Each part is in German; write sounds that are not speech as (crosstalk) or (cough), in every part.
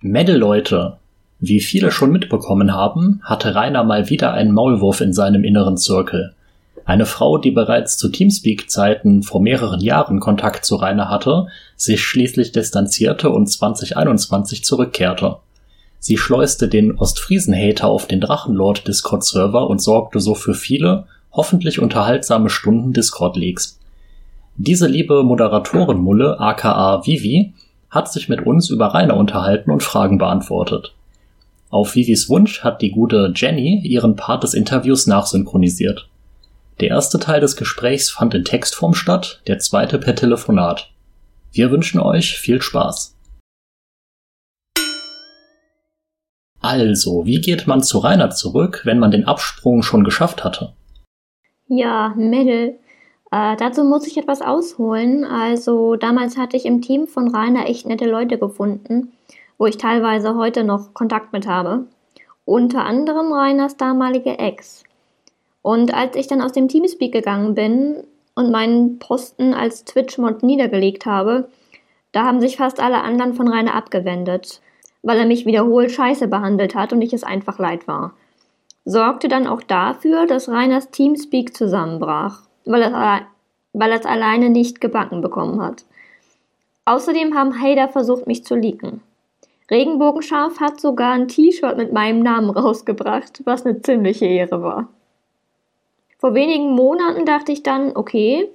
Mädel-Leute, wie viele schon mitbekommen haben, hatte Rainer mal wieder einen Maulwurf in seinem inneren Zirkel. Eine Frau, die bereits zu Teamspeak-Zeiten vor mehreren Jahren Kontakt zu Rainer hatte, sich schließlich distanzierte und 2021 zurückkehrte. Sie schleuste den Ostfriesen-Hater auf den Drachenlord Discord-Server und sorgte so für viele, hoffentlich unterhaltsame Stunden Discord-Leaks. Diese liebe Moderatorenmulle, aka Vivi, hat sich mit uns über Rainer unterhalten und Fragen beantwortet. Auf Vivis Wunsch hat die gute Jenny ihren Part des Interviews nachsynchronisiert. Der erste Teil des Gesprächs fand in Textform statt, der zweite per Telefonat. Wir wünschen euch viel Spaß. Also, wie geht man zu Rainer zurück, wenn man den Absprung schon geschafft hatte? Ja, Mädel. Äh, dazu muss ich etwas ausholen. Also, damals hatte ich im Team von Rainer echt nette Leute gefunden, wo ich teilweise heute noch Kontakt mit habe. Unter anderem Rainers damalige Ex. Und als ich dann aus dem Teamspeak gegangen bin und meinen Posten als Twitch-Mod niedergelegt habe, da haben sich fast alle anderen von Rainer abgewendet weil er mich wiederholt scheiße behandelt hat und ich es einfach leid war. Sorgte dann auch dafür, dass Reiners Teamspeak zusammenbrach, weil er, weil es alleine nicht gebacken bekommen hat. Außerdem haben Hader versucht, mich zu leaken. Regenbogenscharf hat sogar ein T-Shirt mit meinem Namen rausgebracht, was eine ziemliche Ehre war. Vor wenigen Monaten dachte ich dann, okay,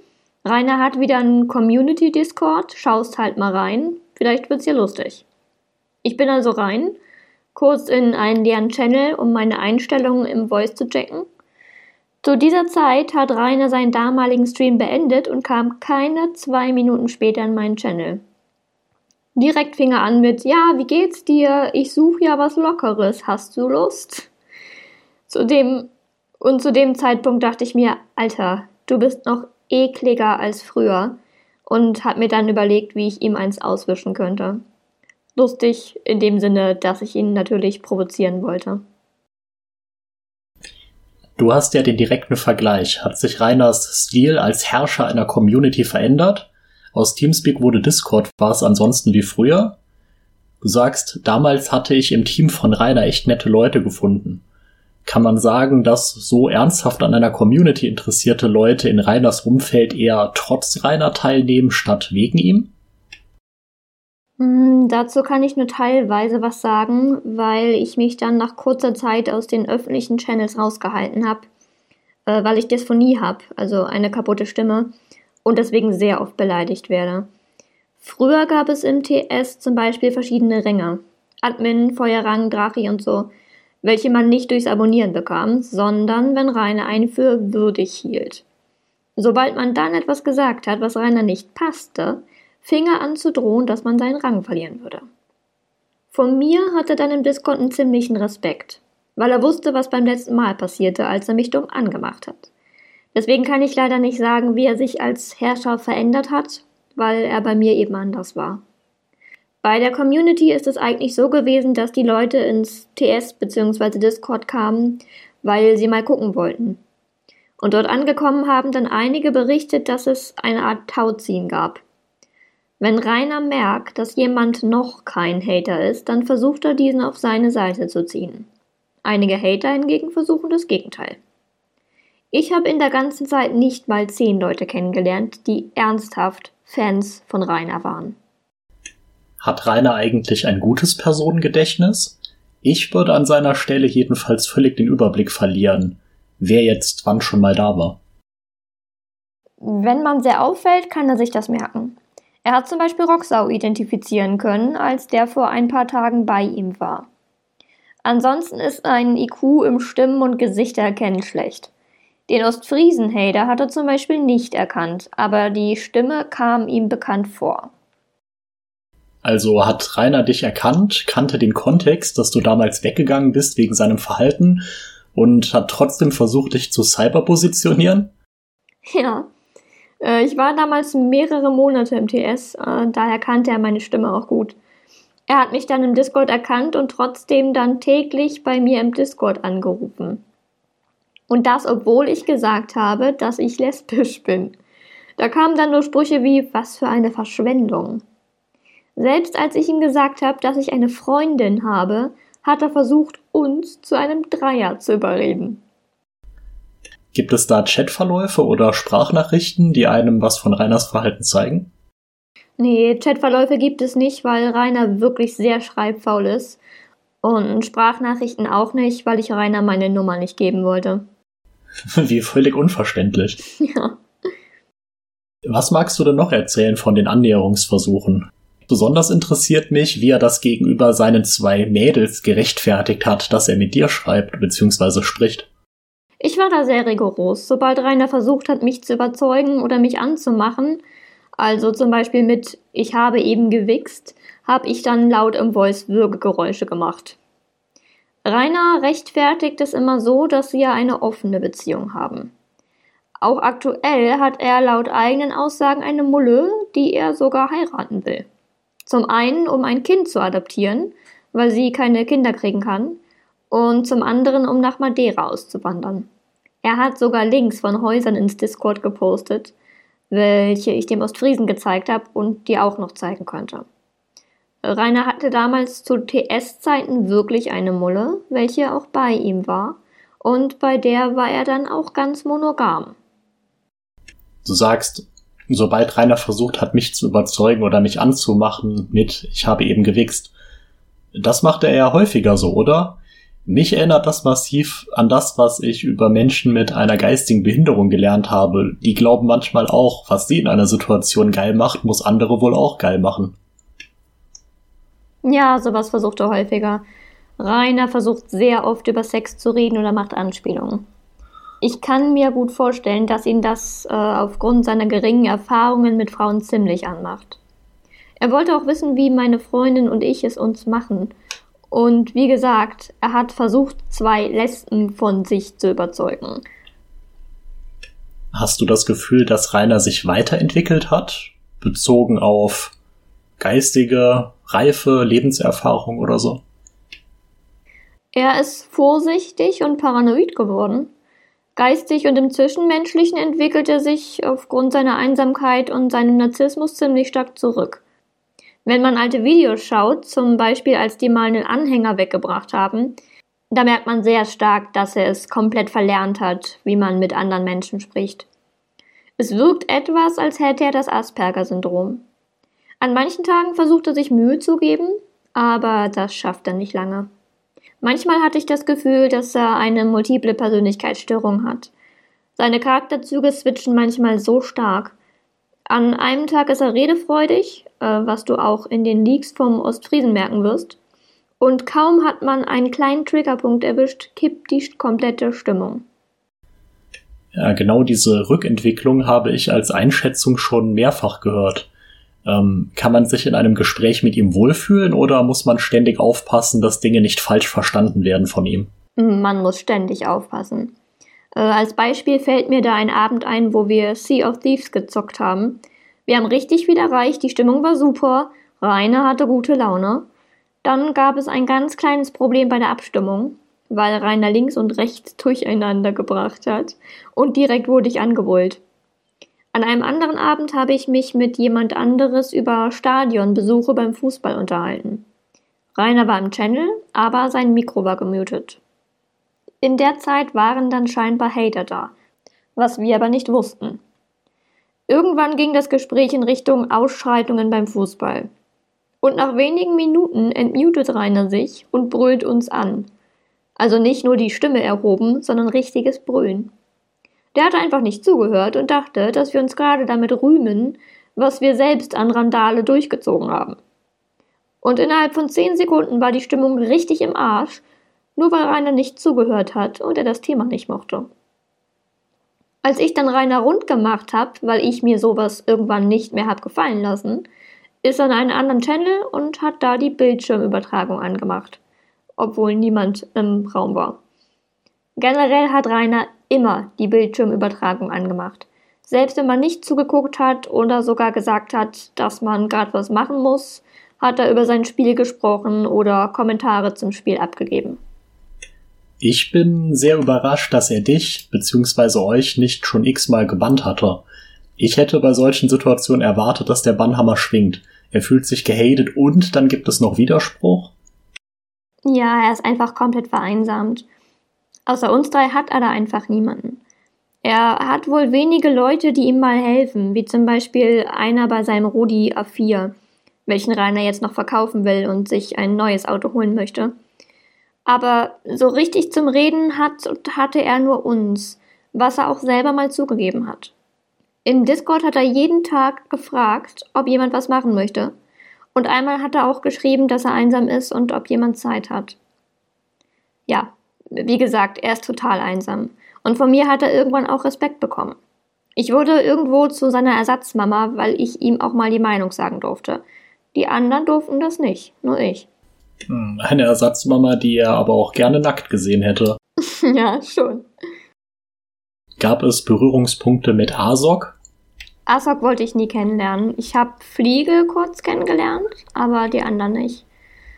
Rainer hat wieder einen Community-Discord, schaust halt mal rein, vielleicht wird's ja lustig. Ich bin also rein, kurz in einen leeren Channel, um meine Einstellungen im Voice zu checken. Zu dieser Zeit hat Rainer seinen damaligen Stream beendet und kam keine zwei Minuten später in meinen Channel. Direkt fing er an mit, ja, wie geht's dir? Ich suche ja was Lockeres. Hast du Lust? Zu dem, und zu dem Zeitpunkt dachte ich mir, Alter, du bist noch ekliger als früher und hab mir dann überlegt, wie ich ihm eins auswischen könnte lustig in dem Sinne, dass ich ihn natürlich provozieren wollte. Du hast ja den direkten Vergleich. Hat sich Reiners Stil als Herrscher einer Community verändert? Aus Teamspeak wurde Discord, war es ansonsten wie früher? Du sagst, damals hatte ich im Team von Rainer echt nette Leute gefunden. Kann man sagen, dass so ernsthaft an einer Community interessierte Leute in Rainers Umfeld eher trotz Rainer teilnehmen statt wegen ihm? Hm, dazu kann ich nur teilweise was sagen, weil ich mich dann nach kurzer Zeit aus den öffentlichen Channels rausgehalten habe, äh, weil ich Dysphonie habe, also eine kaputte Stimme, und deswegen sehr oft beleidigt werde. Früher gab es im TS zum Beispiel verschiedene Ränge, Admin, Feuerrang, Drachi und so, welche man nicht durchs Abonnieren bekam, sondern wenn Rainer einen für würdig hielt. Sobald man dann etwas gesagt hat, was Rainer nicht passte, fing er an zu drohen, dass man seinen Rang verlieren würde. Von mir hatte dann im Discord einen ziemlichen Respekt, weil er wusste, was beim letzten Mal passierte, als er mich dumm angemacht hat. Deswegen kann ich leider nicht sagen, wie er sich als Herrscher verändert hat, weil er bei mir eben anders war. Bei der Community ist es eigentlich so gewesen, dass die Leute ins TS bzw. Discord kamen, weil sie mal gucken wollten. Und dort angekommen haben dann einige berichtet, dass es eine Art Tauziehen gab. Wenn Rainer merkt, dass jemand noch kein Hater ist, dann versucht er diesen auf seine Seite zu ziehen. Einige Hater hingegen versuchen das Gegenteil. Ich habe in der ganzen Zeit nicht mal zehn Leute kennengelernt, die ernsthaft Fans von Rainer waren. Hat Rainer eigentlich ein gutes Personengedächtnis? Ich würde an seiner Stelle jedenfalls völlig den Überblick verlieren, wer jetzt wann schon mal da war. Wenn man sehr auffällt, kann er sich das merken. Er hat zum Beispiel Roxau identifizieren können, als der vor ein paar Tagen bei ihm war. Ansonsten ist ein IQ im Stimmen- und Gesichtererkennen schlecht. Den Ostfriesen-Hater hat er zum Beispiel nicht erkannt, aber die Stimme kam ihm bekannt vor. Also hat Rainer dich erkannt, kannte den Kontext, dass du damals weggegangen bist wegen seinem Verhalten und hat trotzdem versucht, dich zu cyberpositionieren? Ja, äh, ich war damals mehrere Monate im TS, äh, daher kannte er meine Stimme auch gut. Er hat mich dann im Discord erkannt und trotzdem dann täglich bei mir im Discord angerufen. Und das, obwohl ich gesagt habe, dass ich lesbisch bin. Da kamen dann nur Sprüche wie, was für eine Verschwendung. Selbst als ich ihm gesagt habe, dass ich eine Freundin habe, hat er versucht, uns zu einem Dreier zu überreden. Gibt es da Chatverläufe oder Sprachnachrichten, die einem was von Rainers Verhalten zeigen? Nee, Chatverläufe gibt es nicht, weil Rainer wirklich sehr schreibfaul ist. Und Sprachnachrichten auch nicht, weil ich Rainer meine Nummer nicht geben wollte. (laughs) Wie völlig unverständlich. (laughs) Ja. Was magst du denn noch erzählen von den Annäherungsversuchen? Besonders interessiert mich, wie er das gegenüber seinen zwei Mädels gerechtfertigt hat, dass er mit dir schreibt bzw. spricht. Ich war da sehr rigoros. Sobald Rainer versucht hat, mich zu überzeugen oder mich anzumachen, also zum Beispiel mit Ich habe eben gewichst, habe ich dann laut im Voice Würgegeräusche gemacht. Rainer rechtfertigt es immer so, dass sie ja eine offene Beziehung haben. Auch aktuell hat er laut eigenen Aussagen eine Mulle, die er sogar heiraten will. Zum einen, um ein Kind zu adoptieren, weil sie keine Kinder kriegen kann, und zum anderen, um nach Madeira auszuwandern. Er hat sogar Links von Häusern ins Discord gepostet, welche ich dem Ostfriesen gezeigt habe und die auch noch zeigen könnte. Rainer hatte damals zu TS-Zeiten wirklich eine Mulle, welche auch bei ihm war, und bei der war er dann auch ganz monogam. Du sagst, sobald Rainer versucht hat, mich zu überzeugen oder mich anzumachen mit Ich habe eben gewichst. Das macht er ja häufiger so, oder? Mich erinnert das massiv an das, was ich über Menschen mit einer geistigen Behinderung gelernt habe. Die glauben manchmal auch, was sie in einer Situation geil macht, muss andere wohl auch geil machen. Ja, sowas versucht er häufiger. Rainer versucht sehr oft über Sex zu reden oder macht Anspielungen. Ich kann mir gut vorstellen, dass ihn das äh, aufgrund seiner geringen Erfahrungen mit Frauen ziemlich anmacht. Er wollte auch wissen, wie meine Freundin und ich es uns machen. Und wie gesagt, er hat versucht, zwei Lesben von sich zu überzeugen. Hast du das Gefühl, dass Rainer sich weiterentwickelt hat, bezogen auf geistige Reife, Lebenserfahrung oder so? Er ist vorsichtig und paranoid geworden. Geistig und im Zwischenmenschlichen entwickelt er sich aufgrund seiner Einsamkeit und seinem Narzissmus ziemlich stark zurück. Wenn man alte Videos schaut, zum Beispiel als die mal einen Anhänger weggebracht haben, da merkt man sehr stark, dass er es komplett verlernt hat, wie man mit anderen Menschen spricht. Es wirkt etwas, als hätte er das Asperger-Syndrom. An manchen Tagen versucht er sich Mühe zu geben, aber das schafft er nicht lange. Manchmal hatte ich das Gefühl, dass er eine multiple Persönlichkeitsstörung hat. Seine Charakterzüge switchen manchmal so stark, an einem Tag ist er redefreudig, äh, was du auch in den Leaks vom Ostfriesen merken wirst. Und kaum hat man einen kleinen Triggerpunkt erwischt, kippt die komplette Stimmung. Ja, genau diese Rückentwicklung habe ich als Einschätzung schon mehrfach gehört. Ähm, kann man sich in einem Gespräch mit ihm wohlfühlen oder muss man ständig aufpassen, dass Dinge nicht falsch verstanden werden von ihm? Man muss ständig aufpassen. Äh, als Beispiel fällt mir da ein Abend ein, wo wir Sea of Thieves gezockt haben. Wir haben richtig viel erreicht, die Stimmung war super, Rainer hatte gute Laune. Dann gab es ein ganz kleines Problem bei der Abstimmung, weil Rainer links und rechts durcheinander gebracht hat und direkt wurde ich angebrüllt. An einem anderen Abend habe ich mich mit jemand anderes über Stadionbesuche beim Fußball unterhalten. Rainer war im Channel, aber sein Mikro war gemutet. In der Zeit waren dann scheinbar Hater da, was wir aber nicht wussten. Irgendwann ging das Gespräch in Richtung Ausschreitungen beim Fußball. Und nach wenigen Minuten entmutet Rainer sich und brüllt uns an. Also nicht nur die Stimme erhoben, sondern richtiges Brüllen. Der hat einfach nicht zugehört und dachte, dass wir uns gerade damit rühmen, was wir selbst an Randale durchgezogen haben. Und innerhalb von zehn Sekunden war die Stimmung richtig im Arsch nur weil Rainer nicht zugehört hat und er das Thema nicht mochte. Als ich dann Rainer rund gemacht habe, weil ich mir sowas irgendwann nicht mehr hab gefallen lassen, ist er in einen anderen Channel und hat da die Bildschirmübertragung angemacht, obwohl niemand im Raum war. Generell hat Rainer immer die Bildschirmübertragung angemacht. Selbst wenn man nicht zugeguckt hat oder sogar gesagt hat, dass man gerade was machen muss, hat er über sein Spiel gesprochen oder Kommentare zum Spiel abgegeben. Ich bin sehr überrascht, dass er dich bzw. euch nicht schon x-mal gebannt hatte. Ich hätte bei solchen Situationen erwartet, dass der Bannhammer schwingt. er fühlt sich gehatet und dann gibt es noch Widerspruch? Ja, er ist einfach komplett vereinsamt. Außer uns drei hat er da einfach niemanden. Er hat wohl wenige Leute, die ihm mal helfen, wie zum Beispiel einer bei seinem Rudi A4, welchen Rainer jetzt noch verkaufen will und sich ein neues Auto holen möchte. Aber so richtig zum Reden hat, hatte er nur uns, was er auch selber mal zugegeben hat. Im Discord hat er jeden Tag gefragt, ob jemand was machen möchte. Und einmal hat er auch geschrieben, dass er einsam ist und ob jemand Zeit hat. Ja, wie gesagt, er ist total einsam. Und von mir hat er irgendwann auch Respekt bekommen. Ich wurde irgendwo zu seiner Ersatzmama, weil ich ihm auch mal die Meinung sagen durfte. Die anderen durften das nicht, nur ich. Hm, eine Ersatzmama, die er aber auch gerne nackt gesehen hätte. (laughs) ja, schon. Gab es Berührungspunkte mit Asok? Asok wollte ich nie kennenlernen. Ich habe Fliege kurz kennengelernt, aber die anderen nicht.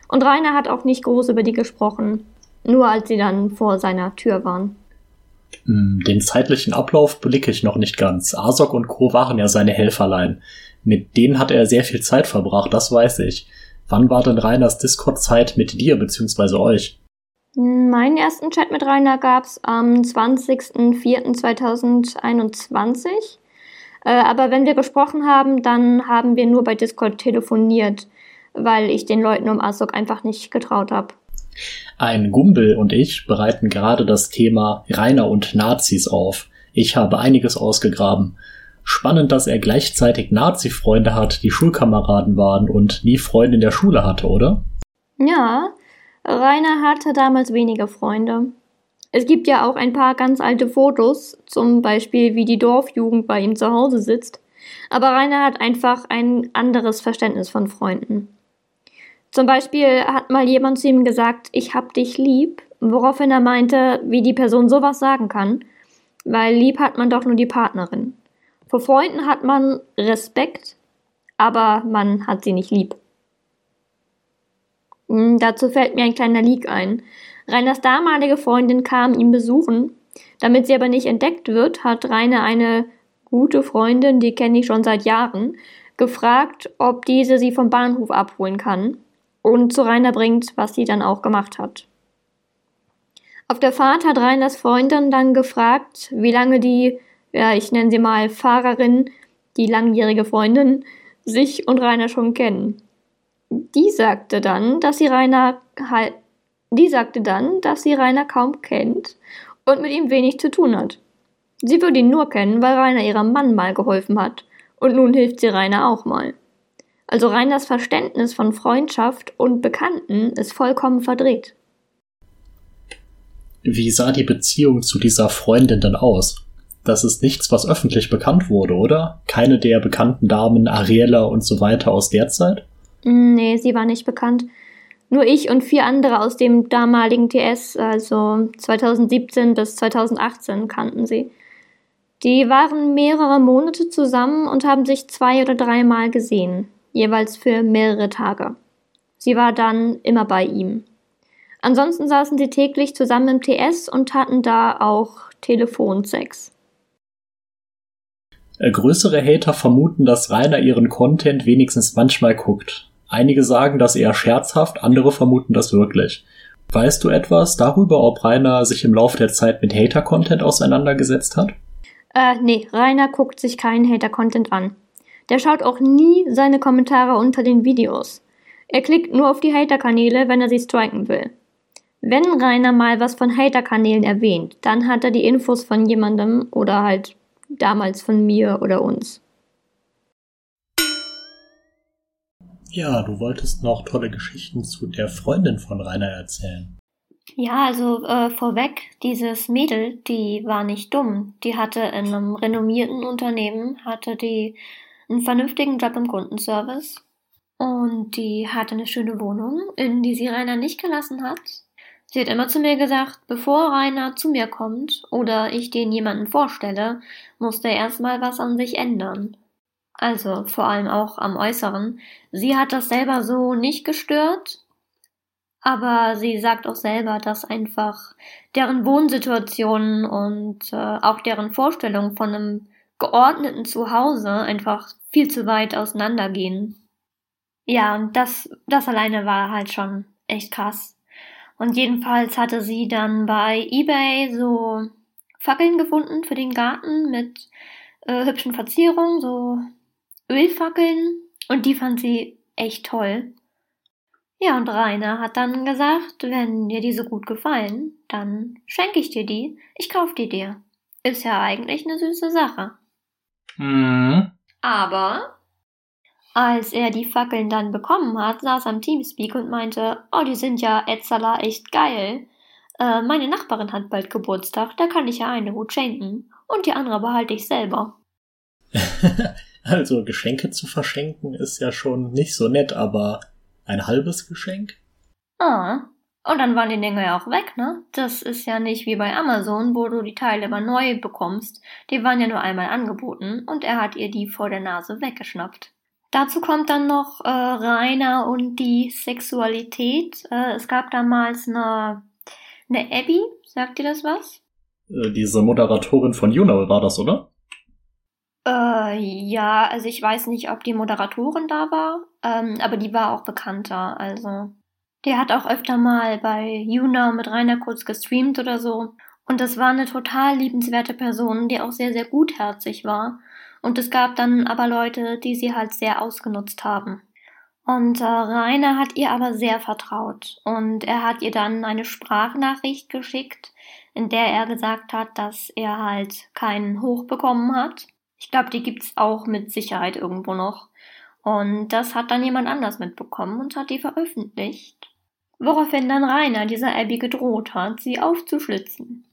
Und Rainer hat auch nicht groß über die gesprochen, nur als sie dann vor seiner Tür waren. Hm, den zeitlichen Ablauf blicke ich noch nicht ganz. Asok und Co. waren ja seine Helferlein. Mit denen hat er sehr viel Zeit verbracht, das weiß ich. Wann war denn Rainers Discord-Zeit mit dir bzw. euch? Meinen ersten Chat mit Rainer gab es am 20.04.2021. Äh, aber wenn wir gesprochen haben, dann haben wir nur bei Discord telefoniert, weil ich den Leuten um Asok einfach nicht getraut habe. Ein Gumbel und ich bereiten gerade das Thema Rainer und Nazis auf. Ich habe einiges ausgegraben. Spannend, dass er gleichzeitig Nazi-Freunde hat, die Schulkameraden waren und nie Freunde in der Schule hatte, oder? Ja, Rainer hatte damals wenige Freunde. Es gibt ja auch ein paar ganz alte Fotos, zum Beispiel wie die Dorfjugend bei ihm zu Hause sitzt. Aber Rainer hat einfach ein anderes Verständnis von Freunden. Zum Beispiel hat mal jemand zu ihm gesagt, ich hab dich lieb, woraufhin er meinte, wie die Person sowas sagen kann, weil lieb hat man doch nur die Partnerin. Vor Freunden hat man Respekt, aber man hat sie nicht lieb. Hm, dazu fällt mir ein kleiner Leak ein. Reiners damalige Freundin kam ihn besuchen. Damit sie aber nicht entdeckt wird, hat Rainer eine gute Freundin, die kenne ich schon seit Jahren, gefragt, ob diese sie vom Bahnhof abholen kann und zu Rainer bringt, was sie dann auch gemacht hat. Auf der Fahrt hat Reiners Freundin dann gefragt, wie lange die, ja, ich nenne sie mal Fahrerin, die langjährige Freundin, sich und Rainer schon kennen. Die sagte dann, dass sie Rainer halt, die sagte dann, dass sie Rainer kaum kennt und mit ihm wenig zu tun hat. Sie würde ihn nur kennen, weil Rainer ihrem Mann mal geholfen hat, und nun hilft sie Rainer auch mal. Also Rainers Verständnis von Freundschaft und Bekannten ist vollkommen verdreht. Wie sah die Beziehung zu dieser Freundin denn aus? Das ist nichts, was öffentlich bekannt wurde, oder? Keine der bekannten Damen, Ariella und so weiter aus der Zeit? Nee, sie war nicht bekannt. Nur ich und vier andere aus dem damaligen TS, also 2017 bis 2018, kannten sie. Die waren mehrere Monate zusammen und haben sich zwei oder dreimal gesehen, jeweils für mehrere Tage. Sie war dann immer bei ihm. Ansonsten saßen sie täglich zusammen im TS und hatten da auch Telefonsex. Äh, größere Hater vermuten, dass Rainer ihren Content wenigstens manchmal guckt. Einige sagen das eher scherzhaft, andere vermuten das wirklich. Weißt du etwas darüber, ob Rainer sich im Laufe der Zeit mit Hater-Content auseinandergesetzt hat? Äh, nee, Rainer guckt sich keinen Hater-Content an. Der schaut auch nie seine Kommentare unter den Videos. Er klickt nur auf die Hater-Kanäle, wenn er sie striken will. Wenn Rainer mal was von Hater-Kanälen erwähnt, dann hat er die Infos von jemandem oder halt damals von mir oder uns. Ja, du wolltest noch tolle Geschichten zu der Freundin von Rainer erzählen. Ja, also äh, vorweg, dieses Mädel, die war nicht dumm. Die hatte in einem renommierten Unternehmen, hatte die einen vernünftigen Job im Kundenservice und die hatte eine schöne Wohnung, in die sie Rainer nicht gelassen hat. Sie hat immer zu mir gesagt, bevor Rainer zu mir kommt oder ich den jemanden vorstelle, muss der erstmal was an sich ändern also vor allem auch am Äußeren. Sie hat das selber so nicht gestört, aber sie sagt auch selber, dass einfach deren Wohnsituationen und äh, auch deren Vorstellung von einem geordneten Zuhause einfach viel zu weit auseinandergehen. Ja, und das, das alleine war halt schon echt krass. Und jedenfalls hatte sie dann bei eBay so Fackeln gefunden für den Garten mit äh, hübschen Verzierungen, so Ölfackeln. Und die fand sie echt toll. Ja, und Rainer hat dann gesagt, wenn dir die so gut gefallen, dann schenke ich dir die. Ich kauf die dir. Ist ja eigentlich eine süße Sache. Mhm. Aber als er die Fackeln dann bekommen hat, saß er am Teamspeak und meinte, oh, die sind ja Etzala echt geil. Äh, meine Nachbarin hat bald Geburtstag, da kann ich ja eine gut schenken. Und die andere behalte ich selber. (laughs) also Geschenke zu verschenken ist ja schon nicht so nett, aber ein halbes Geschenk? Ah. Und dann waren die Dinge ja auch weg, ne? Das ist ja nicht wie bei Amazon, wo du die Teile immer neu bekommst. Die waren ja nur einmal angeboten und er hat ihr die vor der Nase weggeschnappt. Dazu kommt dann noch äh, Rainer und die Sexualität. Äh, es gab damals eine, eine Abby, sagt dir das was? Äh, diese Moderatorin von Juno war das, oder? Äh, ja, also ich weiß nicht, ob die Moderatorin da war, ähm, aber die war auch bekannter. Also, der hat auch öfter mal bei YouNow mit Rainer kurz gestreamt oder so. Und das war eine total liebenswerte Person, die auch sehr, sehr gutherzig war. Und es gab dann aber Leute, die sie halt sehr ausgenutzt haben. Und äh, Rainer hat ihr aber sehr vertraut. Und er hat ihr dann eine Sprachnachricht geschickt, in der er gesagt hat, dass er halt keinen Hoch bekommen hat ich glaube, die gibt's auch mit Sicherheit irgendwo noch. Und das hat dann jemand anders mitbekommen und hat die veröffentlicht. Woraufhin dann Rainer dieser Abby gedroht hat, sie aufzuschlitzen.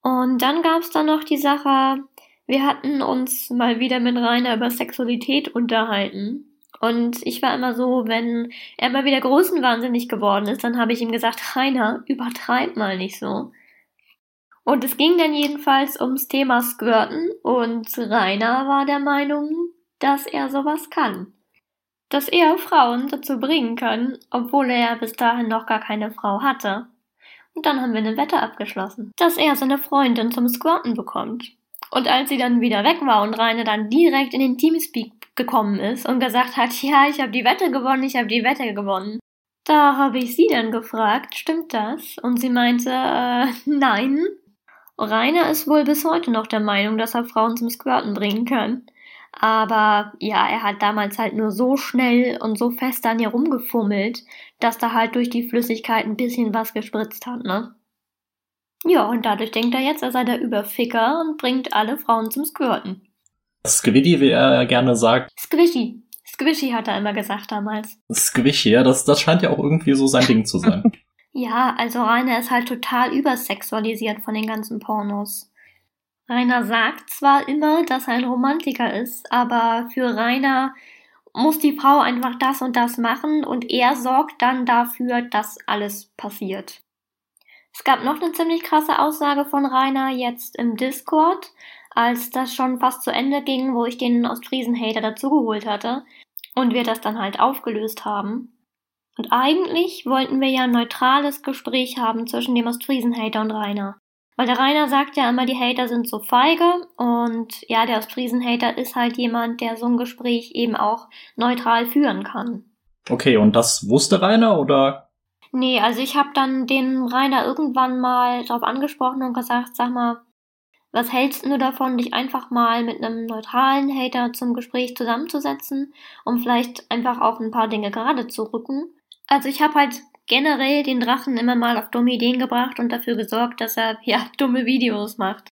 Und dann gab's dann noch die Sache, wir hatten uns mal wieder mit Rainer über Sexualität unterhalten. Und ich war immer so, wenn er mal wieder größenwahnsinnig geworden ist, dann habe ich ihm gesagt, Rainer, übertreib mal nicht so. Und es ging dann jedenfalls ums Thema Squirten und Rainer war der Meinung, dass er sowas kann. Dass er Frauen dazu bringen kann, obwohl er bis dahin noch gar keine Frau hatte. Und dann haben wir eine Wette abgeschlossen, dass er seine Freundin zum Squirten bekommt. Und als sie dann wieder weg war und Rainer dann direkt in den Teamspeak gekommen ist und gesagt hat, ja, ich habe die Wette gewonnen, ich habe die Wette gewonnen. Da habe ich sie dann gefragt, stimmt das? Und sie meinte, äh, nein, Rainer ist wohl bis heute noch der Meinung, dass er Frauen zum Squirten bringen kann. Aber ja, er hat damals halt nur so schnell und so fest an ihr rumgefummelt, dass da halt durch die Flüssigkeit ein bisschen was gespritzt hat, ne? Ja, und dadurch denkt er jetzt, er sei der Überficker und bringt alle Frauen zum Squirten. Squiddy, wie er gerne sagt. Squishy. Squishy hat er immer gesagt damals. Squishy, ja, das, das scheint ja auch irgendwie so sein Ding zu sein. (laughs) Ja, also Rainer ist halt total übersexualisiert von den ganzen Pornos. Rainer sagt zwar immer, dass er ein Romantiker ist, aber für Rainer muss die Frau einfach das und das machen und er sorgt dann dafür, dass alles passiert. Es gab noch eine ziemlich krasse Aussage von Rainer jetzt im Discord, als das schon fast zu Ende ging, wo ich den Ostfriesen-Hater dazugeholt hatte und wir das dann halt aufgelöst haben. Und eigentlich wollten wir ja ein neutrales Gespräch haben zwischen dem Ostfriesen-Hater und Rainer. Weil der Rainer sagt ja immer, die Hater sind so feige und ja, der Ostfriesen-Hater ist halt jemand, der so ein Gespräch eben auch neutral führen kann. Okay, und das wusste Rainer oder? Nee, also ich habe dann den Rainer irgendwann mal darauf angesprochen und gesagt, sag mal, was hältst du davon, dich einfach mal mit einem neutralen Hater zum Gespräch zusammenzusetzen, um vielleicht einfach auch ein paar Dinge gerade zu rücken? Also ich habe halt generell den Drachen immer mal auf dumme Ideen gebracht und dafür gesorgt, dass er ja (laughs) dumme Videos macht.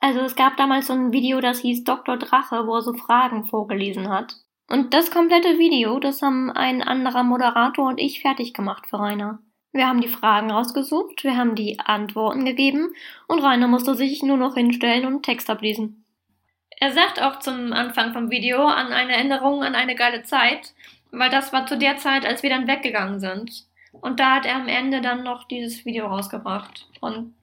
Also es gab damals so ein Video, das hieß Dr. Drache, wo er so Fragen vorgelesen hat. Und das komplette Video, das haben ein anderer Moderator und ich fertig gemacht für Rainer. Wir haben die Fragen rausgesucht, wir haben die Antworten gegeben und Rainer musste sich nur noch hinstellen und Text ablesen. Er sagt auch zum Anfang vom Video an eine Erinnerung an eine geile Zeit, weil das war zu der Zeit, als wir dann weggegangen sind. Und da hat er am Ende dann noch dieses Video rausgebracht. Und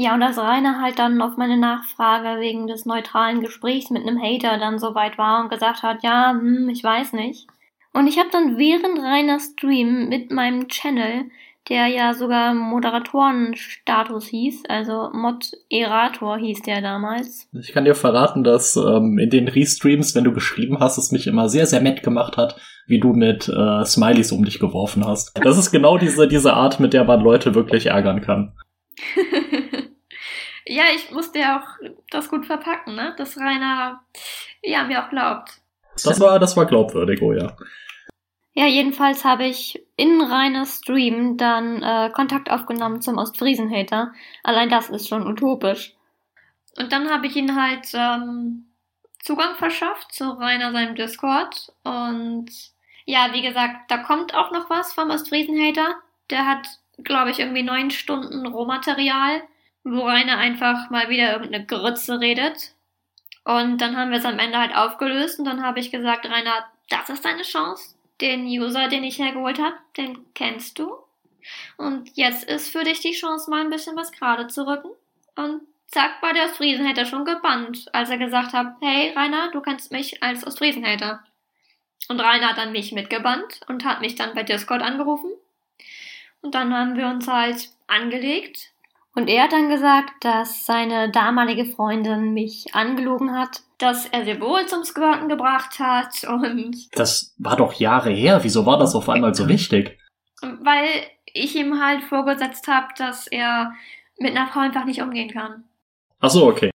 ja, und als Rainer halt dann auf meine Nachfrage wegen des neutralen Gesprächs mit einem Hater dann so weit war und gesagt hat, ja, hm, ich weiß nicht, Und ich habe dann während Rainer Stream mit meinem Channel, der ja sogar Moderatorenstatus hieß, also Moderator hieß der damals. Ich kann dir verraten, dass ähm, in den Restreams, wenn du geschrieben hast, es mich immer sehr, sehr nett gemacht hat, wie du mit äh, Smileys um dich geworfen hast. Das ist genau diese, diese Art, mit der man Leute wirklich ärgern kann. (laughs) ja, ich musste ja auch das gut verpacken, ne? Dass Rainer ja mir auch glaubt. Das war, das war glaubwürdig, oh ja. Ja, jedenfalls habe ich in reiner Stream dann äh, Kontakt aufgenommen zum Ostfriesen-Hater. Allein das ist schon utopisch. Und dann habe ich ihn halt ähm, Zugang verschafft zu Rainer seinem Discord. Und ja, wie gesagt, da kommt auch noch was vom Ostfriesen-Hater. Der hat, glaube ich, irgendwie neun Stunden Rohmaterial, wo Rainer einfach mal wieder irgendeine Grütze redet. Und dann haben wir es am Ende halt aufgelöst und dann habe ich gesagt, Rainer, das ist deine Chance den User, den ich hergeholt habe, den kennst du. Und jetzt ist für dich die Chance, mal ein bisschen was gerade zu rücken. Und zack, war der Ostfriesenhater schon gebannt, als er gesagt hat, hey Rainer, du kennst mich als Ostfriesenhater. Und Rainer hat dann mich mitgebannt und hat mich dann bei Discord angerufen. Und dann haben wir uns halt angelegt. Und er hat dann gesagt, dass seine damalige Freundin mich angelogen hat dass er sie wohl zum Squirten gebracht hat und. Das war doch Jahre her. Wieso war das auf einmal so wichtig? Weil ich ihm halt vorgesetzt habe, dass er mit einer Frau einfach nicht umgehen kann. Ach so, okay.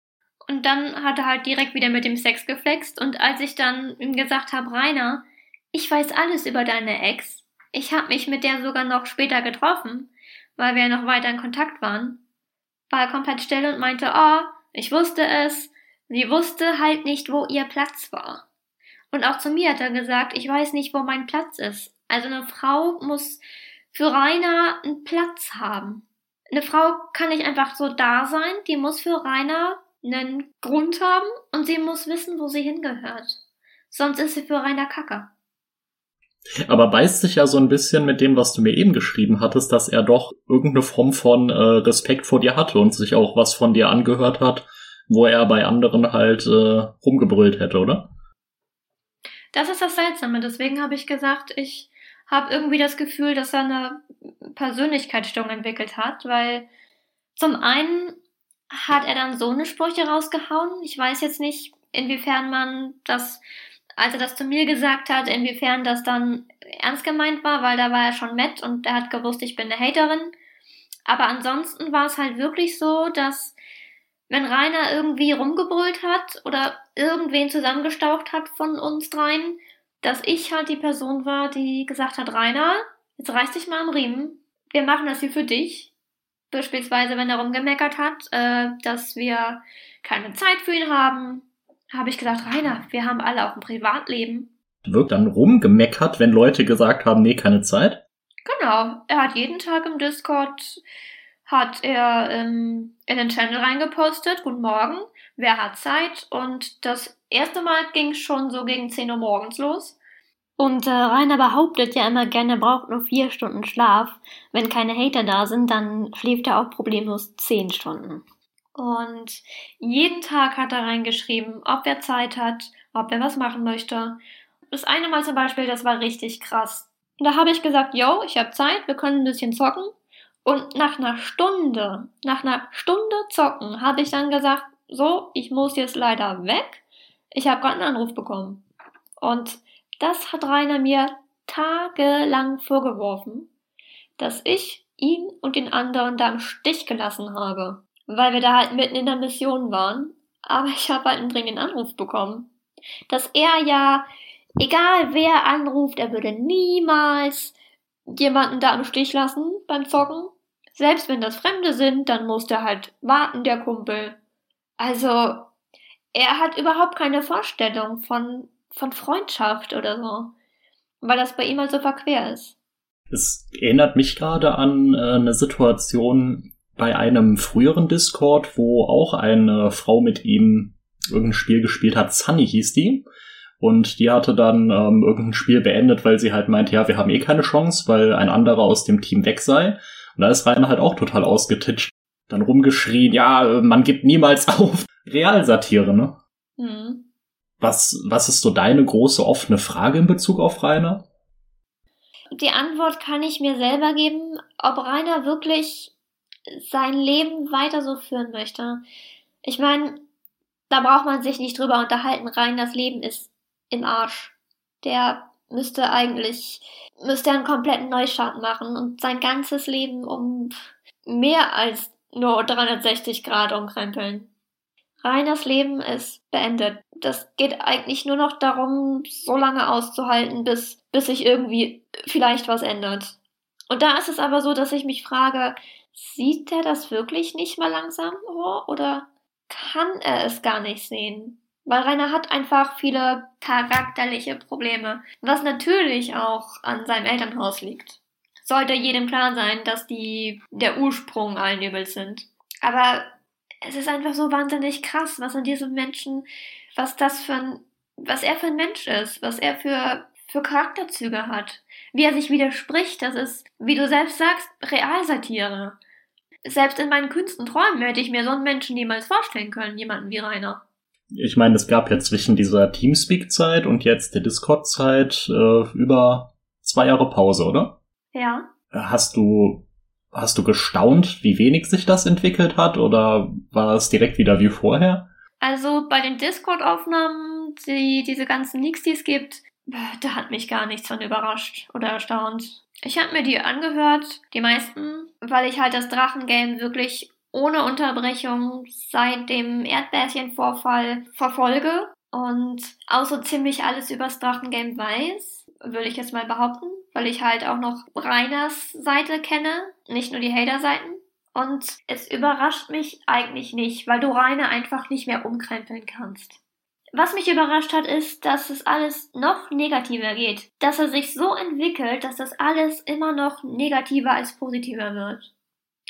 Und dann hat er halt direkt wieder mit dem Sex geflext und als ich dann ihm gesagt habe, Rainer, ich weiß alles über deine Ex. Ich habe mich mit der sogar noch später getroffen, weil wir noch weiter in Kontakt waren. War komplett still und meinte, oh, ich wusste es, Sie wusste halt nicht, wo ihr Platz war. Und auch zu mir hat er gesagt, ich weiß nicht, wo mein Platz ist. Also eine Frau muss für Rainer einen Platz haben. Eine Frau kann nicht einfach so da sein, die muss für Rainer einen Grund haben und sie muss wissen, wo sie hingehört. Sonst ist sie für Rainer Kacke. Aber beißt sich ja so ein bisschen mit dem, was du mir eben geschrieben hattest, dass er doch irgendeine Form von äh, Respekt vor dir hatte und sich auch was von dir angehört hat, wo er bei anderen halt äh, rumgebrüllt hätte, oder? Das ist das Seltsame. Deswegen habe ich gesagt, ich habe irgendwie das Gefühl, dass er eine Persönlichkeitsstörung entwickelt hat, weil zum einen hat er dann so eine Sprüche rausgehauen. Ich weiß jetzt nicht, inwiefern man das, als er das zu mir gesagt hat, inwiefern das dann ernst gemeint war, weil da war er schon mit und er hat gewusst, ich bin eine Haterin. Aber ansonsten war es halt wirklich so, dass wenn Rainer irgendwie rumgebrüllt hat oder irgendwen zusammengestaucht hat von uns dreien, dass ich halt die Person war, die gesagt hat, Rainer, jetzt reiß dich mal am Riemen. Wir machen das hier für dich. Beispielsweise, wenn er rumgemeckert hat, äh, dass wir keine Zeit für ihn haben, habe ich gesagt, Rainer, wir haben alle auch ein Privatleben. Wirkt dann rumgemeckert, wenn Leute gesagt haben, nee, keine Zeit? Genau. Er hat jeden Tag im Discord hat er ähm, in den Channel reingepostet, guten Morgen, wer hat Zeit? Und das erste Mal ging schon so gegen 10 Uhr morgens los. Und äh, Rainer behauptet ja immer gerne, er braucht nur vier Stunden Schlaf. Wenn keine Hater da sind, dann schläft er auch problemlos zehn Stunden. Und jeden Tag hat er reingeschrieben, ob er Zeit hat, ob er was machen möchte. Das eine Mal zum Beispiel, das war richtig krass. Da habe ich gesagt, yo, ich habe Zeit, wir können ein bisschen zocken. Und nach einer Stunde, nach einer Stunde zocken, habe ich dann gesagt, so, ich muss jetzt leider weg. Ich habe gerade einen Anruf bekommen. Und das hat Rainer mir tagelang vorgeworfen, dass ich ihn und den anderen da im Stich gelassen habe, weil wir da halt mitten in der Mission waren. Aber ich habe halt einen dringenden Anruf bekommen. Dass er ja, egal wer anruft, er würde niemals jemanden da im Stich lassen beim Zocken. Selbst wenn das Fremde sind, dann muss der halt warten, der Kumpel. Also, er hat überhaupt keine Vorstellung von, von Freundschaft oder so. Weil das bei ihm halt so verquer ist. Es erinnert mich gerade an äh, eine Situation bei einem früheren Discord, wo auch eine Frau mit ihm irgendein Spiel gespielt hat. Sunny hieß die. Und die hatte dann ähm, irgendein Spiel beendet, weil sie halt meinte, ja, wir haben eh keine Chance, weil ein anderer aus dem Team weg sei. Und da ist Rainer halt auch total ausgetitscht. Dann rumgeschrien, ja, man gibt niemals (laughs) auf. Realsatire, ne? Mhm. Was, was ist so deine große offene Frage in Bezug auf Rainer? Die Antwort kann ich mir selber geben, ob Rainer wirklich sein Leben weiter so führen möchte. Ich meine, da braucht man sich nicht drüber unterhalten. Rainers Leben ist im Arsch. Der müsste eigentlich, müsste einen kompletten Neustart machen und sein ganzes Leben um mehr als nur 360 Grad umkrempeln. Rainers Leben ist beendet. Das geht eigentlich nur noch darum, so lange auszuhalten, bis, bis sich irgendwie vielleicht was ändert. Und da ist es aber so, dass ich mich frage, sieht er das wirklich nicht mal langsam oder kann er es gar nicht sehen? Weil Rainer hat einfach viele charakterliche Probleme, was natürlich auch an seinem Elternhaus liegt. Sollte jedem klar sein, dass die der Ursprung allen Übels sind. Aber es ist einfach so wahnsinnig krass, was an diesem Menschen, was das für ein, was er für ein Mensch ist, was er für, für Charakterzüge hat. Wie er sich widerspricht, das ist, wie du selbst sagst, Realsatire. Selbst in meinen kühnsten Träumen hätte ich mir so einen Menschen niemals vorstellen können, jemanden wie Rainer. Ich meine, es gab ja zwischen dieser Teamspeak-Zeit und jetzt der Discord-Zeit äh, über zwei Jahre Pause, oder? Ja. Hast du hast du gestaunt, wie wenig sich das entwickelt hat oder war es direkt wieder wie vorher? Also bei den Discord-Aufnahmen, die diese ganzen Leaks, die es gibt, da hat mich gar nichts von überrascht oder erstaunt. Ich habe mir die angehört, die meisten, weil ich halt das Drachengame wirklich ohne Unterbrechung seit dem Erdbärchenvorfall verfolge und auch so ziemlich alles übers Drachengame weiß, würde ich jetzt mal behaupten weil ich halt auch noch Reiners Seite kenne, nicht nur die Hater-Seiten. Und es überrascht mich eigentlich nicht, weil du Rainer einfach nicht mehr umkrempeln kannst. Was mich überrascht hat, ist, dass es alles noch negativer geht. Dass er sich so entwickelt, dass das alles immer noch negativer als positiver wird.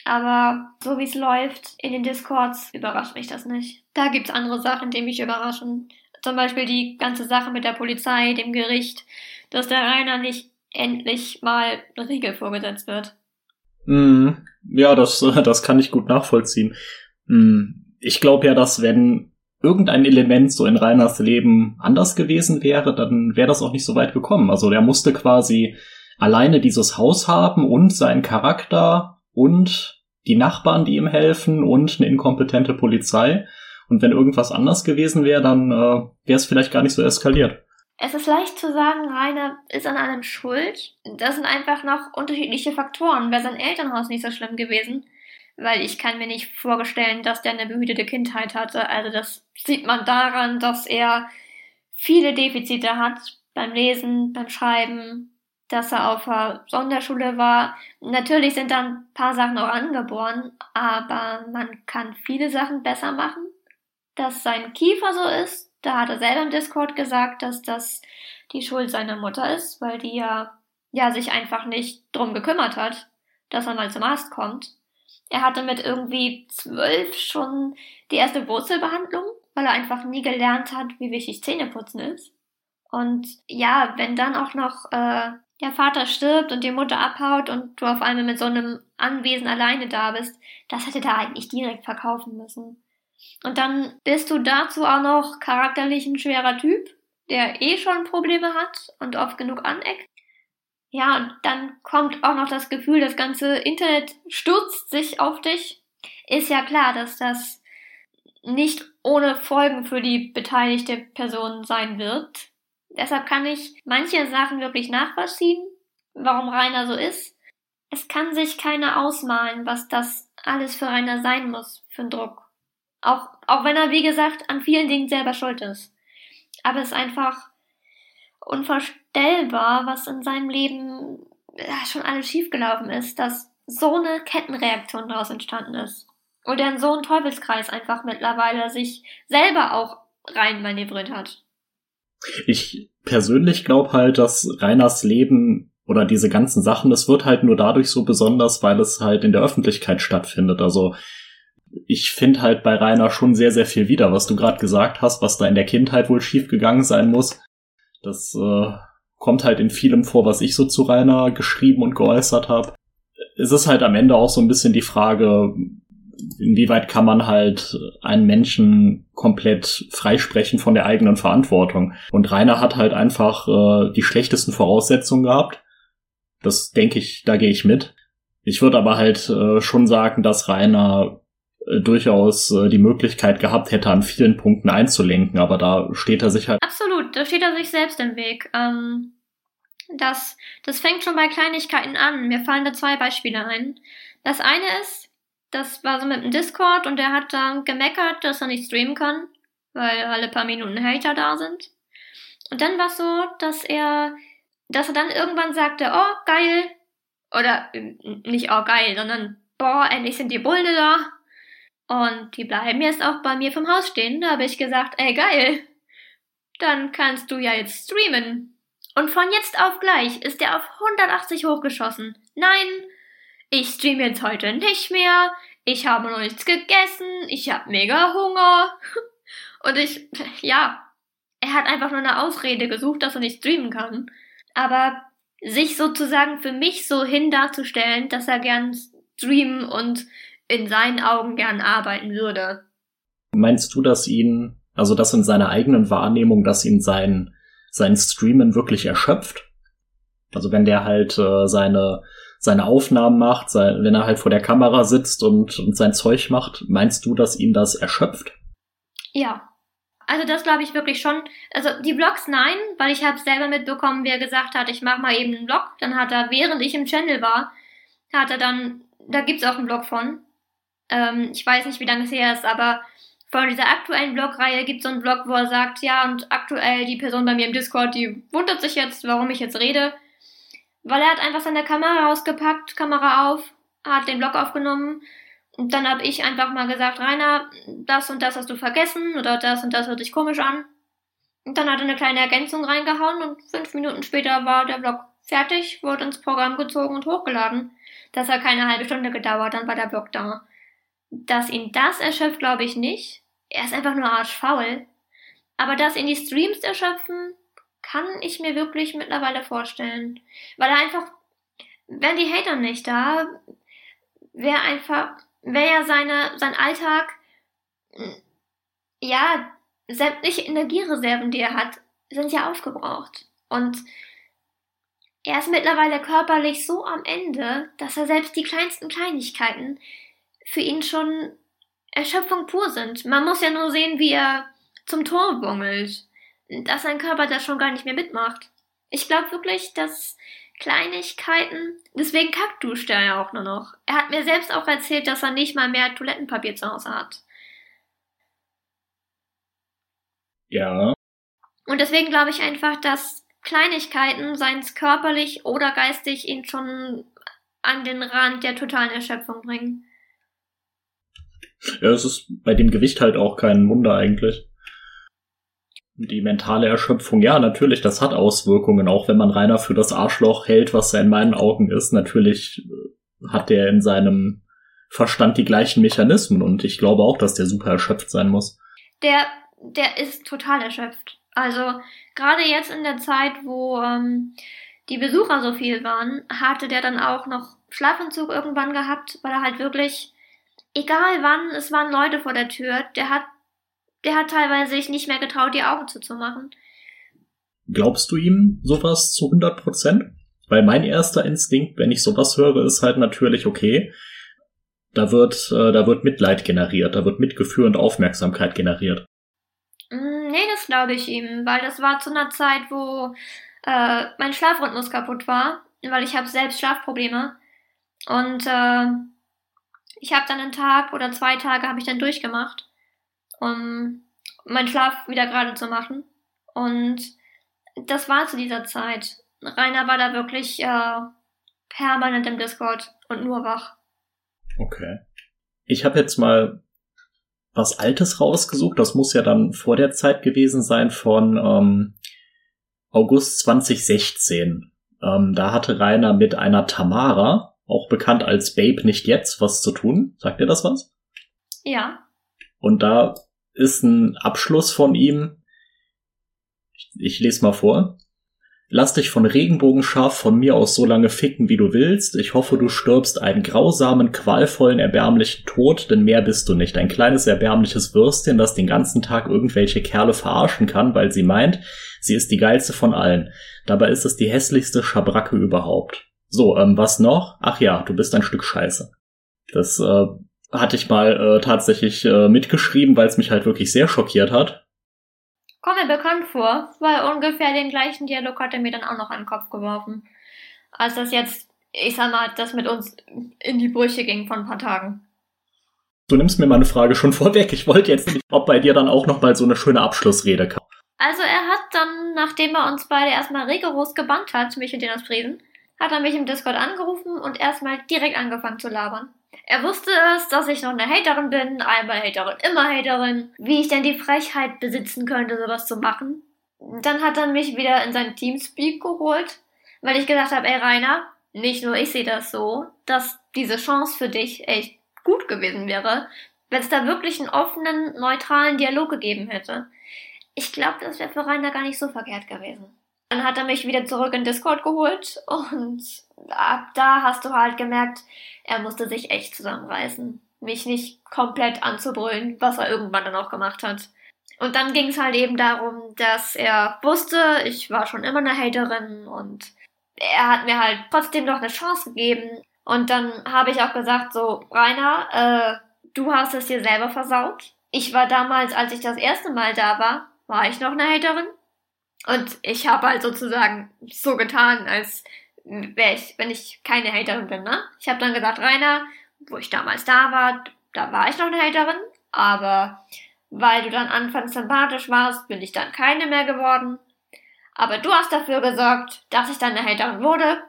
Aber so wie es läuft in den Discords, überrascht mich das nicht. Da gibt's andere Sachen, die mich überraschen. Zum Beispiel die ganze Sache mit der Polizei, dem Gericht, dass der Rainer nicht endlich mal eine Regel vorgesetzt wird. Mm, ja, das, (laughs) das kann ich gut nachvollziehen. Mm, ich glaube ja, dass wenn irgendein Element so in Reiners Leben anders gewesen wäre, dann wäre das auch nicht so weit gekommen. Also der musste quasi alleine dieses Haus haben und seinen Charakter und die Nachbarn, die ihm helfen und eine inkompetente Polizei. Und wenn irgendwas anders gewesen wäre, dann äh, wäre es vielleicht gar nicht so eskaliert. Es ist leicht zu sagen, Rainer ist an allem schuld. Das sind einfach noch unterschiedliche Faktoren. Wäre sein Elternhaus nicht so schlimm gewesen, weil ich kann mir nicht vorstellen, dass der eine behütete Kindheit hatte. Also das sieht man daran, dass er viele Defizite hat beim Lesen, beim Schreiben, dass er auf der Sonderschule war. Natürlich sind dann ein paar Sachen auch angeboren, aber man kann viele Sachen besser machen. Dass sein Kiefer so ist, da hat er selber im Discord gesagt, dass das die Schuld seiner Mutter ist, weil die ja, ja sich einfach nicht drum gekümmert hat, dass er mal zum Arzt kommt. Er hatte mit irgendwie zwölf schon die erste Wurzelbehandlung, weil er einfach nie gelernt hat, wie wichtig Zähneputzen ist. Und ja, wenn dann auch noch äh, der Vater stirbt und die Mutter abhaut und du auf einmal mit so einem Anwesen alleine da bist, das hätte er eigentlich direkt verkaufen müssen. Und dann bist du dazu auch noch charakterlich ein schwerer Typ, der eh schon Probleme hat und oft genug aneckt. Ja, und dann kommt auch noch das Gefühl, das ganze Internet stürzt sich auf dich. Ist ja klar, dass das nicht ohne Folgen für die beteiligte Person sein wird. Deshalb kann ich manche Sachen wirklich nachvollziehen, warum Rainer so ist. Es kann sich keiner ausmalen, was das alles für Rainer sein muss, für einen Druck. Auch, auch wenn er, wie gesagt, an vielen Dingen selber schuld ist. Aber es ist einfach unvorstellbar, was in seinem Leben schon alles schiefgelaufen ist, dass so eine Kettenreaktion daraus entstanden ist. Und er in so einen Teufelskreis einfach mittlerweile sich selber auch rein manövriert hat. Ich persönlich glaube halt, dass Reiners Leben oder diese ganzen Sachen, es wird halt nur dadurch so besonders, weil es halt in der Öffentlichkeit stattfindet. Also ich finde halt bei Rainer schon sehr, sehr viel wieder, was du gerade gesagt hast, was da in der Kindheit wohl schiefgegangen sein muss. Das äh, kommt halt in vielem vor, was ich so zu Rainer geschrieben und geäußert habe. Es ist halt am Ende auch so ein bisschen die Frage, inwieweit kann man halt einen Menschen komplett freisprechen von der eigenen Verantwortung? Und Rainer hat halt einfach äh, die schlechtesten Voraussetzungen gehabt. Das denke ich, da gehe ich mit. Ich würde aber halt äh, schon sagen, dass Rainer durchaus äh, die Möglichkeit gehabt hätte, an vielen Punkten einzulenken, aber da steht er sich halt. Absolut, da steht er sich selbst im Weg. Ähm, das, das fängt schon bei Kleinigkeiten an. Mir fallen da zwei Beispiele ein. Das eine ist, das war so mit dem Discord und der hat dann gemeckert, dass er nicht streamen kann, weil alle paar Minuten Hater da sind. Und dann war es so, dass er, dass er dann irgendwann sagte, oh, geil. Oder nicht oh, geil, sondern boah, endlich sind die Bullen da. Und die bleiben jetzt auch bei mir vom Haus stehen. Da habe ich gesagt, ey, geil. Dann kannst du ja jetzt streamen. Und von jetzt auf gleich ist er auf 180 hochgeschossen. Nein, ich streame jetzt heute nicht mehr, ich habe noch nichts gegessen, ich habe mega Hunger. (laughs) Und ich, ja, er hat einfach nur eine Ausrede gesucht, dass er nicht streamen kann. Aber sich sozusagen für mich so hin darzustellen, dass er gern streamen und in seinen Augen gern arbeiten würde. Meinst du, dass ihn, also dass in seiner eigenen Wahrnehmung, dass ihn sein, sein Streamen wirklich erschöpft? Also wenn der halt äh, seine seine Aufnahmen macht, sein, wenn er halt vor der Kamera sitzt und, und sein Zeug macht, meinst du, dass ihn das erschöpft? Ja. Also das glaube ich wirklich schon. Also die Vlogs nein, weil ich habe selber mitbekommen, wie er gesagt hat, ich mache mal eben einen Vlog. Dann hat er, während ich im Channel war, hat er dann, da gibt's auch einen Vlog von. Ähm, ich weiß nicht, wie lange es her ist, aber von dieser aktuellen Vlog-Reihe gibt es so einen Vlog, wo er sagt, ja, und aktuell die Person bei mir im Discord, die wundert sich jetzt, warum ich jetzt rede. Weil er hat einfach seine Kamera rausgepackt, Kamera auf, hat den Blog aufgenommen und dann habe ich einfach mal gesagt, Rainer, das und das hast du vergessen oder das und das hört sich komisch an. Und dann hat er eine kleine Ergänzung reingehauen und fünf Minuten später war der Blog fertig, wurde ins Programm gezogen und hochgeladen. Das hat keine halbe Stunde gedauert, dann war der Blog da. Dass ihn das erschöpft, glaube ich nicht. Er ist einfach nur arschfaul. Aber dass ihn die Streams erschöpfen, kann ich mir wirklich mittlerweile vorstellen. Weil er einfach, wären die Hater nicht da, wäre einfach, wäre ja seine, sein Alltag, ja, sämtliche Energiereserven, die er hat, sind ja aufgebraucht. Und er ist mittlerweile körperlich so am Ende, dass er selbst die kleinsten Kleinigkeiten für ihn schon Erschöpfung pur sind. Man muss ja nur sehen, wie er zum Tor bungelt dass sein Körper das schon gar nicht mehr mitmacht. Ich glaube wirklich, dass Kleinigkeiten, deswegen kackduscht er ja auch nur noch. Er hat mir selbst auch erzählt, dass er nicht mal mehr Toilettenpapier zu Hause hat. Ja. Und deswegen glaube ich einfach, dass Kleinigkeiten, seien es körperlich oder geistig, ihn schon an den Rand der totalen Erschöpfung bringen. Ja, es ist bei dem Gewicht halt auch kein Wunder eigentlich. Die mentale Erschöpfung, ja, natürlich, das hat Auswirkungen, auch wenn man Rainer für das Arschloch hält, was er in meinen Augen ist. Natürlich äh, hat der in seinem Verstand die gleichen Mechanismen und ich glaube auch, dass der super erschöpft sein muss. Der, der ist total erschöpft. Also gerade jetzt in der Zeit, wo ähm, die Besucher so viel waren, hatte der dann auch noch Schlafanzug irgendwann gehabt, weil er halt wirklich, egal wann, es waren Leute vor der Tür, der hat der hat teilweise sich nicht mehr getraut, die Augen zuzumachen. Glaubst du ihm sowas zu 100 Prozent? Weil mein erster Instinkt, wenn ich sowas höre, ist halt natürlich okay. Da wird, äh, da wird Mitleid generiert, da wird Mitgefühl und Aufmerksamkeit generiert. Mm, nee, das glaube ich ihm, weil das war zu einer Zeit, wo äh, mein Schlafrhythmus kaputt war, weil ich habe selbst Schlafprobleme und äh, ich habe dann einen Tag oder zwei Tage habe ich dann durchgemacht um meinen Schlaf wieder gerade zu machen. Und das war zu dieser Zeit. Rainer war da wirklich äh, permanent im Discord und nur wach. Okay. Ich habe jetzt mal was Altes rausgesucht. Das muss ja dann vor der Zeit gewesen sein von ähm, August 2016. Ähm, da hatte Rainer mit einer Tamara, auch bekannt als Babe nicht jetzt, was zu tun. Sagt ihr das was? Ja. Und da ist ein Abschluss von ihm. Ich, ich lese mal vor. Lass dich von Regenbogenschaf von mir aus so lange ficken, wie du willst. Ich hoffe, du stirbst einen grausamen, qualvollen, erbärmlichen Tod, denn mehr bist du nicht. Ein kleines, erbärmliches Würstchen, das den ganzen Tag irgendwelche Kerle verarschen kann, weil sie meint, sie ist die geilste von allen. Dabei ist es die hässlichste Schabracke überhaupt. So, ähm, was noch? Ach ja, du bist ein Stück Scheiße. Das äh, hatte ich mal äh, tatsächlich äh, mitgeschrieben, weil es mich halt wirklich sehr schockiert hat. Kommt mir bekannt vor, weil ungefähr den gleichen Dialog hat er mir dann auch noch an den Kopf geworfen. Als das jetzt, ich sag mal, das mit uns in die Brüche ging von ein paar Tagen. Du nimmst mir meine Frage schon (laughs) vorweg. Ich wollte jetzt nicht, ob bei dir dann auch noch mal so eine schöne Abschlussrede kam. Also er hat dann, nachdem er uns beide erstmal rigoros gebannt hat, mich und den Friesen, hat er mich im Discord angerufen und erstmal direkt angefangen zu labern. Er wusste es, dass ich noch eine Haterin bin, einmal Haterin, immer Haterin, wie ich denn die Frechheit besitzen könnte, sowas zu machen. Dann hat er mich wieder in sein Teamspeak geholt, weil ich gesagt habe, ey Rainer, nicht nur ich sehe das so, dass diese Chance für dich echt gut gewesen wäre, wenn es da wirklich einen offenen, neutralen Dialog gegeben hätte. Ich glaube, das wäre für Rainer gar nicht so verkehrt gewesen. Dann hat er mich wieder zurück in Discord geholt und ab da hast du halt gemerkt, er musste sich echt zusammenreißen, mich nicht komplett anzubrüllen, was er irgendwann dann auch gemacht hat. Und dann ging es halt eben darum, dass er wusste, ich war schon immer eine Haterin und er hat mir halt trotzdem noch eine Chance gegeben. Und dann habe ich auch gesagt, so, Rainer, äh, du hast es dir selber versaut. Ich war damals, als ich das erste Mal da war, war ich noch eine Haterin. Und ich habe halt sozusagen so getan, als wäre ich, wenn ich keine Haterin bin, ne? Ich habe dann gesagt, Rainer, wo ich damals da war, da war ich noch eine Haterin, aber weil du dann anfangs sympathisch warst, bin ich dann keine mehr geworden. Aber du hast dafür gesorgt, dass ich dann eine Haterin wurde.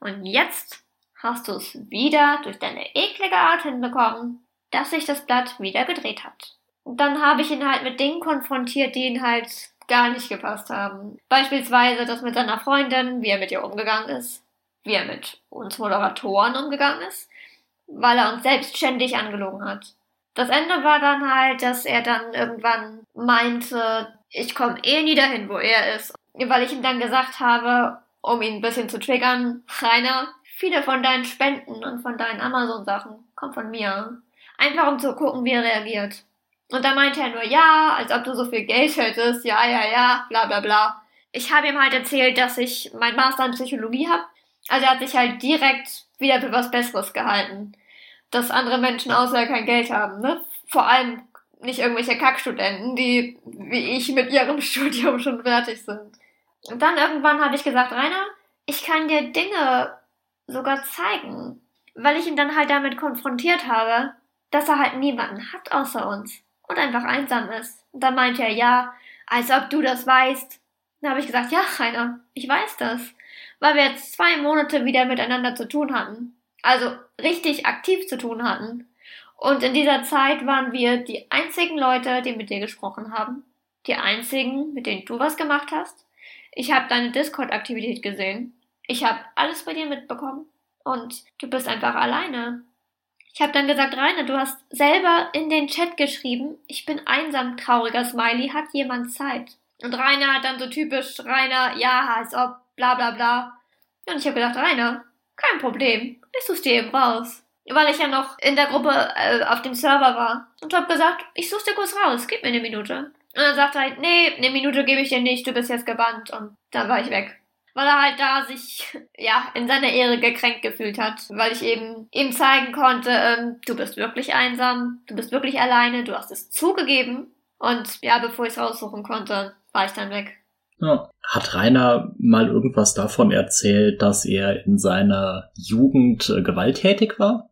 Und jetzt hast du es wieder durch deine eklige Art hinbekommen, dass sich das Blatt wieder gedreht hat. Und dann habe ich ihn halt mit Dingen konfrontiert, die ihn halt gar nicht gepasst haben. Beispielsweise das mit seiner Freundin, wie er mit ihr umgegangen ist, wie er mit uns Moderatoren umgegangen ist, weil er uns selbstständig angelogen hat. Das Ende war dann halt, dass er dann irgendwann meinte, ich komme eh nie dahin, wo er ist. Weil ich ihm dann gesagt habe, um ihn ein bisschen zu triggern, Rainer, viele von deinen Spenden und von deinen Amazon-Sachen kommen von mir. Einfach um zu gucken, wie er reagiert. Und dann meinte er nur, ja, als ob du so viel Geld hättest, ja, ja, ja, bla bla bla. Ich habe ihm halt erzählt, dass ich mein Master in Psychologie habe. Also er hat sich halt direkt wieder für was Besseres gehalten. Dass andere Menschen außer kein Geld haben, ne? Vor allem nicht irgendwelche Kackstudenten, die wie ich mit ihrem (laughs) Studium schon fertig sind. Und dann irgendwann habe ich gesagt, Rainer, ich kann dir Dinge sogar zeigen. Weil ich ihn dann halt damit konfrontiert habe, dass er halt niemanden hat außer uns und einfach einsam ist. Und dann meinte er, ja, als ob du das weißt. Dann habe ich gesagt, ja, Rainer, ich weiß das. Weil wir jetzt zwei Monate wieder miteinander zu tun hatten. Also richtig aktiv zu tun hatten. Und in dieser Zeit waren wir die einzigen Leute, die mit dir gesprochen haben. Die einzigen, mit denen du was gemacht hast. Ich habe deine Discord-Aktivität gesehen. Ich habe alles bei dir mitbekommen. Und du bist einfach alleine. Ich habe dann gesagt, Rainer, du hast selber in den Chat geschrieben, ich bin einsam, trauriger Smiley, hat jemand Zeit? Und Rainer hat dann so typisch, Rainer, ja, als ob, bla bla bla. Und ich habe gedacht, Rainer, kein Problem, ich such's dir eben raus. Weil ich ja noch in der Gruppe äh, auf dem Server war. Und habe gesagt, ich such's dir kurz raus, gib mir eine Minute. Und dann sagt er halt, nee, eine Minute gebe ich dir nicht, du bist jetzt gebannt. Und dann war ich weg weil er halt da sich (laughs) ja in seiner Ehre gekränkt gefühlt hat, weil ich eben ihm zeigen konnte, ähm, du bist wirklich einsam, du bist wirklich alleine, du hast es zugegeben und ja, bevor ich es raussuchen konnte, war ich dann weg. Ja. Hat Rainer mal irgendwas davon erzählt, dass er in seiner Jugend äh, gewalttätig war?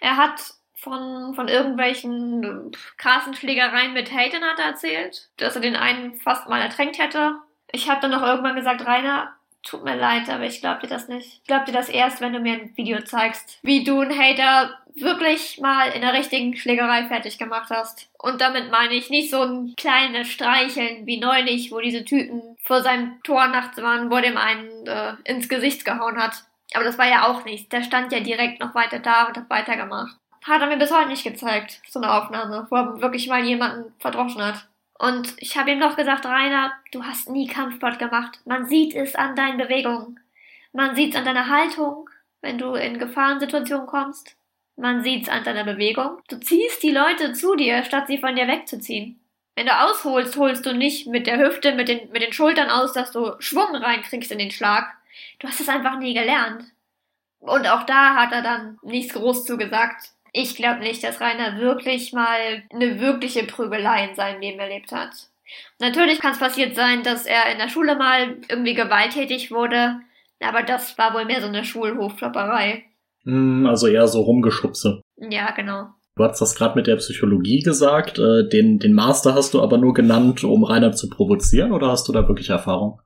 Er hat von, von irgendwelchen krassen Schlägereien mit Hayden hat er erzählt, dass er den einen fast mal ertränkt hätte ich habe dann auch irgendwann gesagt, Rainer, tut mir leid, aber ich glaube dir das nicht. Ich glaube dir das erst, wenn du mir ein Video zeigst, wie du einen Hater wirklich mal in der richtigen Schlägerei fertig gemacht hast. Und damit meine ich nicht so ein kleines Streicheln wie neulich, wo diese Typen vor seinem Tor nachts waren, wo dem einen äh, ins Gesicht gehauen hat. Aber das war ja auch nichts. Der stand ja direkt noch weiter da und hat weitergemacht. Hat er mir bis heute nicht gezeigt, so eine Aufnahme, wo er wirklich mal jemanden verdroschen hat. Und ich habe ihm noch gesagt, Rainer, du hast nie Kampfsport gemacht. Man sieht es an deinen Bewegungen. Man sieht es an deiner Haltung, wenn du in Gefahrensituationen kommst. Man sieht es an deiner Bewegung. Du ziehst die Leute zu dir, statt sie von dir wegzuziehen. Wenn du ausholst, holst du nicht mit der Hüfte, mit den, mit den Schultern aus, dass du Schwung reinkriegst in den Schlag. Du hast es einfach nie gelernt. Und auch da hat er dann nichts groß zu gesagt. Ich glaube nicht, dass Rainer wirklich mal eine wirkliche Prügelei in seinem Leben erlebt hat. Natürlich kann es passiert sein, dass er in der Schule mal irgendwie gewalttätig wurde, aber das war wohl mehr so eine Schulhofklopperei. Hm, also eher so rumgeschubse. Ja, genau. Du hast das gerade mit der Psychologie gesagt. Äh, den, den Master hast du aber nur genannt, um Rainer zu provozieren, oder hast du da wirklich Erfahrung?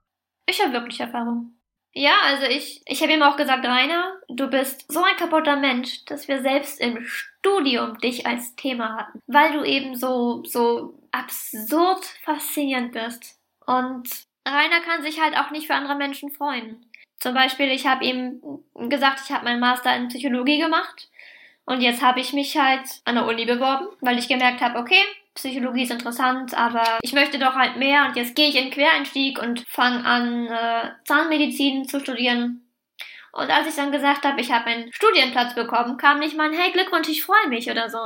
Ich habe wirklich Erfahrung. Ja, also ich, ich habe ihm auch gesagt, Rainer, du bist so ein kaputter Mensch, dass wir selbst im Studium dich als Thema hatten, weil du eben so, so absurd faszinierend bist. Und Rainer kann sich halt auch nicht für andere Menschen freuen. Zum Beispiel, ich habe ihm gesagt, ich habe meinen Master in Psychologie gemacht und jetzt habe ich mich halt an der Uni beworben, weil ich gemerkt habe, okay, Psychologie ist interessant, aber ich möchte doch halt mehr und jetzt gehe ich in Quereinstieg und fange an, äh, Zahnmedizin zu studieren. Und als ich dann gesagt habe, ich habe einen Studienplatz bekommen, kam nicht mal ein Hey Glückwunsch, ich freue mich oder so.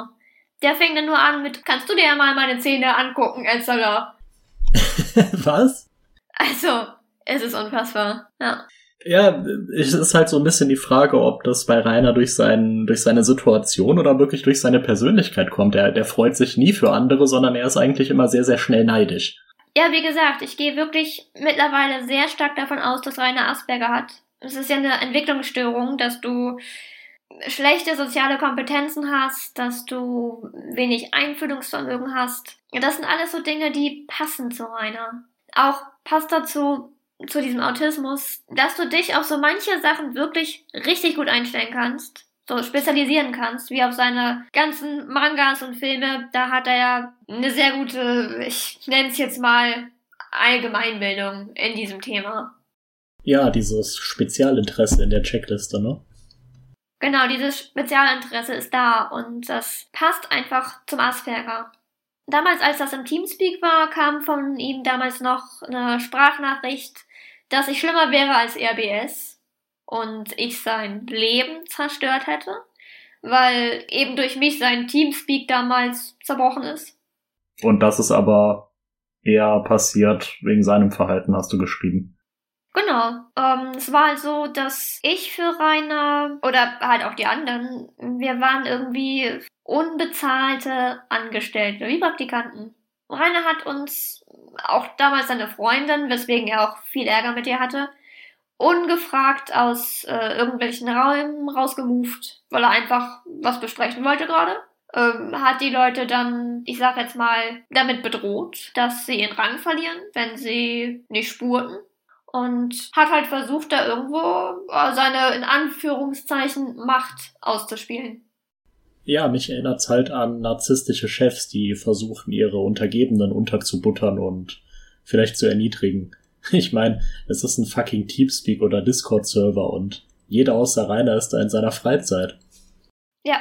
Der fing dann nur an mit, kannst du dir ja mal meine Zähne angucken, Elsalah. (laughs) Was? Also, es ist unfassbar, ja. Ja, es ist halt so ein bisschen die Frage, ob das bei Rainer durch, seinen, durch seine Situation oder wirklich durch seine Persönlichkeit kommt. Der, der freut sich nie für andere, sondern er ist eigentlich immer sehr, sehr schnell neidisch. Ja, wie gesagt, ich gehe wirklich mittlerweile sehr stark davon aus, dass Rainer Asperger hat. Es ist ja eine Entwicklungsstörung, dass du schlechte soziale Kompetenzen hast, dass du wenig Einfühlungsvermögen hast. Das sind alles so Dinge, die passen zu Rainer. Auch passt dazu, zu diesem Autismus, dass du dich auf so manche Sachen wirklich richtig gut einstellen kannst, so spezialisieren kannst, wie auf seine ganzen Mangas und Filme. Da hat er ja eine sehr gute, ich nenne es jetzt mal Allgemeinbildung in diesem Thema. Ja, dieses Spezialinteresse in der Checkliste, ne? Genau, dieses Spezialinteresse ist da und das passt einfach zum Asperger. Damals, als das im Teamspeak war, kam von ihm damals noch eine Sprachnachricht, dass ich schlimmer wäre als RBS und ich sein Leben zerstört hätte, weil eben durch mich sein Teamspeak damals zerbrochen ist. Und das ist aber eher passiert wegen seinem Verhalten, hast du geschrieben. Genau. Ähm, es war halt so, dass ich für Rainer oder halt auch die anderen, wir waren irgendwie unbezahlte Angestellte, wie Praktikanten. Rainer hat uns auch damals seine Freundin, weswegen er auch viel Ärger mit ihr hatte, ungefragt aus äh, irgendwelchen Räumen rausgemoved, weil er einfach was besprechen wollte gerade. Ähm, hat die Leute dann, ich sag jetzt mal, damit bedroht, dass sie ihren Rang verlieren, wenn sie nicht spurten. Und hat halt versucht, da irgendwo äh, seine in Anführungszeichen Macht auszuspielen. Ja, mich erinnert's halt an narzisstische Chefs, die versuchen, ihre Untergebenen unterzubuttern und vielleicht zu erniedrigen. (laughs) Ich meine, es ist ein fucking Teamspeak oder Discord-Server und jeder außer Rainer ist da in seiner Freizeit. Ja.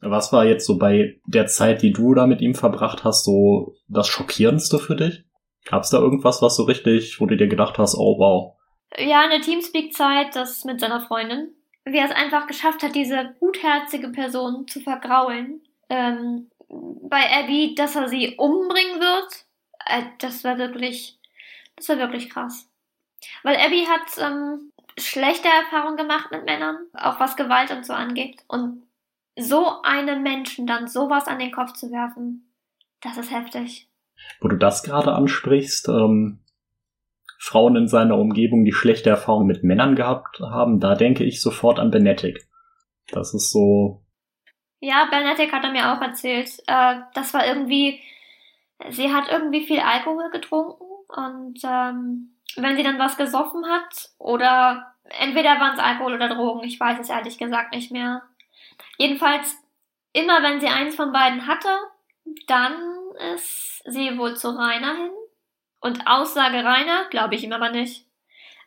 Was war jetzt so bei der Zeit, die du da mit ihm verbracht hast, so das Schockierendste für dich? Gab's da irgendwas, was so richtig, wo du dir gedacht hast, oh wow? Ja, eine Teamspeak-Zeit, das mit seiner Freundin wie er es einfach geschafft hat, diese gutherzige Person zu vergraulen. Ähm, bei Abby, dass er sie umbringen wird, äh, das war wirklich, das war wirklich krass. Weil Abby hat ähm, schlechte Erfahrungen gemacht mit Männern, auch was Gewalt und so angeht. Und so einem Menschen dann sowas an den Kopf zu werfen, das ist heftig. Wo du das gerade ansprichst, ähm, Frauen in seiner Umgebung, die schlechte Erfahrungen mit Männern gehabt haben, da denke ich sofort an Benetic. Das ist so. Ja, Benetic hat er mir auch erzählt. Äh, das war irgendwie, sie hat irgendwie viel Alkohol getrunken und ähm, wenn sie dann was gesoffen hat oder entweder waren es Alkohol oder Drogen, ich weiß es ehrlich gesagt nicht mehr. Jedenfalls, immer wenn sie eins von beiden hatte, dann ist sie wohl zu Rainer hin und Aussage Rainer, glaube ich ihm aber nicht.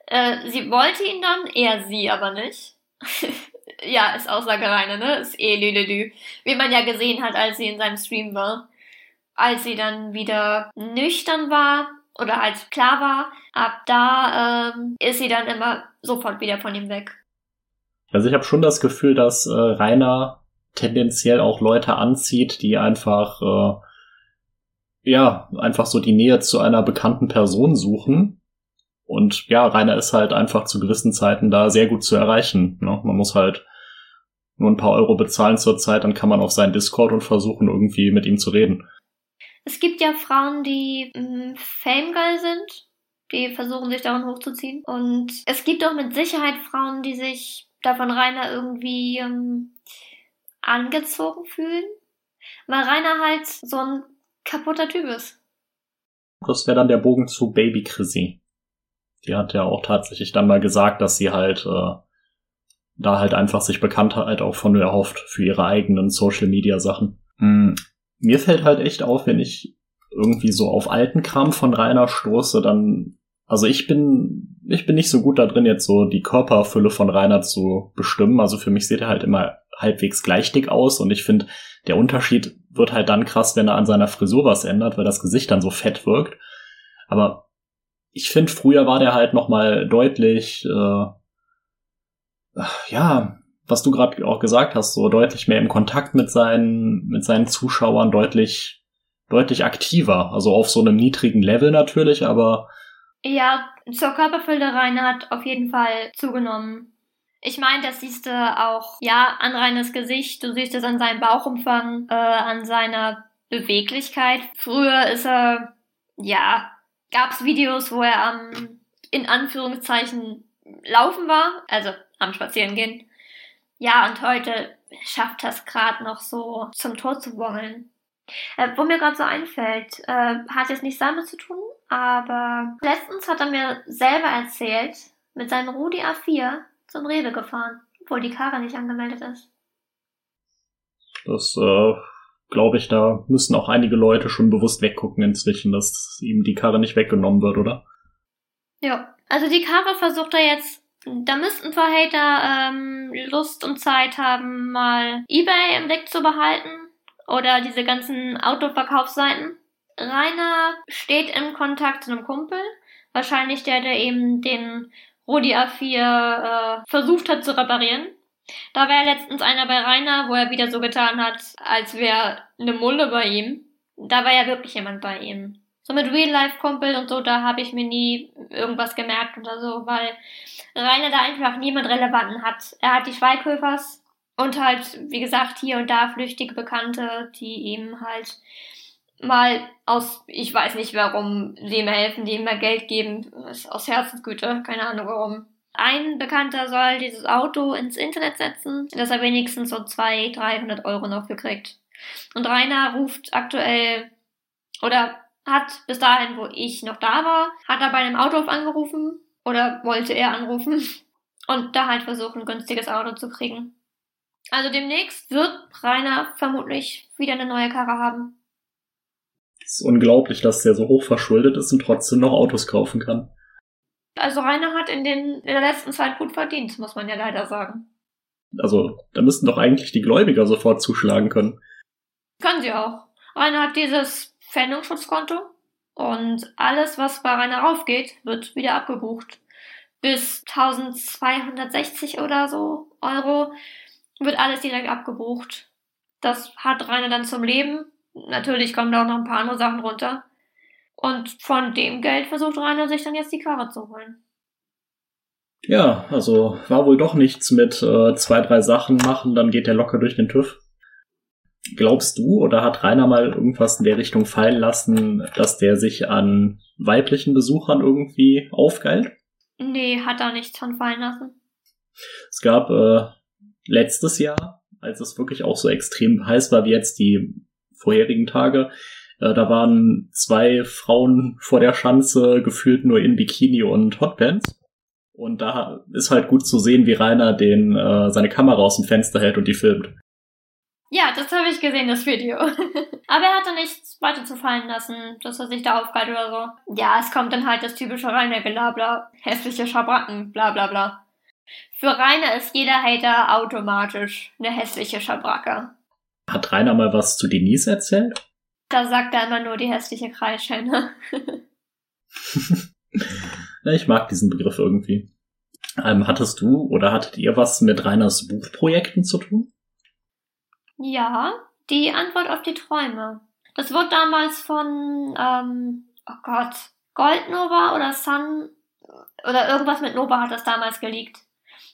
Äh, sie wollte ihn dann, er sie aber nicht. (laughs) ja, ist Aussage Rainer, ne? Ist eh lülülü. Wie man ja gesehen hat, als sie in seinem Stream war. als sie dann wieder nüchtern war oder als klar war, ab da ähm, ist sie dann immer sofort wieder von ihm weg. Also ich habe schon das Gefühl, dass äh, Rainer tendenziell auch Leute anzieht, die einfach äh, ja einfach so die Nähe zu einer bekannten Person suchen. Und ja, Rainer ist halt einfach zu gewissen Zeiten da sehr gut zu erreichen. Ne? Man muss halt nur ein paar Euro bezahlen zur Zeit, dann kann man auf seinen Discord und versuchen irgendwie mit ihm zu reden. Es gibt ja Frauen, die mm, famegeil sind, die versuchen sich daran hochzuziehen. Und es gibt auch mit Sicherheit Frauen, die sich davon Rainer irgendwie ähm, angezogen fühlen, weil Rainer halt so ein kaputter Typ ist. Das wäre dann der Bogen zu Baby Chrissy. Die hat ja auch tatsächlich dann mal gesagt, dass sie halt äh, da halt einfach sich Bekanntheit auch von erhofft für ihre eigenen Social Media Sachen. Hm. Mir fällt halt echt auf, wenn ich irgendwie so auf alten Kram von Rainer stoße, dann also ich bin, ich bin nicht so gut da drin, jetzt so die Körperfülle von Rainer zu bestimmen. Also für mich sieht er halt immer halbwegs gleich dick aus und ich finde, der Unterschied wird halt dann krass, wenn er an seiner Frisur was ändert, weil das Gesicht dann so fett wirkt. Aber ich finde, früher war der halt noch mal deutlich, äh, ja, was du gerade auch gesagt hast, so deutlich mehr im Kontakt mit seinen, mit seinen Zuschauern, deutlich, deutlich aktiver. Also auf so einem niedrigen Level natürlich, aber ja, zur Körperfülle Rainer hat auf jeden Fall zugenommen. Ich meine, das siehst du auch, ja, an Rainers Gesicht, du siehst es an seinem Bauchumfang, äh, an seiner Beweglichkeit. Früher ist er, ja, gab's Videos, wo er am, in Anführungszeichen, laufen war, also am Spazierengehen. Ja, und heute schafft es gerade noch so zum Tor zu wongeln. Äh, wo mir gerade so einfällt, äh, hat jetzt nichts damit zu tun, aber letztens hat er mir selber erzählt, mit seinem Rudi A4 zum Rewe gefahren, obwohl die Karre nicht angemeldet ist. Das, äh, glaube ich, da müssen auch einige Leute schon bewusst weggucken inzwischen, dass ihm die Karre nicht weggenommen wird, oder? Ja, also die Karre versucht er jetzt da müssten paar Hater ähm, Lust und Zeit haben, mal eBay im Blick zu behalten oder diese ganzen Autoverkaufsseiten. Rainer steht im Kontakt zu einem Kumpel, wahrscheinlich der, der eben den Rodi A4 äh, versucht hat zu reparieren. Da war ja letztens einer bei Rainer, wo er wieder so getan hat, als wäre eine Mulle bei ihm. Da war ja wirklich jemand bei ihm. So mit Real-Life-Kumpel und so, da habe ich mir nie irgendwas gemerkt oder so, weil Rainer da einfach niemand Relevanten hat. Er hat die Schweighöfers und halt, wie gesagt, hier und da flüchtige Bekannte, die ihm halt mal aus, ich weiß nicht warum, ihm helfen, die ihm mal Geld geben, aus Herzensgüte, keine Ahnung warum. Ein Bekannter soll dieses Auto ins Internet setzen, dass er wenigstens so 200, 300 Euro noch gekriegt. Und Rainer ruft aktuell oder hat bis dahin, wo ich noch da war, hat er bei einem Autohof angerufen oder wollte er anrufen (laughs) und da halt versuchen, ein günstiges Auto zu kriegen. Also demnächst wird Rainer vermutlich wieder eine neue Karre haben. Es ist unglaublich, dass der so hoch verschuldet ist und trotzdem noch Autos kaufen kann. Also Rainer hat in, den, in der letzten Zeit gut verdient, muss man ja leider sagen. Also, da müssten doch eigentlich die Gläubiger sofort zuschlagen können. Können sie auch. Rainer hat dieses Pfändungsschutzkonto und alles, was bei Rainer raufgeht, wird wieder abgebucht. Bis 1260 oder so Euro wird alles direkt abgebucht. Das hat Rainer dann zum Leben Natürlich kommen da auch noch ein paar andere Sachen runter. Und von dem Geld versucht Rainer sich dann jetzt die Karre zu holen. Ja, also war wohl doch nichts mit äh, zwei, drei Sachen machen, dann geht der locker durch den TÜV. Glaubst du oder hat Rainer mal irgendwas in der Richtung fallen lassen, dass der sich an weiblichen Besuchern irgendwie aufgeilt? Nee, hat er nichts von fallen lassen. Es gab äh, letztes Jahr, als es wirklich auch so extrem heiß war wie jetzt die vorherigen Tage. Äh, da waren zwei Frauen vor der Schanze gefühlt nur in Bikini und Hotpants. Und da ist halt gut zu sehen, wie Rainer den äh, seine Kamera aus dem Fenster hält und die filmt. Ja, das habe ich gesehen, das Video. (laughs) Aber er hatte nichts weiter zu fallen lassen, dass er sich da aufgalt oder so. Ja, es kommt dann halt das typische Rainer-Gelabla, hässliche Schabracken, bla bla bla. Für Rainer ist jeder Hater automatisch eine hässliche Schabracke. Hat Rainer mal was zu Denise erzählt? Da sagt er immer nur die hässliche Kreisschäne. (laughs) ich mag diesen Begriff irgendwie. Ähm, hattest du oder hattet ihr was mit Reiners Buchprojekten zu tun? Ja, die Antwort auf die Träume. Das wurde damals von, ähm, oh Gott, Goldnova oder Sun oder irgendwas mit Nova hat das damals geleakt.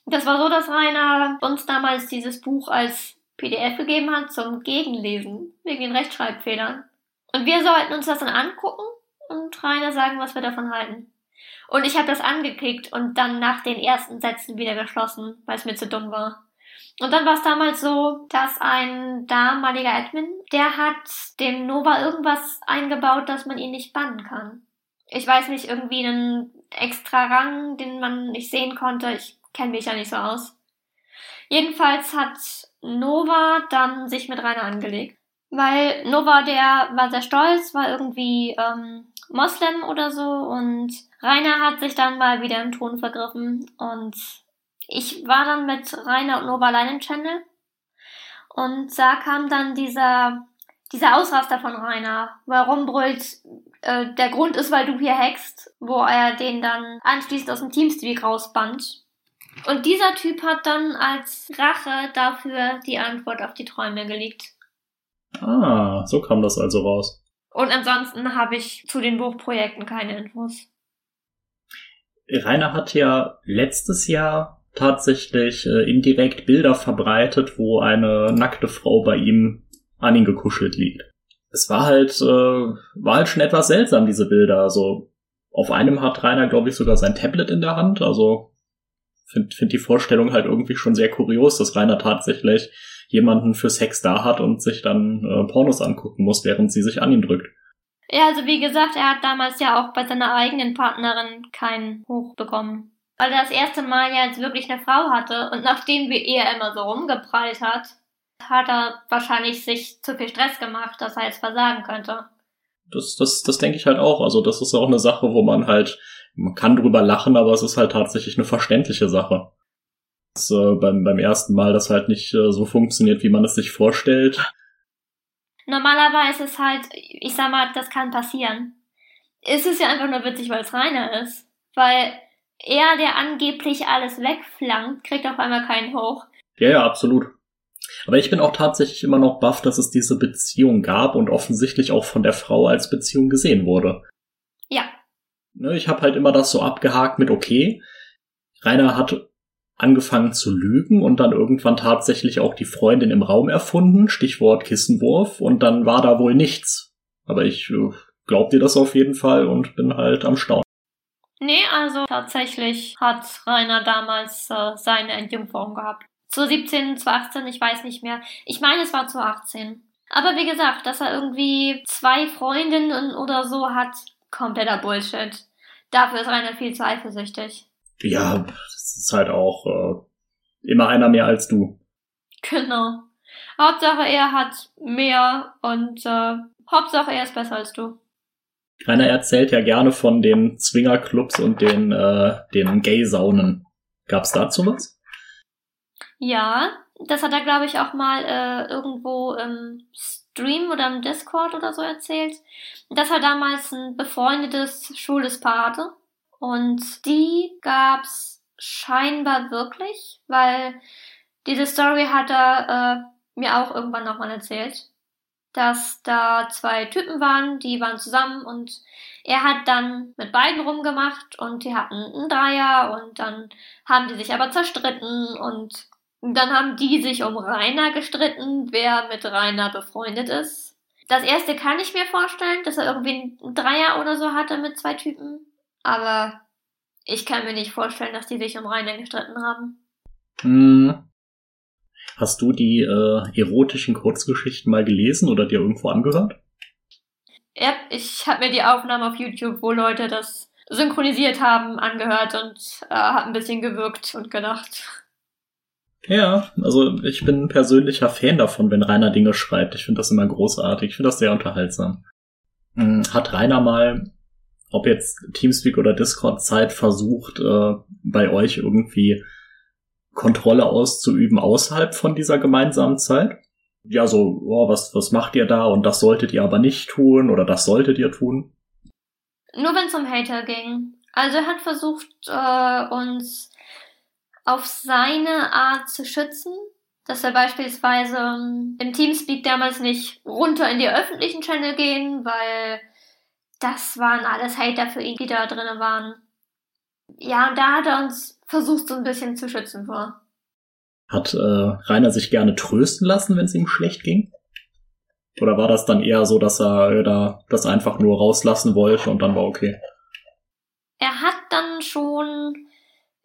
Das war so, dass Rainer uns damals dieses Buch als PDF gegeben hat zum Gegenlesen, wegen den Rechtschreibfehlern. Und wir sollten uns das dann angucken und Rainer sagen, was wir davon halten. Und ich habe das angeklickt und dann nach den ersten Sätzen wieder geschlossen, weil es mir zu dumm war. Und dann war es damals so, dass ein damaliger Admin, der hat dem Nova irgendwas eingebaut, dass man ihn nicht bannen kann. Ich weiß nicht, irgendwie einen extra Rang, den man nicht sehen konnte. Ich kenne mich ja nicht so aus. Jedenfalls hat Nova dann sich mit Rainer angelegt. Weil Nova, der war sehr stolz, war irgendwie ähm, Moslem oder so und Rainer hat sich dann mal wieder im Ton vergriffen und ich war dann mit Rainer und Nova allein im Channel und da kam dann dieser, dieser Ausraster von Rainer. Warum brüllt, äh, der Grund ist, weil du hier hackst, wo er den dann anschließend aus dem Teamspeak rausband. Und dieser Typ hat dann als Rache dafür die Antwort auf die Träume gelegt. Ah, so kam das also raus. Und ansonsten habe ich zu den Buchprojekten keine Infos. Rainer hat ja letztes Jahr tatsächlich äh, indirekt Bilder verbreitet, wo eine nackte Frau bei ihm an ihn gekuschelt liegt. Es war halt, äh, war halt schon etwas seltsam, diese Bilder. Also auf einem hat Rainer, glaube ich, sogar sein Tablet in der Hand. Also finde find die Vorstellung halt irgendwie schon sehr kurios, dass Rainer tatsächlich jemanden für Sex da hat und sich dann äh, Pornos angucken muss, während sie sich an ihn drückt. Ja, also wie gesagt, er hat damals ja auch bei seiner eigenen Partnerin keinen Hoch bekommen weil er das erste Mal ja jetzt wirklich eine Frau hatte und nachdem wie er immer so rumgeprallt hat, hat er wahrscheinlich sich zu viel Stress gemacht, dass er jetzt versagen könnte. Das, das, das denke ich halt auch. Also das ist auch eine Sache, wo man halt, man kann drüber lachen, aber es ist halt tatsächlich eine verständliche Sache. Das, äh, beim, beim ersten Mal das halt nicht äh, so funktioniert, wie man es sich vorstellt. Normalerweise ist halt, ich sag mal, das kann passieren. Es ist ja einfach nur witzig, weil es reiner ist. Weil er, der angeblich alles wegflankt, kriegt auf einmal keinen hoch. Ja, ja, absolut. Aber ich bin auch tatsächlich immer noch baff, dass es diese Beziehung gab und offensichtlich auch von der Frau als Beziehung gesehen wurde. Ja. Ne, ich habe halt immer das so abgehakt mit, okay, Rainer hat angefangen zu lügen und dann irgendwann tatsächlich auch die Freundin im Raum erfunden, Stichwort Kissenwurf, und dann war da wohl nichts. Aber ich äh, glaub dir das auf jeden Fall und bin halt am Staunen. Nee, also tatsächlich hat Rainer damals äh, seine Entjungferung gehabt. Zu 17, zu 18, ich weiß nicht mehr. Ich meine, es war zu 18. Aber wie gesagt, dass er irgendwie zwei Freundinnen oder so hat, kompletter Bullshit. Dafür ist Rainer viel zu eifersüchtig. Ja, das ist halt auch äh, immer einer mehr als du. Genau. Hauptsache er hat mehr und äh, Hauptsache er ist besser als du. Rainer erzählt ja gerne von den Zwingerclubs und den, äh, den Gay-Saunen. Gab's dazu was? Ja, das hat er, glaube ich, auch mal äh, irgendwo im Stream oder im Discord oder so erzählt. Das war damals ein befreundetes schwules Paar hatte. Und die gab's scheinbar wirklich, weil diese Story hat er äh, mir auch irgendwann nochmal erzählt dass da zwei Typen waren, die waren zusammen und er hat dann mit beiden rumgemacht und die hatten einen Dreier und dann haben die sich aber zerstritten und dann haben die sich um Rainer gestritten, wer mit Rainer befreundet ist. Das erste kann ich mir vorstellen, dass er irgendwie einen Dreier oder so hatte mit zwei Typen, aber ich kann mir nicht vorstellen, dass die sich um Rainer gestritten haben. Hm, Hast du die äh, erotischen Kurzgeschichten mal gelesen oder dir irgendwo angehört? Ja, ich habe mir die Aufnahmen auf YouTube, wo Leute das synchronisiert haben, angehört und äh, hat ein bisschen gewirkt und gedacht. Ja, also ich bin ein persönlicher Fan davon, wenn Rainer Dinge schreibt. Ich finde das immer großartig. Ich finde das sehr unterhaltsam. Hm, hat Rainer mal, ob jetzt Teamspeak oder Discord Zeit versucht, äh, bei euch irgendwie Kontrolle auszuüben außerhalb von dieser gemeinsamen Zeit? ja, so, oh, was, was macht ihr da und das solltet ihr aber nicht tun oder das solltet ihr tun? Nur wenn es um Hater ging. Also er hat versucht, äh, uns auf seine Art zu schützen, dass wir beispielsweise ähm, im Teamspeak damals nicht runter in die öffentlichen Channel gehen, weil das waren alles Hater für ihn, die da drinnen waren. Ja, und da hat er uns versucht, so ein bisschen zu schützen vor. Hat äh, Rainer sich gerne trösten lassen, wenn es ihm schlecht ging? Oder war das dann eher so, dass er äh, da das einfach nur rauslassen wollte und dann war okay? Er hat dann schon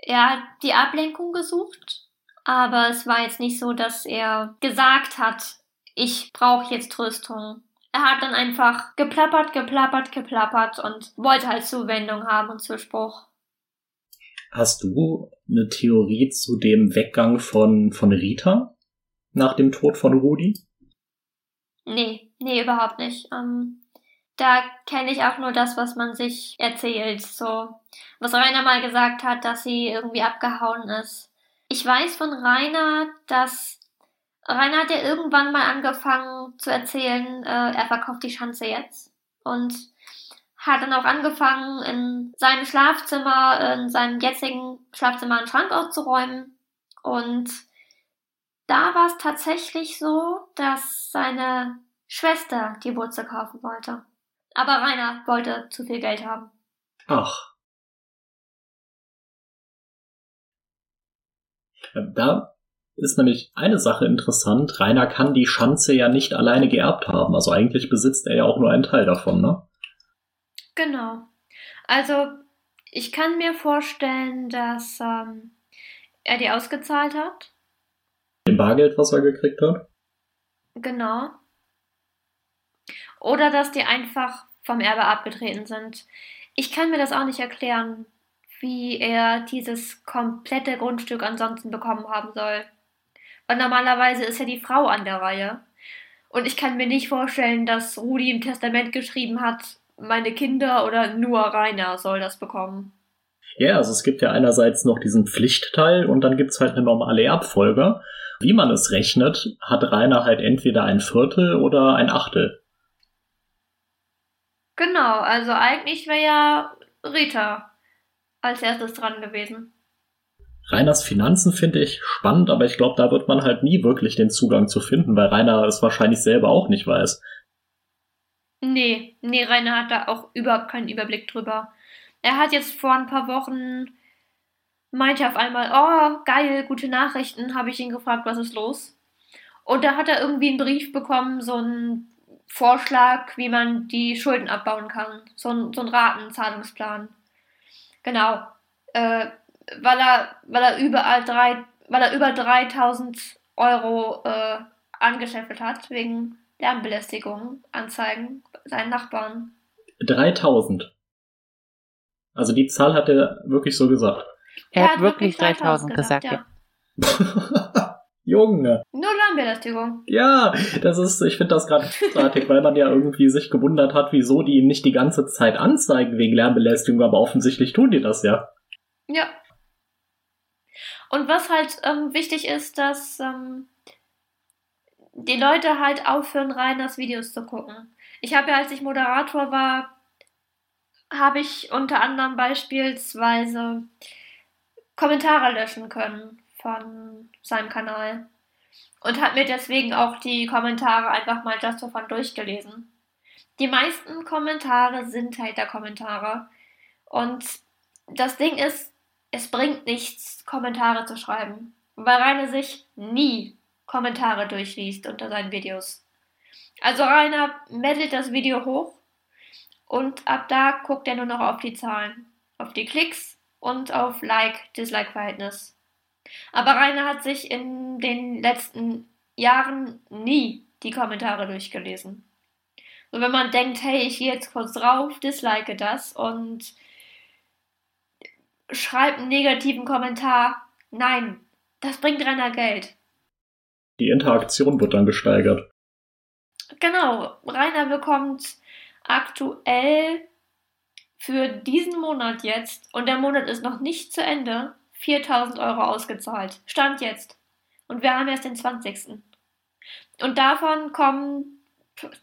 ja, die Ablenkung gesucht, aber es war jetzt nicht so, dass er gesagt hat, ich brauche jetzt Tröstung. Er hat dann einfach geplappert, geplappert, geplappert und wollte halt Zuwendung haben und Zuspruch. Hast du eine Theorie zu dem Weggang von, von Rita nach dem Tod von Rudi? Nee, nee, überhaupt nicht. Ähm, da kenne ich auch nur das, was man sich erzählt. So, was Rainer mal gesagt hat, dass sie irgendwie abgehauen ist. Ich weiß von Rainer, dass Rainer hat ja irgendwann mal angefangen zu erzählen, äh, er verkauft die Schanze jetzt. Und hat dann auch angefangen, in seinem Schlafzimmer, in seinem jetzigen Schlafzimmer einen Schrank auszuräumen. Und da war es tatsächlich so, dass seine Schwester die Wurzel kaufen wollte. Aber Rainer wollte zu viel Geld haben. Ach. Da ist nämlich eine Sache interessant. Rainer kann die Schanze ja nicht alleine geerbt haben. Also eigentlich besitzt er ja auch nur einen Teil davon, ne? Genau. Also ich kann mir vorstellen, dass ähm, er die ausgezahlt hat. Im Bargeld, was er gekriegt hat? Genau. Oder dass die einfach vom Erbe abgetreten sind. Ich kann mir das auch nicht erklären, wie er dieses komplette Grundstück ansonsten bekommen haben soll. Weil normalerweise ist ja die Frau an der Reihe. Und ich kann mir nicht vorstellen, dass Rudi im Testament geschrieben hat, meine Kinder oder nur Rainer soll das bekommen. Ja, also es gibt ja einerseits noch diesen Pflichtteil und dann gibt's halt eine normale Erbfolge. Wie man es rechnet, hat Rainer halt entweder ein Viertel oder ein Achtel. Genau, also eigentlich wäre ja Rita als erstes dran gewesen. Rainers Finanzen finde ich spannend, aber ich glaube, da wird man halt nie wirklich den Zugang zu finden, weil Rainer es wahrscheinlich selber auch nicht weiß. Nee, nee, Rainer hat da auch überhaupt keinen Überblick drüber. Er hat jetzt vor ein paar Wochen meinte auf einmal, oh, geil, gute Nachrichten, habe ich ihn gefragt, was ist los? Und da hat er irgendwie einen Brief bekommen, so einen Vorschlag, wie man die Schulden abbauen kann. So ein, so ein Ratenzahlungsplan. Genau. Äh, weil er, weil er überall drei, weil er über 3000 Euro äh, angeschäffelt hat, wegen Lärmbelästigung anzeigen, seinen Nachbarn. 3000. Also die Zahl hat er wirklich so gesagt. Er, er hat, wirklich 3000 gesagt, gesagt ja. (laughs) Junge. Nur Lärmbelästigung. Ja, das ist, ich finde das gerade großartig, weil man ja irgendwie sich gewundert hat, wieso die ihn nicht die ganze Zeit anzeigen wegen Lärmbelästigung, aber offensichtlich tun die das ja. Ja. Und was halt ähm, wichtig ist, dass ähm, die Leute halt aufhören, rein das Videos zu gucken. Ich habe ja, als ich Moderator war, habe ich unter anderem beispielsweise Kommentare löschen können von seinem Kanal und habe mir deswegen auch die Kommentare einfach mal just for fun durchgelesen. Die meisten Kommentare sind halt der Kommentare und das Ding ist, es bringt nichts, Kommentare zu schreiben, weil Rainer sich nie Kommentare durchliest unter seinen Videos. Also Rainer meddelt das Video hoch und ab da guckt er nur noch auf die Zahlen, auf die Klicks und auf Like-Dislike-Verhältnis. Aber Rainer hat sich in den letzten Jahren nie die Kommentare durchgelesen. Und wenn man denkt, hey, ich gehe jetzt kurz drauf, dislike das und schreibe einen negativen Kommentar, nein, das bringt Rainer Geld die Interaktion wird dann gesteigert. Genau, Rainer bekommt aktuell für diesen Monat jetzt, und der Monat ist noch nicht zu Ende, 4000 Euro ausgezahlt. Stand jetzt. Und wir haben erst den 20. Und davon kommen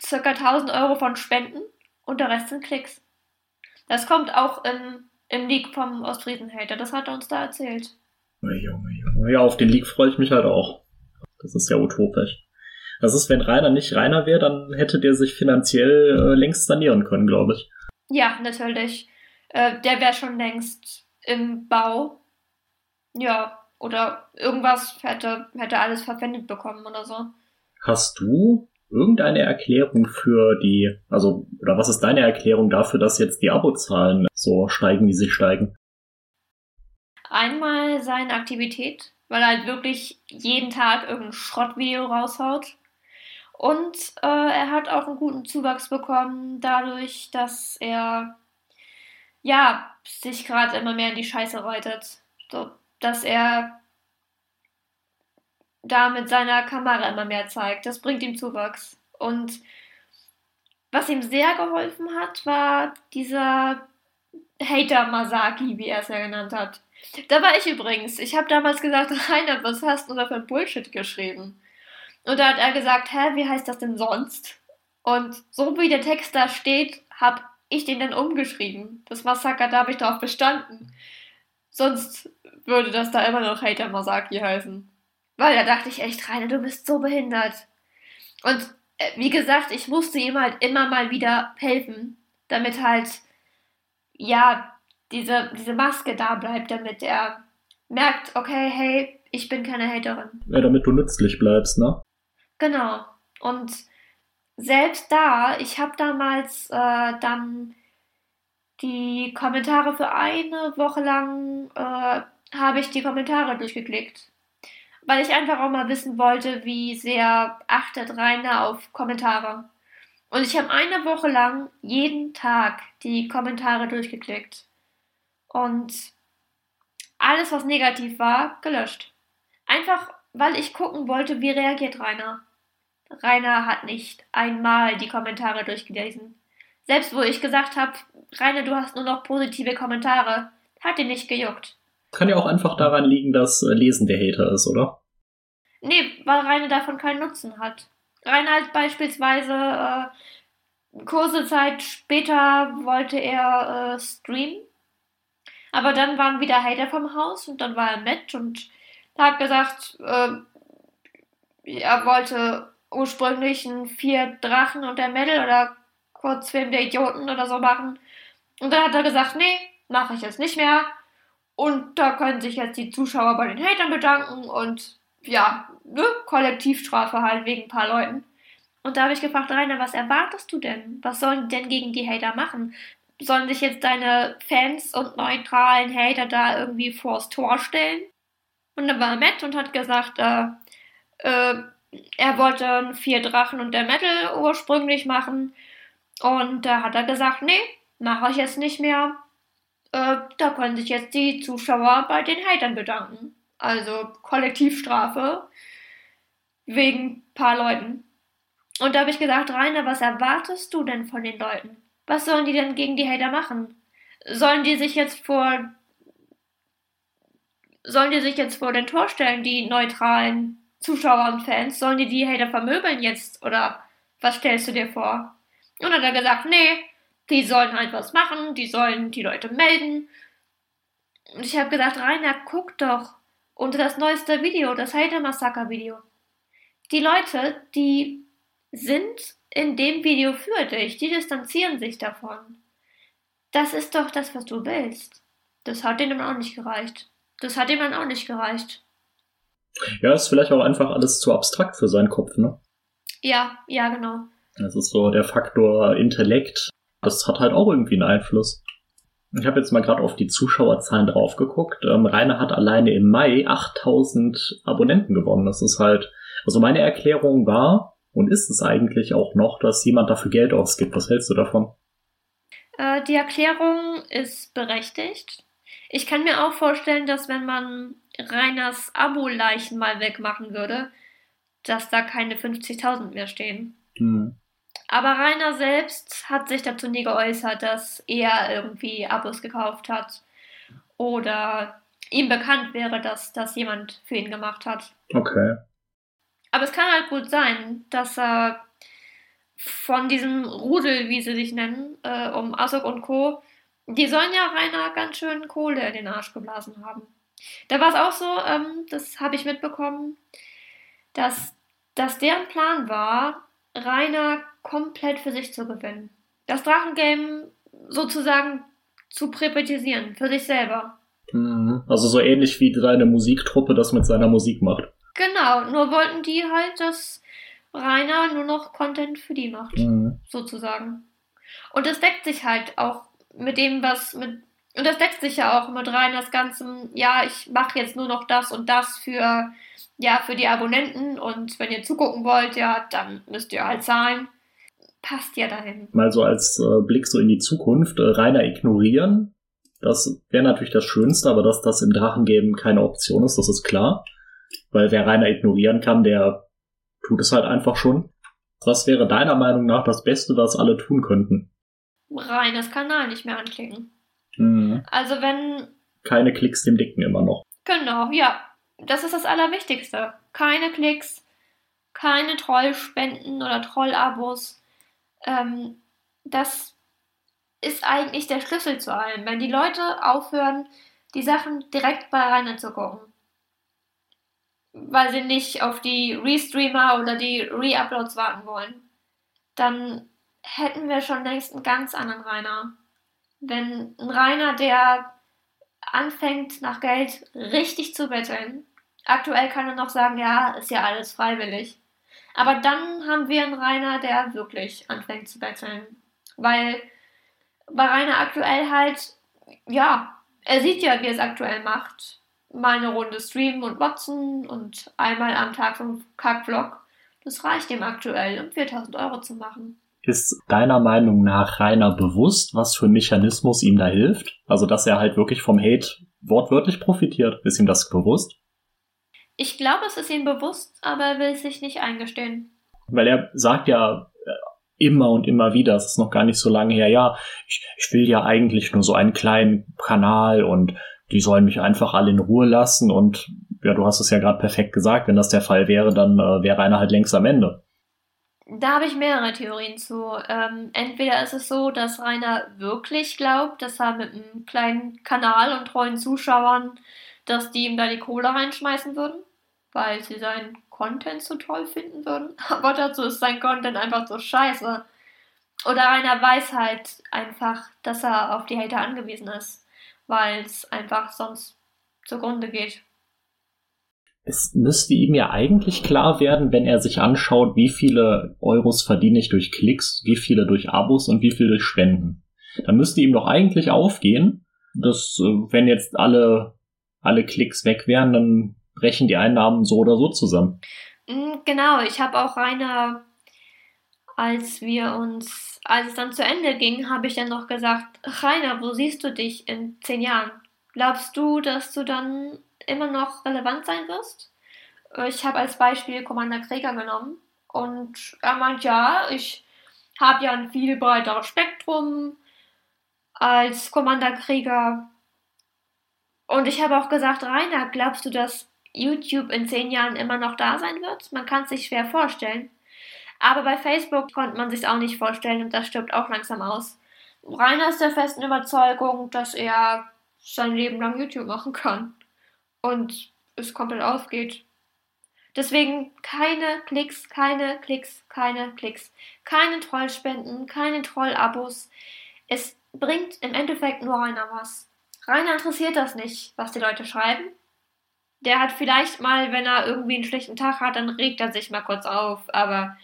circa 1000 Euro von Spenden und der Rest sind Klicks. Das kommt auch in, im Leak vom Ostfriesen-Hater, das hat er uns da erzählt. Ja, auf den Leak freue ich mich halt auch. Das ist ja utopisch. Das ist, wenn Rainer nicht Rainer wäre, dann hätte der sich finanziell äh, längst sanieren können, glaube ich. Ja, natürlich. Äh, der wäre schon längst im Bau. Ja, oder irgendwas hätte, hätte alles verwendet bekommen oder so. Hast du irgendeine Erklärung für die, also, oder was ist deine Erklärung dafür, dass jetzt die Abozahlen so steigen, wie sie steigen? Einmal seine Aktivität, weil er halt wirklich jeden Tag irgendein Schrottvideo raushaut. Und äh, er hat auch einen guten Zuwachs bekommen, dadurch, dass er ja sich gerade immer mehr in die Scheiße reitet. So, dass er da mit seiner Kamera immer mehr zeigt. Das bringt ihm Zuwachs. Und was ihm sehr geholfen hat, war dieser Hater Masaki, wie er es ja genannt hat. Da war ich übrigens. Ich habe damals gesagt, (laughs) Rainer, was hast du da für ein Bullshit geschrieben? Und da hat er gesagt, hä, wie heißt das denn sonst? Und so wie der Text da steht, habe ich den dann umgeschrieben. Das Massaker, da habe ich drauf bestanden. Sonst würde das da immer noch Hater Masaki heißen. Weil da dachte ich echt, Rainer, du bist so behindert. Und äh, wie gesagt, ich musste ihm halt immer mal wieder helfen, damit halt, ja, diese, diese Maske da bleibt, damit er merkt, okay, hey, ich bin keine Haterin. Ja, damit du nützlich bleibst, ne? Genau. Und selbst da, ich habe damals äh, dann die Kommentare für eine Woche lang, äh, habe ich die Kommentare durchgeklickt weil ich einfach auch mal wissen wollte, wie sehr achtet Rainer auf Kommentare. Und ich habe eine Woche lang jeden Tag die Kommentare durchgeklickt. Und alles, was negativ war, gelöscht. Einfach, weil ich gucken wollte, wie reagiert Rainer. Rainer hat nicht einmal die Kommentare durchgelesen. Selbst wo ich gesagt habe, Rainer, du hast nur noch positive Kommentare, hat ihn nicht gejuckt. Kann ja auch einfach daran liegen, dass äh, Lesen der Hater ist, oder? Nee, weil Rainer davon keinen Nutzen hat. Rainer hat beispielsweise äh, kurze Zeit später wollte er äh, streamen, aber dann waren wieder Hater vom Haus und dann war er mit und hat gesagt, äh, er wollte ursprünglich einen vier Drachen und der Mädel oder Kurzfilm der Idioten oder so machen. Und dann hat er gesagt, nee, mache ich jetzt nicht mehr. Und da können sich jetzt die Zuschauer bei den Hatern bedanken und ja, ne, Kollektivstrafe halt wegen ein paar Leuten. Und da habe ich gefragt, Rainer, was erwartest du denn? Was sollen die denn gegen die Hater machen? Sollen sich jetzt deine Fans und neutralen Hater da irgendwie vors Tor stellen? Und dann war er Matt und hat gesagt, äh, äh, er wollte Vier Drachen und der Metal ursprünglich machen. Und da hat er gesagt, nee, mache ich jetzt nicht mehr. Äh, da können sich jetzt die Zuschauer bei den Hatern bedanken. Also Kollektivstrafe wegen paar Leuten. Und da habe ich gesagt, Rainer, was erwartest du denn von den Leuten? Was sollen die denn gegen die Hater machen? Sollen die sich jetzt vor sollen die sich jetzt vor den Tor stellen, die neutralen Zuschauer und Fans? Sollen die die Hater vermöbeln jetzt? Oder was stellst du dir vor? Und dann hat er gesagt, nee, die sollen halt was machen, die sollen die Leute melden. Und ich habe gesagt, Rainer, guck doch unter das neueste Video, das Hater Massaker Video die Leute, die sind in dem Video für dich, die distanzieren sich davon. Das ist doch das, was du willst. Das hat denen auch nicht gereicht. Das hat ihm dann auch nicht gereicht. Ja, ist vielleicht auch einfach alles zu abstrakt für seinen Kopf, ne? Ja, ja, genau. Das ist so der Faktor Intellekt. Das hat halt auch irgendwie einen Einfluss. Ich habe jetzt mal gerade auf die Zuschauerzahlen drauf geguckt. Ähm, Rainer hat alleine im Mai 8000 Abonnenten gewonnen. Das ist halt also meine Erklärung war und ist es eigentlich auch noch, dass jemand dafür Geld ausgibt. Was hältst du davon? Äh, die Erklärung ist berechtigt. Ich kann mir auch vorstellen, dass wenn man Reiners Abo-Leichen mal wegmachen würde, dass da keine 50.000 mehr stehen. Hm. Aber Rainer selbst hat sich dazu nie geäußert, dass er irgendwie Abos gekauft hat oder ihm bekannt wäre, dass das jemand für ihn gemacht hat. Okay. Aber es kann halt gut sein, dass er von diesem Rudel, wie sie sich nennen, äh, um Asok und Co., die sollen ja Rainer ganz schön Kohle in den Arsch geblasen haben. Da war es auch so, ähm, das habe ich mitbekommen, dass, dass deren Plan war, Rainer komplett für sich zu gewinnen. Das Drachengame sozusagen zu privatisieren, für sich selber. Mhm. Also so ähnlich wie deine Musiktruppe das mit seiner Musik macht. Genau, nur wollten die halt, dass Rainer nur noch Content für die macht, mhm. sozusagen. Und das deckt sich halt auch mit dem, was mit. Und das deckt sich ja auch mit Rainers ganzem, ja, ich mache jetzt nur noch das und das für, ja, für die Abonnenten und wenn ihr zugucken wollt, ja, dann müsst ihr halt zahlen. Passt ja dahin. Mal so als äh, Blick so in die Zukunft, äh, Rainer ignorieren, das wäre natürlich das Schönste, aber dass das im Drachengame keine Option ist, das ist klar. Weil wer Rainer ignorieren kann, der tut es halt einfach schon. Was wäre deiner Meinung nach das Beste, was alle tun könnten? Rainers Kanal nicht mehr anklicken. Mhm. Also wenn. Keine Klicks dem Dicken immer noch. Genau, ja. Das ist das Allerwichtigste. Keine Klicks, keine Trollspenden oder Trollabos. Ähm, das ist eigentlich der Schlüssel zu allem. Wenn die Leute aufhören, die Sachen direkt bei Rainer zu gucken weil sie nicht auf die Restreamer oder die Reuploads warten wollen, dann hätten wir schon längst einen ganz anderen Rainer. Wenn ein Rainer, der anfängt nach Geld richtig zu betteln, aktuell kann er noch sagen, ja, ist ja alles freiwillig. Aber dann haben wir einen Rainer, der wirklich anfängt zu betteln. Weil bei Rainer aktuell halt, ja, er sieht ja, wie er es aktuell macht mal eine Runde streamen und watson und einmal am Tag fünf Kack-Vlog. Das reicht ihm aktuell, um 4000 Euro zu machen. Ist deiner Meinung nach Rainer bewusst, was für ein Mechanismus ihm da hilft? Also, dass er halt wirklich vom Hate wortwörtlich profitiert. Ist ihm das bewusst? Ich glaube, es ist ihm bewusst, aber er will es sich nicht eingestehen. Weil er sagt ja äh, immer und immer wieder, es ist noch gar nicht so lange her, ja, ich, ich will ja eigentlich nur so einen kleinen Kanal und die sollen mich einfach alle in Ruhe lassen und ja, du hast es ja gerade perfekt gesagt, wenn das der Fall wäre, dann äh, wäre einer halt längst am Ende. Da habe ich mehrere Theorien zu. Ähm, entweder ist es so, dass Rainer wirklich glaubt, dass er mit einem kleinen Kanal und treuen Zuschauern, dass die ihm da die Kohle reinschmeißen würden, weil sie seinen Content so toll finden würden. (laughs) Aber dazu ist sein Content einfach so scheiße. Oder Rainer weiß halt einfach, dass er auf die Hater angewiesen ist weil es einfach sonst zugrunde geht. Es müsste ihm ja eigentlich klar werden, wenn er sich anschaut, wie viele Euros verdiene ich durch Klicks, wie viele durch Abos und wie viel durch Spenden. Dann müsste ihm doch eigentlich aufgehen, dass äh, wenn jetzt alle, alle Klicks weg wären, dann brechen die Einnahmen so oder so zusammen. Mm, genau, ich habe auch Rainer, als wir uns als es dann zu Ende ging, habe ich dann noch gesagt, Rainer, wo siehst du dich in zehn Jahren? Glaubst du, dass du dann immer noch relevant sein wirst? Ich habe als Beispiel Commander Krieger genommen und er meint, ja, ich habe ja ein viel breiteres Spektrum als Commander Krieger. Und ich habe auch gesagt, Rainer, glaubst du, dass YouTube in zehn Jahren immer noch da sein wird? Man kann es sich schwer vorstellen. Aber bei Facebook konnte man sich auch nicht vorstellen und das stirbt auch langsam aus. Rainer ist der festen Überzeugung, dass er sein Leben lang YouTube machen kann und es komplett aufgeht. Deswegen keine Klicks, keine Klicks, keine Klicks, keine Trollspenden, keine Trollabos. Es bringt im Endeffekt nur Rainer was. Rainer interessiert das nicht, was die Leute schreiben. Der hat vielleicht mal, wenn er irgendwie einen schlechten Tag hat, dann regt er sich mal kurz auf, aber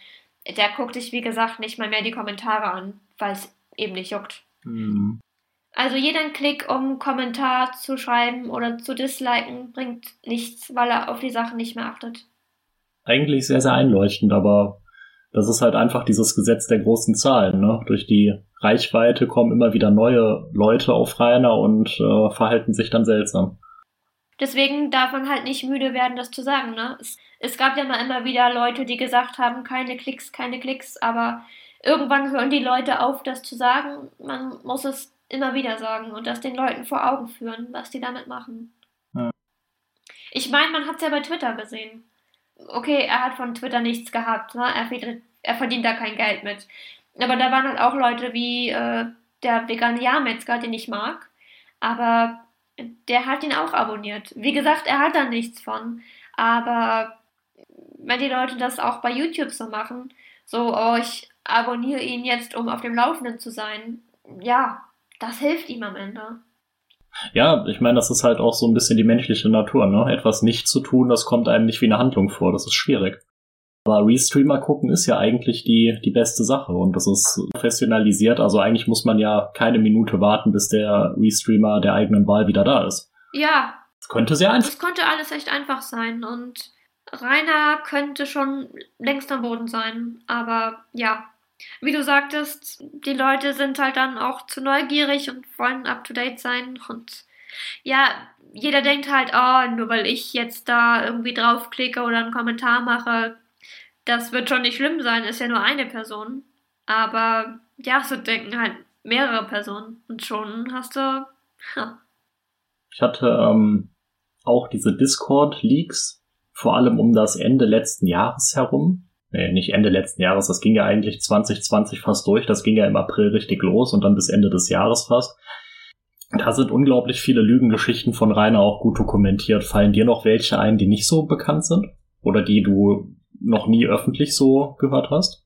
der guckt sich, wie gesagt, nicht mal mehr die Kommentare an, weil es eben nicht juckt. Mhm. Also jeden Klick, um einen Kommentar zu schreiben oder zu disliken, bringt nichts, weil er auf die Sachen nicht mehr achtet. Eigentlich sehr, sehr einleuchtend, aber das ist halt einfach dieses Gesetz der großen Zahlen. Ne? Durch die Reichweite kommen immer wieder neue Leute auf Rainer und äh, verhalten sich dann seltsam. Deswegen darf man halt nicht müde werden, das zu sagen. Ne? Es, es gab ja mal immer wieder Leute, die gesagt haben, keine Klicks, keine Klicks, aber irgendwann hören die Leute auf, das zu sagen. Man muss es immer wieder sagen und das den Leuten vor Augen führen, was die damit machen. Ja. Ich meine, man hat es ja bei Twitter gesehen. okay, er hat von Twitter nichts gehabt, ne? er, verdient, er verdient da kein Geld mit. Aber da waren halt auch Leute wie äh, der vegane Jahrmetzger, den ich mag, aber der hat ihn auch abonniert. Wie gesagt, er hat da nichts von, aber wenn die Leute das auch bei YouTube so machen, so, oh, ich abonniere ihn jetzt, um auf dem Laufenden zu sein, ja, das hilft ihm am Ende. Ja, ich meine, das ist halt auch so ein bisschen die menschliche Natur, ne? Etwas nicht zu tun, das kommt einem nicht wie eine Handlung vor, das ist schwierig. Aber Restreamer gucken ist ja eigentlich die, die beste Sache und das ist professionalisiert, also eigentlich muss man ja keine Minute warten, bis der Restreamer der eigenen Wahl wieder da ist. Ja. Das könnte sehr einfach. Das konnte alles echt einfach sein und Rainer könnte schon längst am Boden sein, aber ja, wie du sagtest, die Leute sind halt dann auch zu neugierig und wollen up to date sein und ja, jeder denkt halt, oh, nur weil ich jetzt da irgendwie draufklicke oder einen Kommentar mache, das wird schon nicht schlimm sein, ist ja nur eine Person. Aber ja, so denken halt mehrere Personen und schon hast du. (laughs) Ja. Ich hatte ähm, auch diese Discord-Leaks, vor allem um das Ende letzten Jahres herum nee, nicht Ende letzten Jahres, das ging ja eigentlich 2020 fast durch, das ging ja im April richtig los und dann bis Ende des Jahres fast. Da sind unglaublich viele Lügengeschichten von Rainer auch gut dokumentiert. Fallen dir noch welche ein, die nicht so bekannt sind? Oder die du noch nie öffentlich so gehört hast?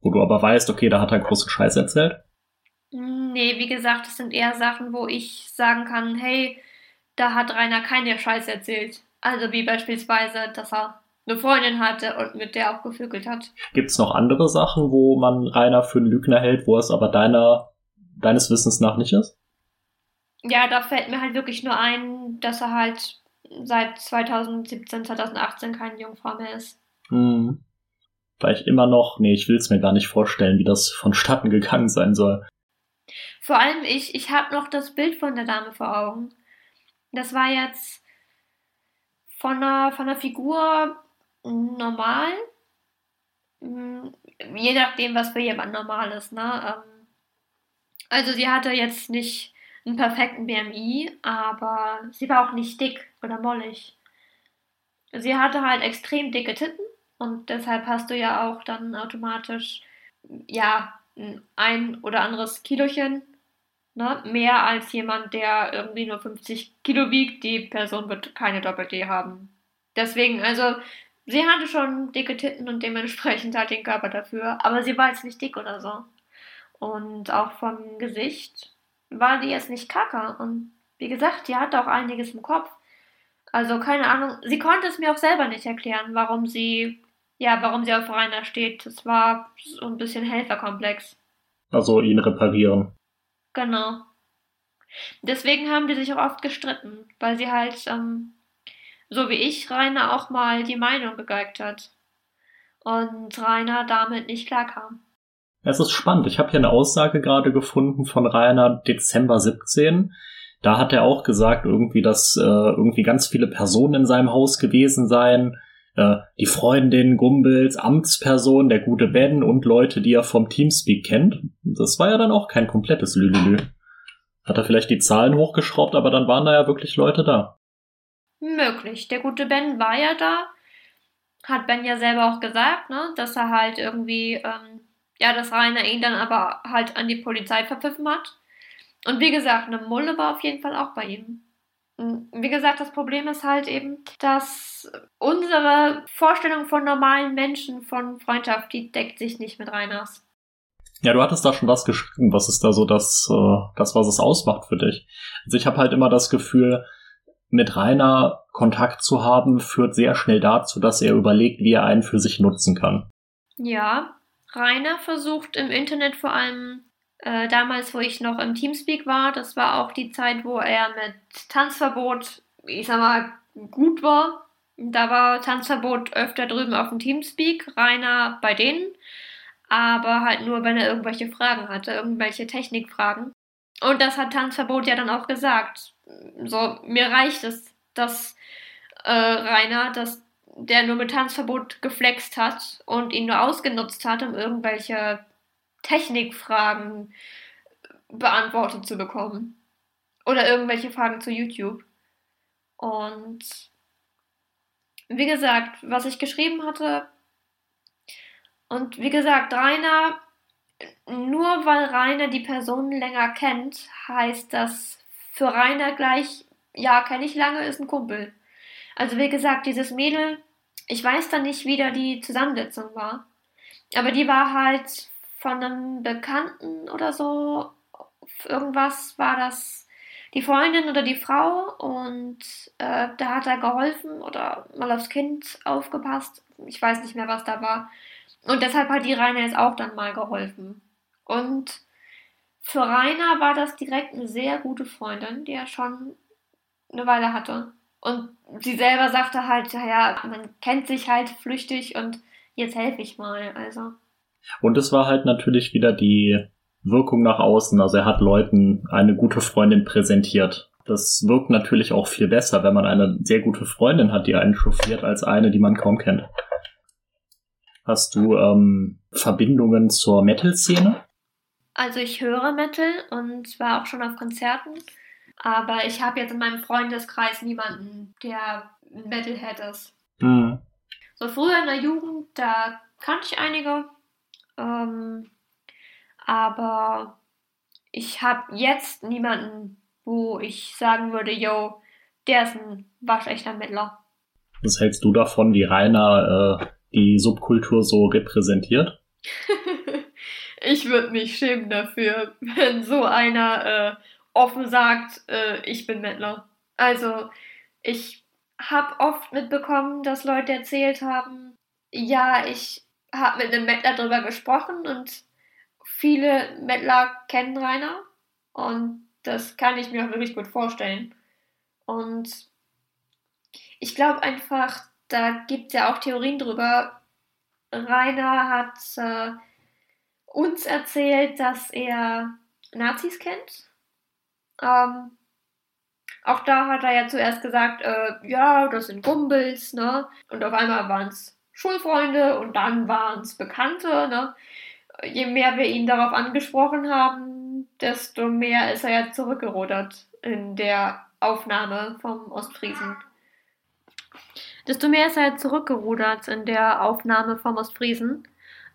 Wo du aber weißt, okay, da hat er großen Scheiß erzählt? Nee, wie gesagt, das sind eher Sachen, wo ich sagen kann, hey, da hat Rainer keine Scheiß erzählt. Also wie beispielsweise, dass er eine Freundin hatte und mit der auch gevögelt hat. Gibt es noch andere Sachen, wo man Rainer für einen Lügner hält, wo es aber deiner, deines Wissens nach nicht ist? Ja, da fällt mir halt wirklich nur ein, dass er halt seit 2017, 2018 keine Jungfrau mehr ist. Hm. Weil ich immer noch, nee, ich will es mir gar nicht vorstellen, wie das vonstatten gegangen sein soll. Vor allem ich, ich habe noch das Bild von der Dame vor Augen. Das war jetzt von einer, von einer Figur normal. Mm, je nachdem, was für jemand normal ist. Ne? Ähm, also sie hatte jetzt nicht einen perfekten BMI, aber sie war auch nicht dick oder mollig. Sie hatte halt extrem dicke Titten und deshalb hast du ja auch dann automatisch ja ein oder anderes Kilochen ne? mehr als jemand, der irgendwie nur 50 Kilo wiegt. Die Person wird keine Doppel-D haben. Deswegen, also sie hatte schon dicke Titten und dementsprechend halt den Körper dafür, aber sie war jetzt nicht dick oder so. Und auch vom Gesicht war die jetzt nicht kacke. Und wie gesagt, die hatte auch einiges im Kopf. Also keine Ahnung, sie konnte es mir auch selber nicht erklären, warum sie, ja, warum sie auf Rainer steht. Es war so ein bisschen Helferkomplex. Also ihn reparieren. Genau. Deswegen haben die sich auch oft gestritten, weil sie halt ähm, so wie ich Rainer auch mal die Meinung gegeigt hat. Und Rainer damit nicht klarkam. Es ist spannend. Ich habe hier eine Aussage gerade gefunden von Rainer Dezember 17. Da hat er auch gesagt, irgendwie, dass äh, irgendwie ganz viele Personen in seinem Haus gewesen seien. Äh, die Freundin Gumbels, Amtsperson, der gute Ben und Leute, die er vom Teamspeak kennt. Das war ja dann auch kein komplettes Lülülü. Hat er vielleicht die Zahlen hochgeschraubt, aber dann waren da ja wirklich Leute da. Möglich. Der gute Ben war ja da. Hat Ben ja selber auch gesagt, ne, dass er halt irgendwie, ähm, ja, dass Rainer ihn dann aber halt an die Polizei verpfiffen hat. Und wie gesagt, eine Mulle war auf jeden Fall auch bei ihm. Wie gesagt, das Problem ist halt eben, dass unsere Vorstellung von normalen Menschen, von Freundschaft, die deckt sich nicht mit Reiners. Ja, du hattest da schon was geschrieben. Was ist da so das, äh, das was es ausmacht für dich? Also ich habe halt immer das Gefühl, mit Rainer Kontakt zu haben, führt sehr schnell dazu, dass er überlegt, wie er einen für sich nutzen kann. Ja, Rainer versucht im Internet vor allem äh, damals, wo ich noch im Teamspeak war, das war auch die Zeit, wo er mit Tanzverbot, ich sag mal, gut war. Da war Tanzverbot öfter drüben auf dem Teamspeak, Rainer bei denen, aber halt nur, wenn er irgendwelche Fragen hatte, irgendwelche Technikfragen. Und das hat Tanzverbot ja dann auch gesagt so, mir reicht es, dass äh, Rainer, dass der nur mit Tanzverbot geflext hat und ihn nur ausgenutzt hat, um irgendwelche Technikfragen beantwortet zu bekommen. Oder irgendwelche Fragen zu YouTube. Und wie gesagt, was ich geschrieben hatte. Und wie gesagt, Rainer, nur weil Rainer die Person länger kennt, heißt das für Rainer gleich, ja, kenne ich lange, ist ein Kumpel. Also wie gesagt, dieses Mädel, ich weiß dann nicht, wie da die Zusammensetzung war. Aber die war halt von einem Bekannten oder so. Irgendwas war das die Freundin oder die Frau und äh, da hat er geholfen oder mal aufs Kind aufgepasst. Ich weiß nicht mehr, was da war. Und deshalb hat die Rainer jetzt auch dann mal geholfen. Und für Rainer war das direkt eine sehr gute Freundin, die er schon eine Weile hatte. Und sie selber sagte halt, ja, man kennt sich halt flüchtig und jetzt helfe ich mal. Also. Und es war halt natürlich wieder die Wirkung nach außen. Also er hat Leuten eine gute Freundin präsentiert. Das wirkt natürlich auch viel besser, wenn man eine sehr gute Freundin hat, die einen chauffiert, als eine, die man kaum kennt. Hast du ähm, Verbindungen zur Metal-Szene? Also ich höre Metal und war auch schon auf Konzerten, aber ich habe jetzt in meinem Freundeskreis niemanden, der Metalhead ist. Mhm. So früher in der Jugend, da kannte ich einige, ähm, aber ich habe jetzt niemanden, wo ich sagen würde, yo, der ist ein waschechter Mittler. Was hältst du davon, wie Rainer äh, die Subkultur so repräsentiert? (laughs) ich würde mich schämen dafür, (laughs) wenn so einer äh, offen sagt, äh, ich bin Mettler. Also, ich habe oft mitbekommen, dass Leute erzählt haben, ja, ich habe mit einem Mettler drüber gesprochen und viele Mettler kennen Rainer und das kann ich mir auch wirklich gut vorstellen. Und ich glaube einfach, da gibt es ja auch Theorien drüber. Rainer hat äh, uns erzählt, dass er Nazis kennt. Ähm, auch da hat er ja zuerst gesagt, äh, ja, das sind Gumbels, ne? Und auf einmal waren es Schulfreunde und dann waren es Bekannte, ne? je mehr wir ihn darauf angesprochen haben, desto mehr ist er ja zurückgerudert in der Aufnahme vom Ostfriesen. Desto mehr ist er zurückgerudert in der Aufnahme vom Ostfriesen.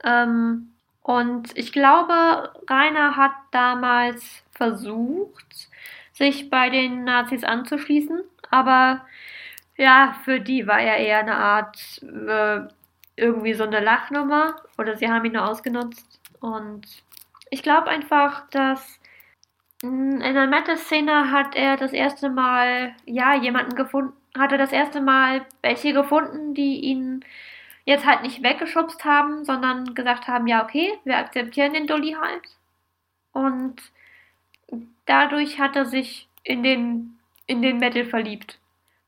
Ähm, und ich glaube, Rainer hat damals versucht, sich bei den Nazis anzuschließen, aber ja, für die war er eher eine Art äh, irgendwie so eine Lachnummer oder sie haben ihn nur ausgenutzt. Und ich glaube einfach, dass in der Metal-Szene hat er das erste Mal, ja, jemanden gefunden, hat er das erste Mal welche gefunden, die ihn jetzt halt nicht weggeschubst haben, sondern gesagt haben, ja, okay, wir akzeptieren den Dolly halt. Und dadurch hat er sich in den, in den Metal verliebt.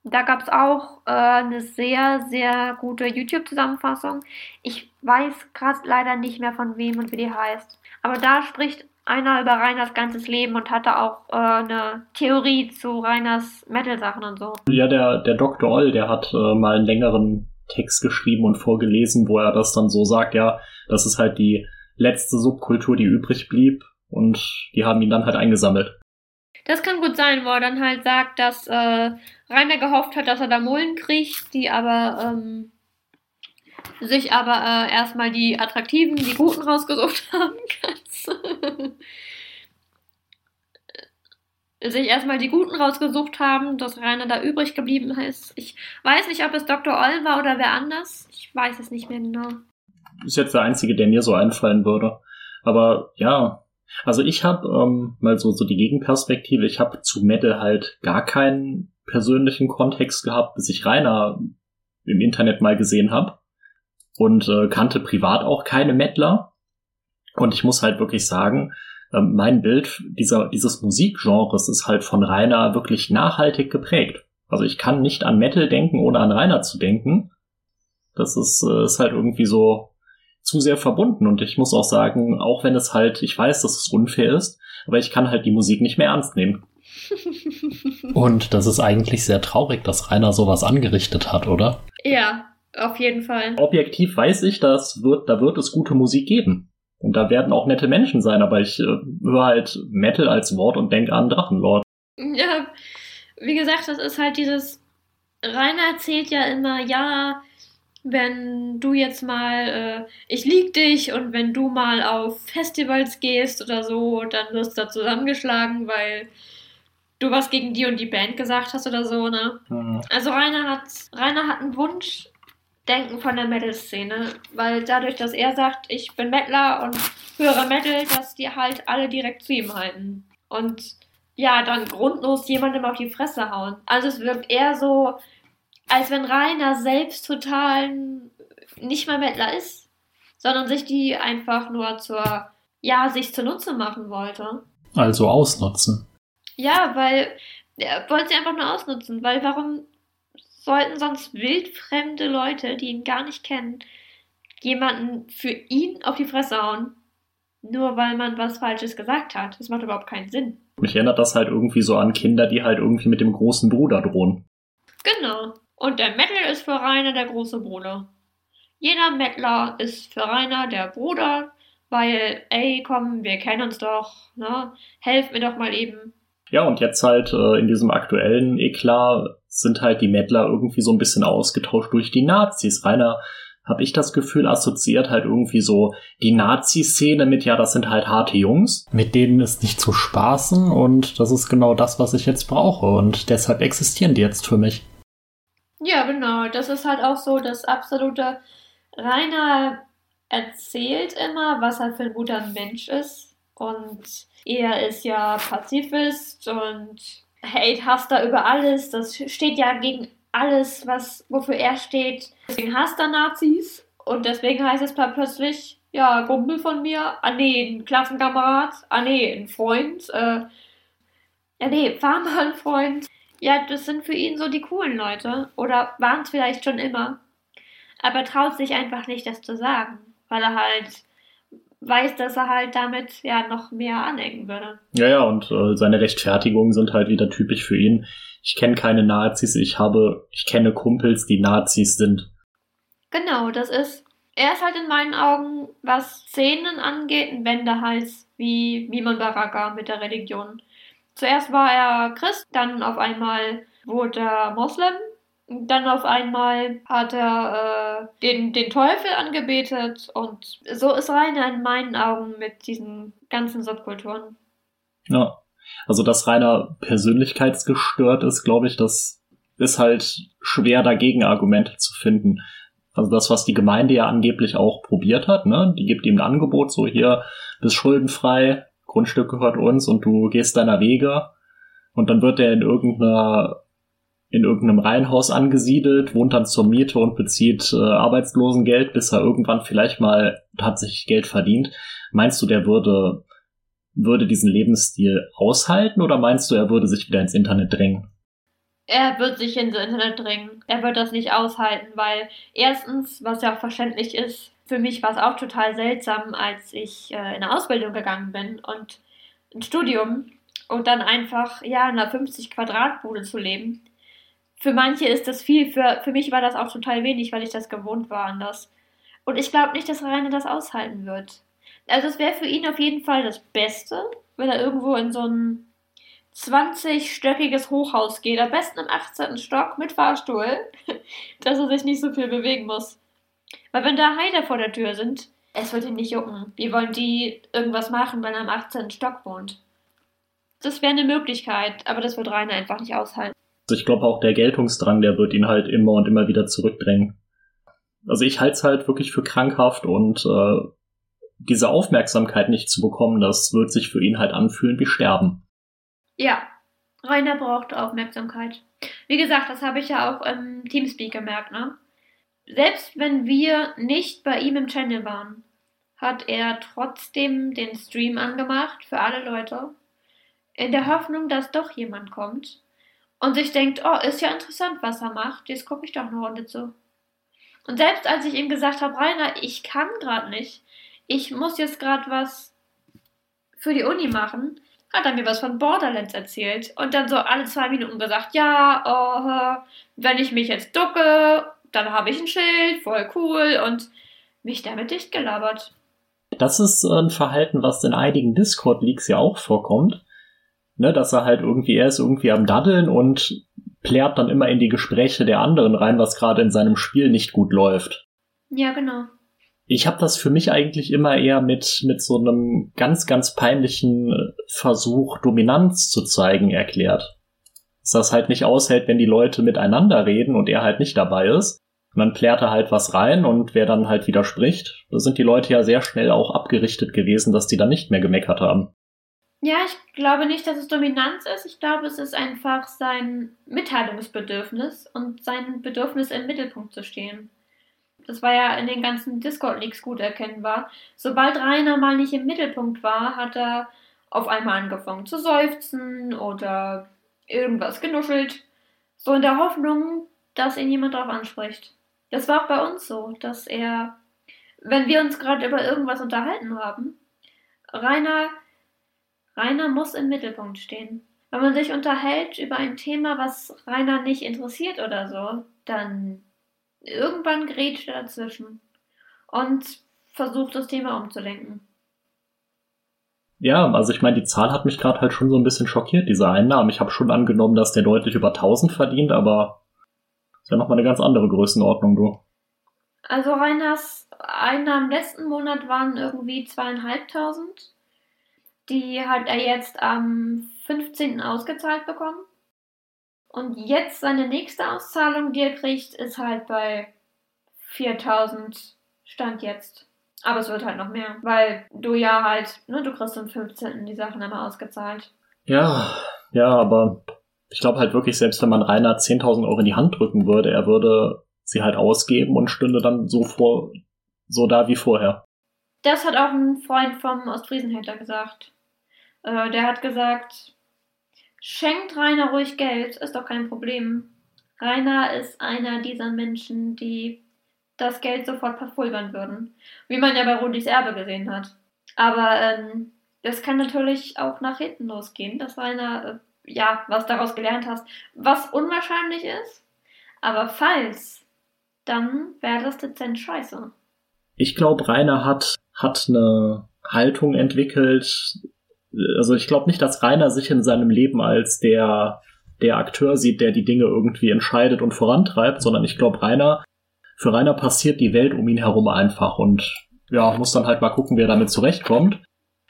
Da gab es auch äh, eine sehr, sehr gute YouTube-Zusammenfassung. Ich weiß gerade leider nicht mehr von wem und wie die heißt. Aber da spricht einer über Reiners ganzes Leben und hatte auch äh, eine Theorie zu Reiners Metal-Sachen und so. Ja, der, der Dr. Oll, der hat äh, mal einen längeren Text geschrieben und vorgelesen, wo er das dann so sagt, ja, das ist halt die letzte Subkultur, die übrig blieb und die haben ihn dann halt eingesammelt. Das kann gut sein, wo er dann halt sagt, dass äh, Rainer gehofft hat, dass er da Mullen kriegt, die aber ähm, sich aber äh, erstmal die attraktiven, die guten rausgesucht (laughs) haben. sich erstmal die guten rausgesucht haben, dass Rainer da übrig geblieben ist. Ich weiß nicht, ob es Dr. Oll war oder wer anders. Ich weiß es nicht mehr genau. Ist jetzt der einzige, der mir so einfallen würde. Aber ja, also ich habe ähm, mal so, so die Gegenperspektive, ich habe zu Metal halt gar keinen persönlichen Kontext gehabt, bis ich Rainer im Internet mal gesehen habe und äh, kannte privat auch keine Mettler. Und ich muss halt wirklich sagen, äh, mein Bild dieser, dieses Musikgenres ist halt von Rainer wirklich nachhaltig geprägt. Also ich kann nicht an Metal denken, ohne an Rainer zu denken. Das ist, äh, ist halt irgendwie so zu sehr verbunden. Und ich muss auch sagen, auch wenn es halt, ich weiß, dass es unfair ist, aber ich kann halt die Musik nicht mehr ernst nehmen. (laughs) Und das ist eigentlich sehr traurig, dass Rainer sowas angerichtet hat, oder? Ja, auf jeden Fall. Objektiv weiß ich, dass wird, da wird es gute Musik geben. Und da werden auch nette Menschen sein, aber ich äh, höre halt Metal als Wort und denke an Drachenlord. Ja, wie gesagt, das ist halt dieses Rainer erzählt ja immer, ja, wenn du jetzt mal, äh, ich lieg dich und wenn du mal auf Festivals gehst oder so, dann wirst du da zusammengeschlagen, weil du was gegen die und die Band gesagt hast oder so, ne? Mhm. Also Rainer hat, Rainer hat einen Wunschdenken von der Metal-Szene, weil dadurch, dass er sagt, ich bin Metaler und höre Metal, dass die halt alle direkt zu ihm halten. Und ja, dann grundlos jemandem auf die Fresse hauen. Also es wirkt eher so, als wenn Rainer selbst total nicht mal Mettler ist, sondern sich die einfach nur zur, ja, sich zunutze machen wollte. Also ausnutzen. Ja, weil er wollte sie einfach nur ausnutzen, weil warum sollten sonst wildfremde Leute, die ihn gar nicht kennen, jemanden für ihn auf die Fresse hauen, nur weil man was Falsches gesagt hat? Das macht überhaupt keinen Sinn. Mich erinnert das halt irgendwie so an Kinder, die halt irgendwie mit dem großen Bruder drohen. Genau. Und der Metal ist für Rainer der große Bruder. Jeder Mettler ist für Rainer der Bruder, weil, ey, komm, wir kennen uns doch, ne? Helf mir doch mal eben. Ja, und jetzt halt äh, in diesem aktuellen Eklat sind halt die Mettler irgendwie so ein bisschen ausgetauscht durch die Nazis. Rainer, habe ich das Gefühl, assoziiert halt irgendwie so die Nazi-Szene mit, ja, das sind halt harte Jungs, mit denen ist nicht zu spaßen und das ist genau das, was ich jetzt brauche und deshalb existieren die jetzt für mich. Ja, genau. Das ist halt auch so das absolute. Rainer erzählt immer, was er für ein guter Mensch ist. Und er ist ja Pazifist und hate, hasst er über alles. Das steht ja gegen alles, was, wofür er steht. Deswegen hasst er Nazis. Und deswegen heißt es plötzlich, ja, Kumpel von mir, ah nee, ein Klassenkamerad, ah nee, ein Freund, äh, ja nee, war mal ein Freund. Ja, das sind für ihn so die coolen Leute. Oder waren es vielleicht schon immer. Aber traut sich einfach nicht, das zu sagen. Weil er halt weiß, dass er halt damit ja noch mehr anecken würde. Ja, ja, und äh, seine Rechtfertigungen sind halt wieder typisch für ihn. Ich kenne keine Nazis, ich habe, ich kenne Kumpels, die Nazis sind. Genau, das ist. Er ist halt in meinen Augen, was Szenen angeht, ein Wendehals wie Mimon Baraka mit der Religion. Zuerst war er Christ, dann auf einmal wurde er Moslem, dann auf einmal hat er äh, den, den Teufel angebetet und so ist Rainer in meinen Augen mit diesen ganzen Subkulturen. Ja, also dass Rainer persönlichkeitsgestört ist, glaube ich, das ist halt schwer dagegen Argumente zu finden. Also das, was die Gemeinde ja angeblich auch probiert hat, ne? Die gibt ihm ein Angebot, so hier, bist schuldenfrei, Grundstück gehört uns und du gehst deiner Wege und dann wird er in irgendeiner in irgendeinem Reihenhaus angesiedelt, wohnt dann zur Miete und bezieht äh, Arbeitslosengeld, bis er irgendwann vielleicht mal tatsächlich Geld verdient. Meinst du, der würde würde diesen Lebensstil aushalten oder meinst du, er würde sich wieder ins Internet drängen? Er wird sich ins Internet drängen. Er wird das nicht aushalten, weil erstens, was ja auch verständlich ist, für mich war es auch total seltsam, als ich äh, in eine Ausbildung gegangen bin und ein Studium und dann einfach ja in einer 50 Quadratbude zu leben. Für manche ist das viel, für, für mich war das auch total wenig, weil ich das gewohnt war anders. Und ich glaube nicht, dass Rainer das aushalten wird. Also es wäre für ihn auf jeden Fall das Beste, wenn er irgendwo in so ein 20-stöckiges Hochhaus geht, am besten im 18. Stock mit Fahrstuhl, (laughs) dass er sich nicht so viel bewegen muss. Weil wenn da Heider vor der Tür sind, es wird ihn nicht jucken. Wie wollen die irgendwas machen, wenn er im 18. Stock wohnt? Das wäre eine Möglichkeit, aber das wird Rainer einfach nicht aushalten. Also ich glaube auch der Geltungsdrang, der wird ihn halt immer und immer wieder zurückdrängen. Also ich halte es halt wirklich für krankhaft und äh, diese Aufmerksamkeit nicht zu bekommen, das wird sich für ihn halt anfühlen wie Sterben. Ja, Rainer braucht Aufmerksamkeit. Wie gesagt, das habe ich ja auch im Teamspeak gemerkt, ne? Selbst wenn wir nicht bei ihm im Channel waren, hat er trotzdem den Stream angemacht für alle Leute, in der Hoffnung, dass doch jemand kommt und sich denkt, oh, ist ja interessant, was er macht, jetzt gucke ich doch eine Runde zu. Und selbst als ich ihm gesagt habe, Rainer, ich kann gerade nicht, ich muss jetzt gerade was für die Uni machen, hat er mir was von Borderlands erzählt und dann so alle zwei Minuten gesagt, ja, oh, wenn ich mich jetzt ducke dann habe ich ein Schild, voll cool und mich damit dicht gelabert. Das ist ein Verhalten, was in einigen Discord-Leaks ja auch vorkommt. Ne, dass er halt irgendwie, er ist irgendwie am Daddeln und plärt dann immer in die Gespräche der anderen rein, was gerade in seinem Spiel nicht gut läuft. Ja, genau. Ich habe das für mich eigentlich immer eher mit, mit so einem ganz, ganz peinlichen Versuch, Dominanz zu zeigen, erklärt. Dass das halt nicht aushält, wenn die Leute miteinander reden und er halt nicht dabei ist. Und dann plärt er halt was rein und wer dann halt widerspricht, da sind die Leute ja sehr schnell auch abgerichtet gewesen, dass die dann nicht mehr gemeckert haben. Ja, ich glaube nicht, dass es Dominanz ist. Ich glaube, es ist einfach sein Mitteilungsbedürfnis und sein Bedürfnis im Mittelpunkt zu stehen. Das war ja in den ganzen Discord-Leaks gut erkennbar. Sobald Rainer mal nicht im Mittelpunkt war, hat er auf einmal angefangen zu seufzen oder irgendwas genuschelt. So in der Hoffnung, dass ihn jemand darauf anspricht. Das war auch bei uns so, dass er, wenn wir uns gerade über irgendwas unterhalten haben, Rainer, Rainer muss im Mittelpunkt stehen. Wenn man sich unterhält über ein Thema, was Rainer nicht interessiert oder so, dann irgendwann grätscht er dazwischen und versucht das Thema umzulenken. Ja, also ich meine, die Zahl hat mich gerade halt schon so ein bisschen schockiert, diese Einnahmen. Ich habe schon angenommen, dass der deutlich über 1000 verdient, aber ist ja nochmal eine ganz andere Größenordnung, du. Also Reiners Einnahmen letzten Monat waren irgendwie zweieinhalbtausend. Die hat er jetzt am 15. ausgezahlt bekommen. Und jetzt seine nächste Auszahlung, die er kriegt, ist halt bei 4000 Stand jetzt. Aber es wird halt noch mehr, weil du ja halt, ne, du kriegst am 15. die Sachen immer ausgezahlt. Ja, ja, aber ich glaube halt wirklich, selbst wenn man Rainer 10.000 Euro in die Hand drücken würde, er würde sie halt ausgeben und stünde dann so vor, so da wie vorher. Das hat auch ein Freund vom Ostfriesenhändler gesagt. Äh, der hat gesagt, Schenkt Rainer ruhig Geld, ist doch kein Problem. Rainer ist einer dieser Menschen, die das Geld sofort verpulvern würden. Wie man ja bei Rudis Erbe gesehen hat. Aber ähm, das kann natürlich auch nach hinten losgehen, dass Rainer, äh, ja, was daraus gelernt hast, was unwahrscheinlich ist. Aber falls, dann wäre das dezent scheiße. Ich glaube, Rainer hat, hat eine Haltung entwickelt, also ich glaube nicht, dass Rainer sich in seinem Leben als der, der Akteur sieht, der die Dinge irgendwie entscheidet und vorantreibt, sondern ich glaube, Rainer, für Rainer passiert die Welt um ihn herum einfach und ja, muss dann halt mal gucken, wie er damit zurechtkommt.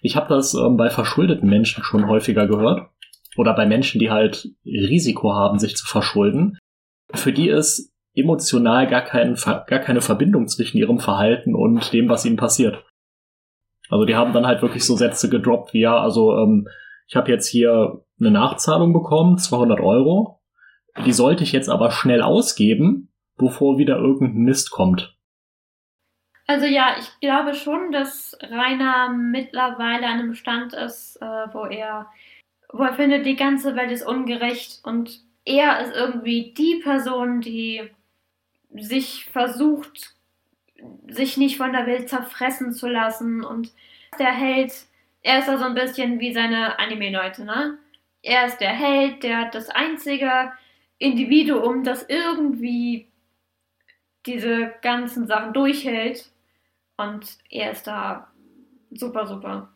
Ich habe das ähm, bei verschuldeten Menschen schon häufiger gehört. Oder bei Menschen, die halt Risiko haben, sich zu verschulden. Für die ist emotional gar, kein, gar keine Verbindung zwischen ihrem Verhalten und dem, was ihnen passiert. Also die haben dann halt wirklich so Sätze gedroppt wie, ja, also ähm, ich habe jetzt hier eine Nachzahlung bekommen, 200 Euro. Die sollte ich jetzt aber schnell ausgeben, bevor wieder irgendein Mist kommt. Also ja, ich glaube schon, dass Rainer mittlerweile an einem Stand ist, äh, wo er, wo er findet, die ganze Welt ist ungerecht und er ist irgendwie die Person, die sich versucht sich nicht von der Welt zerfressen zu lassen und der Held, er ist da so ein bisschen wie seine Anime-Leute, ne? Er ist der Held, der das einzige Individuum, das irgendwie diese ganzen Sachen durchhält und er ist da super, super.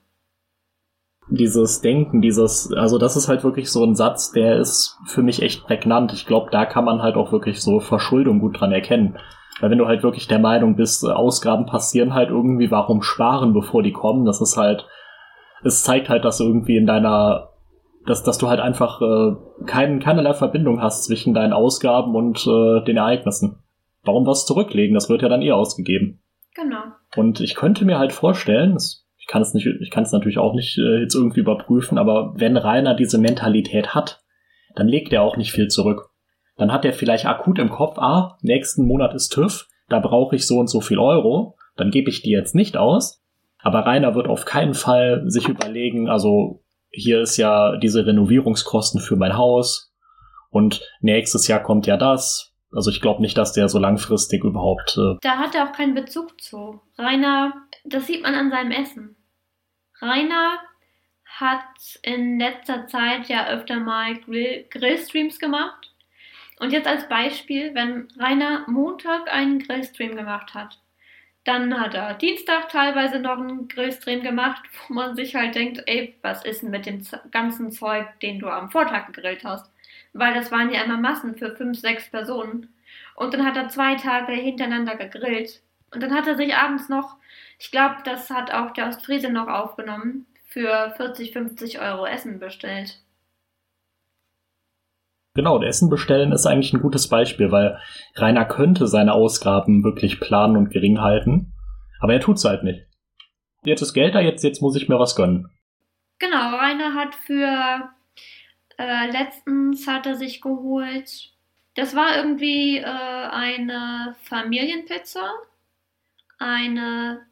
Dieses Denken, dieses, also das ist halt wirklich so ein Satz, der ist für mich echt prägnant. Ich glaube, da kann man halt auch wirklich so Verschuldung gut dran erkennen. Weil wenn du halt wirklich der Meinung bist, äh, Ausgaben passieren halt irgendwie, warum sparen, bevor die kommen? Das ist halt, es zeigt halt, dass du irgendwie in deiner, dass, dass du halt einfach äh, kein, keinerlei Verbindung hast zwischen deinen Ausgaben und äh, den Ereignissen. Warum was zurücklegen? Das wird ja dann eh ausgegeben. Genau. Und ich könnte mir halt vorstellen, ich kann es nicht, ich kann es natürlich auch nicht äh, jetzt irgendwie überprüfen, aber wenn Rainer diese Mentalität hat, dann legt er auch nicht viel zurück dann hat er vielleicht akut im Kopf, ah, nächsten Monat ist TÜV, da brauche ich so und so viel Euro, dann gebe ich die jetzt nicht aus. Aber Rainer wird auf keinen Fall sich überlegen, also hier ist ja diese Renovierungskosten für mein Haus und nächstes Jahr kommt ja das. Also ich glaube nicht, dass der so langfristig überhaupt. Äh da hat er auch keinen Bezug zu. Rainer, das sieht man an seinem Essen. Rainer hat in letzter Zeit ja öfter mal Grill Grillstreams gemacht und jetzt als Beispiel, wenn Rainer Montag einen Grillstream gemacht hat, dann hat er Dienstag teilweise noch einen Grillstream gemacht, wo man sich halt denkt, ey, was ist denn mit dem ganzen Zeug, den du am Vortag gegrillt hast? weil das waren ja immer Massen für fünf, sechs Personen. Und dann hat er zwei Tage hintereinander gegrillt. Und dann hat er sich abends noch, ich glaube, das hat auch der Ostfriese noch aufgenommen, für 40, 50 Euro Essen bestellt. Genau, Essen bestellen ist eigentlich ein gutes Beispiel, weil Rainer könnte seine Ausgaben wirklich planen und gering halten, aber er tut's halt nicht. Jetzt ist Geld da, jetzt, jetzt muss ich mir was gönnen. Genau, Rainer hat für äh, letztens hat er sich geholt. Das war irgendwie äh, eine Familienpizza, eine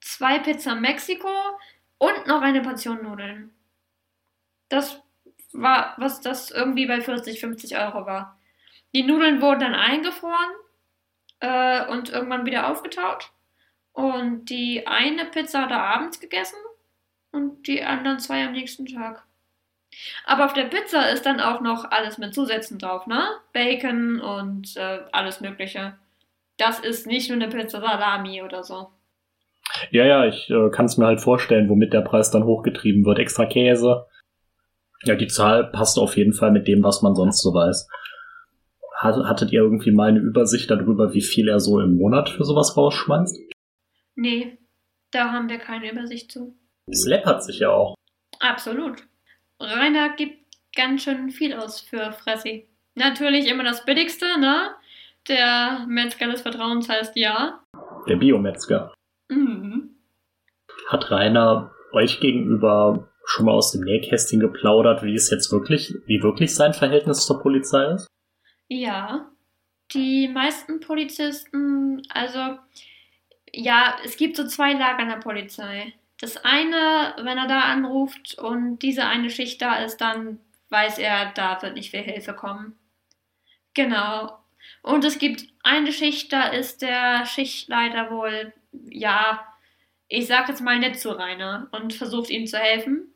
zwei Pizza Mexiko und noch eine Portion Nudeln. Das war, was das irgendwie bei 40, 50 Euro war. Die Nudeln wurden dann eingefroren äh, und irgendwann wieder aufgetaut. Und die eine Pizza hat er abends gegessen und die anderen zwei am nächsten Tag. Aber auf der Pizza ist dann auch noch alles mit Zusätzen drauf, ne? Bacon und äh, alles Mögliche. Das ist nicht nur eine Pizza Salami oder so. Ja, ja, ich äh, kann es mir halt vorstellen, womit der Preis dann hochgetrieben wird. Extra Käse. Ja, die Zahl passt auf jeden Fall mit dem, was man sonst so weiß. Hattet ihr irgendwie mal eine Übersicht darüber, wie viel er so im Monat für sowas rausschmeißt? Nee, da haben wir keine Übersicht zu. Es läppert sich ja auch. Absolut. Rainer gibt ganz schön viel aus für Fressi. Natürlich immer das Billigste, ne? Der Metzger des Vertrauens heißt ja. Der Biometzger. Mhm. Hat Rainer euch gegenüber schon mal aus dem Nähkästchen geplaudert, wie es jetzt wirklich, wie wirklich sein Verhältnis zur Polizei ist? Ja. Die meisten Polizisten, also ja, es gibt so zwei Lager in der Polizei. Das eine, wenn er da anruft und diese eine Schicht da ist, dann weiß er, da wird nicht viel Hilfe kommen. Genau. Und es gibt eine Schicht, da ist der Schichtleiter wohl, ja, ich sag jetzt mal nett zu Rainer und versucht ihm zu helfen.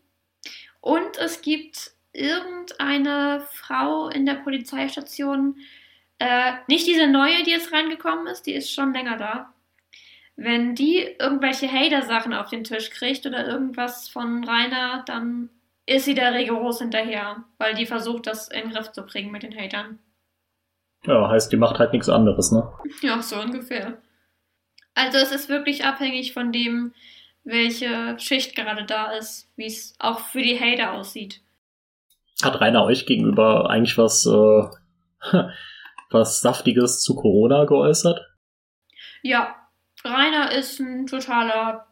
Und es gibt irgendeine Frau in der Polizeistation, äh, nicht diese neue, die jetzt reingekommen ist, die ist schon länger da wenn die irgendwelche Hater-Sachen auf den Tisch kriegt oder irgendwas von Rainer, dann ist sie da rigoros hinterher, weil die versucht, das in den Griff zu kriegen mit den Hatern. Ja, heißt, die macht halt nichts anderes, ne? Ja, so ungefähr. Also es ist wirklich abhängig von dem, welche Schicht gerade da ist, wie es auch für die Hater aussieht. Hat Rainer euch gegenüber eigentlich was, äh, (laughs) was Saftiges zu Corona geäußert? Ja, Rainer ist ein totaler